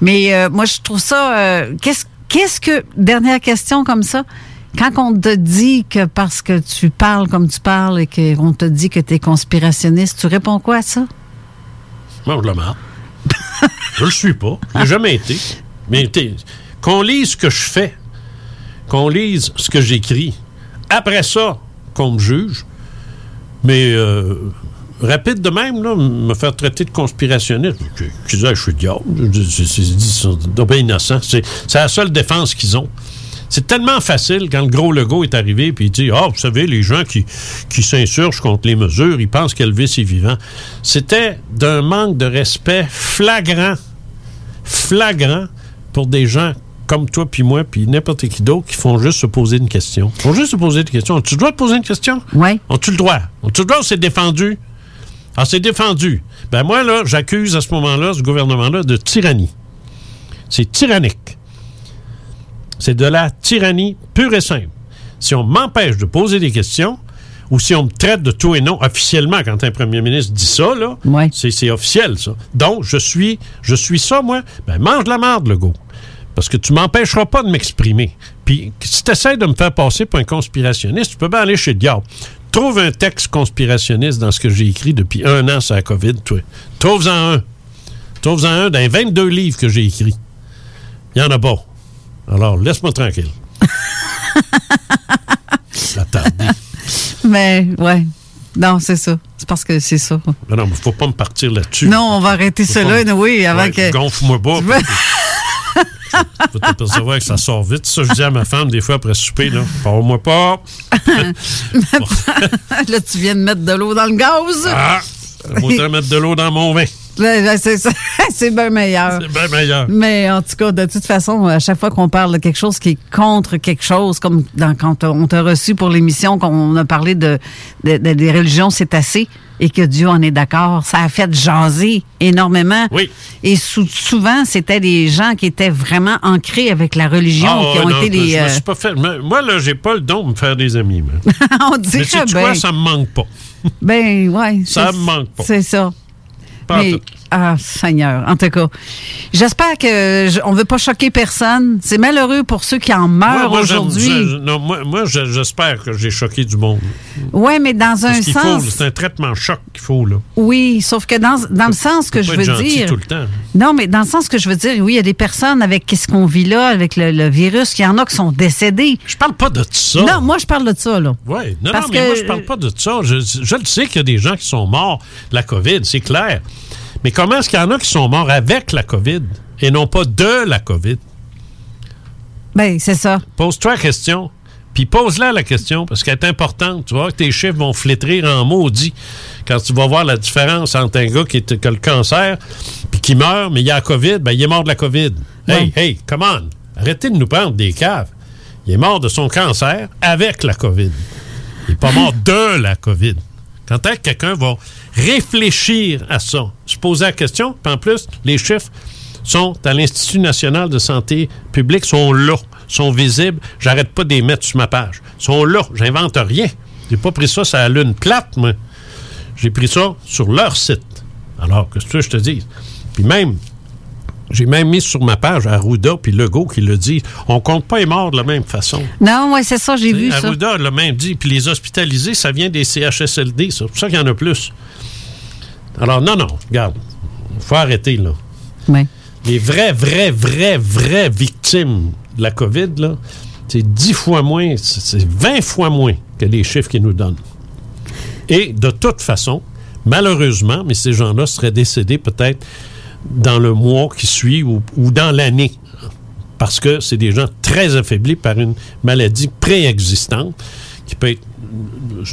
Mais euh, moi, je trouve ça... qu'est-ce, qu'est-ce que... Dernière question comme ça. Quand on te dit que parce que tu parles comme tu parles et qu'on te dit que tu es conspirationniste, tu réponds quoi à ça? Moi, je le marre. je le suis pas. Je l'ai jamais été. Mais qu'on lise ce que je fais, qu'on lise ce que j'écris, après ça, qu'on me juge, mais euh, rapide de même, là, me faire traiter de conspirationniste, qui disait, je suis diable, Je c'est- innocent. C'est la seule défense qu'ils ont. C'est tellement facile quand le gros Legault est arrivé puis il dit Ah, vous savez, les gens qui, qui s'insurgent contre les mesures, ils pensent qu'Elvis est vivant. C'était d'un manque de respect flagrant, flagrant pour des gens comme toi puis moi puis n'importe qui d'autre qui font juste se poser une question. Ils font juste se poser une question. As-tu le droit de poser une question? Oui. As-tu le droit? As-tu le droit ou c'est défendu? Ah, c'est défendu. Ben moi, là, j'accuse à ce moment-là, ce gouvernement-là, de tyrannie. C'est tyrannique. C'est de la tyrannie pure et simple. Si on m'empêche de poser des questions, ou si on me traite de tout et non officiellement, quand un premier ministre dit ça, là, c'est, c'est officiel, ça. Donc, je suis, je suis ça, moi. Ben, mange la marde, le go. Parce que tu m'empêcheras pas de m'exprimer. Puis, si tu essaies de me faire passer pour un conspirationniste, tu peux bien aller chez le diable. Trouve un texte conspirationniste dans ce que j'ai écrit depuis un an sur la COVID, toi. Trouve-en un. Trouve-en un dans les 22 livres que j'ai écrits. Il n'y en a pas. Alors, laisse-moi tranquille. L'attardé. Mais, ouais. Non, c'est ça. C'est parce que c'est ça. Mais non, il ne faut pas me partir là-dessus. Non, on va arrêter cela, me- oui, avant Ouais, que. Gonfle-moi pas. Tu vas t'apercevoir que ça sort vite. Ça, je dis à ma femme des fois après souper, là. Parle-moi pas. là, tu viens de mettre de l'eau dans le gaz. Ah! Te mettre de l'eau dans mon vin. Là, là, c'est bien meilleur. C'est bien meilleur. Mais en tout cas, de toute façon, à chaque fois qu'on parle de quelque chose qui est contre quelque chose, comme dans, quand on t'a reçu pour l'émission, qu'on a parlé de, de- de- des religions, c'est assez, et que Dieu en est d'accord, ça a fait jaser énormément. Oui. Et sou- souvent, c'était des gens qui étaient vraiment ancrés avec la religion, Ah, qui ont non, été je- les... je me euh, suis pas fait- mais Moi, là, j'ai pas le don de me faire des amis. on Mais dirait sais-tu bien. quoi? Ça me manque pas. Ben, ouais. Ça me manque pas. C'est ça. Pas en Mais- tout. Ah, Seigneur. En tout cas, j'espère que je- on veut pas choquer personne. C'est malheureux pour ceux qui en meurent aujourd'hui. non, moi, moi, je- j'espère que j'ai choqué du monde. Ouais, mais dans un Parce sens. c'est un traitement choc qu'il faut, là. Oui, sauf que dans, dans le sens que je veux dire. tout le temps. Non, mais dans le sens que je veux dire, oui, il y a des personnes avec ce qu'on vit là, avec le, le virus, il y en a qui sont décédés. Je parle pas de ça. Non, moi, je parle de ça, là. Oui, non, Parce non, mais que- moi, je parle pas de ça. Je, je le sais qu'il y a des gens qui sont morts de la COVID, c'est clair. Mais comment est-ce qu'il y en a qui sont morts avec la COVID et non pas de la COVID? Ben, c'est ça. Pose-toi la question. Puis pose-la la question parce qu'elle est importante. Tu vois que tes chiffres vont flétrir en maudit quand tu vas voir la différence entre un gars qui, est- qui a le cancer puis qui meurt, mais il a la COVID, ben il est mort de la COVID. Hey, hey, come on. Arrêtez de nous prendre des caves. Il est mort de son cancer avec la COVID. Il n'est pas mort de la COVID. Quand est-ce que quelqu'un va réfléchir à ça, se poser la question, puis en plus, les chiffres sont à l'Institut national de santé publique, sont là, sont visibles. J'arrête pas de les mettre sur ma page. sont là. J'invente rien. J'ai pas pris ça sur la lune plate, moi. J'ai pris ça sur leur site. Alors, que ce que je te dis? Puis même, j'ai même mis sur ma page Arruda puis Legault qui le dit. On compte pas les morts de la même façon. Non, ouais, c'est ça, j'ai vu ça. Arruda l'a même dit. Puis les hospitalisés, ça vient des CHSLD. C'est pour ça qu'il y en a plus. Alors, non, non, regarde. Il faut arrêter, là. Ouais. Les vraies, vraies, vraies, vraies victimes de la COVID, là, c'est 10 fois moins, c'est c'est 20 fois moins que les chiffres qu'ils nous donnent. Et de toute façon, malheureusement, mais ces gens-là seraient décédés peut-être dans le mois qui suit ou, ou dans l'année. Parce que c'est des gens très affaiblis par une maladie préexistante qui peut être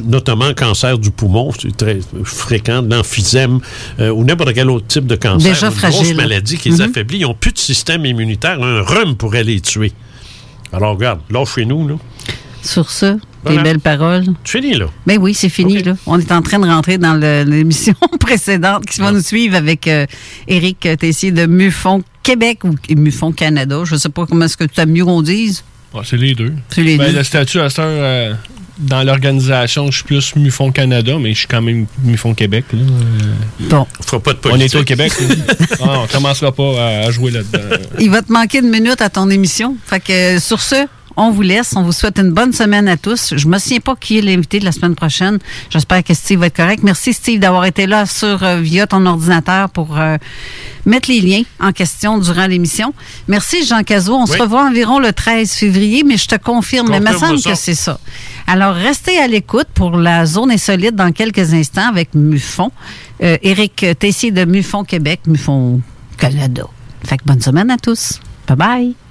notamment cancer du poumon, c'est très fréquent, l'emphysème euh, ou n'importe quel autre type de cancer, Déjà une fragile. grosse maladie qui les Mhm. affaiblit, ils n'ont plus de système immunitaire, un rhume pourrait les tuer. Alors regarde, là chez nous, là, Sur ça, Voilà. des belles paroles. tu finis là. Ben oui, c'est fini. Là. On est en train de rentrer dans l'émission précédente qui va nous suivre avec euh, Éric Tessier de Mufon Québec ou Mufon Canada. Je ne sais pas comment est-ce que tu as mieux qu'on dise. Ouais, c'est les deux. C'est les Ben, deux. Le statut à heure, euh, dans l'organisation, je suis plus MUFON Canada, mais je suis quand même MUFON Québec. Là. Euh, Bon. Fera pas de On politique. est au Québec. Ah, on commencera pas à, à jouer là-dedans. Il va te manquer de minutes à ton émission. Fait que euh, sur ce, on vous laisse. On vous souhaite une bonne semaine à tous. Je me souviens pas qui est l'invité de la semaine prochaine. J'espère que Steve va être correct. Merci Steve d'avoir été là sur euh, via ton ordinateur pour euh, mettre les liens en question durant l'émission. Merci Jean Cazot. On se revoit environ le 13 février, mais je te confirme, mais il me semble ça. que c'est ça. Alors restez à l'écoute pour la zone insolite dans quelques instants avec Mufon. Euh, Éric Tessier de Mufon Québec, Mufon Canada. Fait que bonne semaine à tous. Bye bye.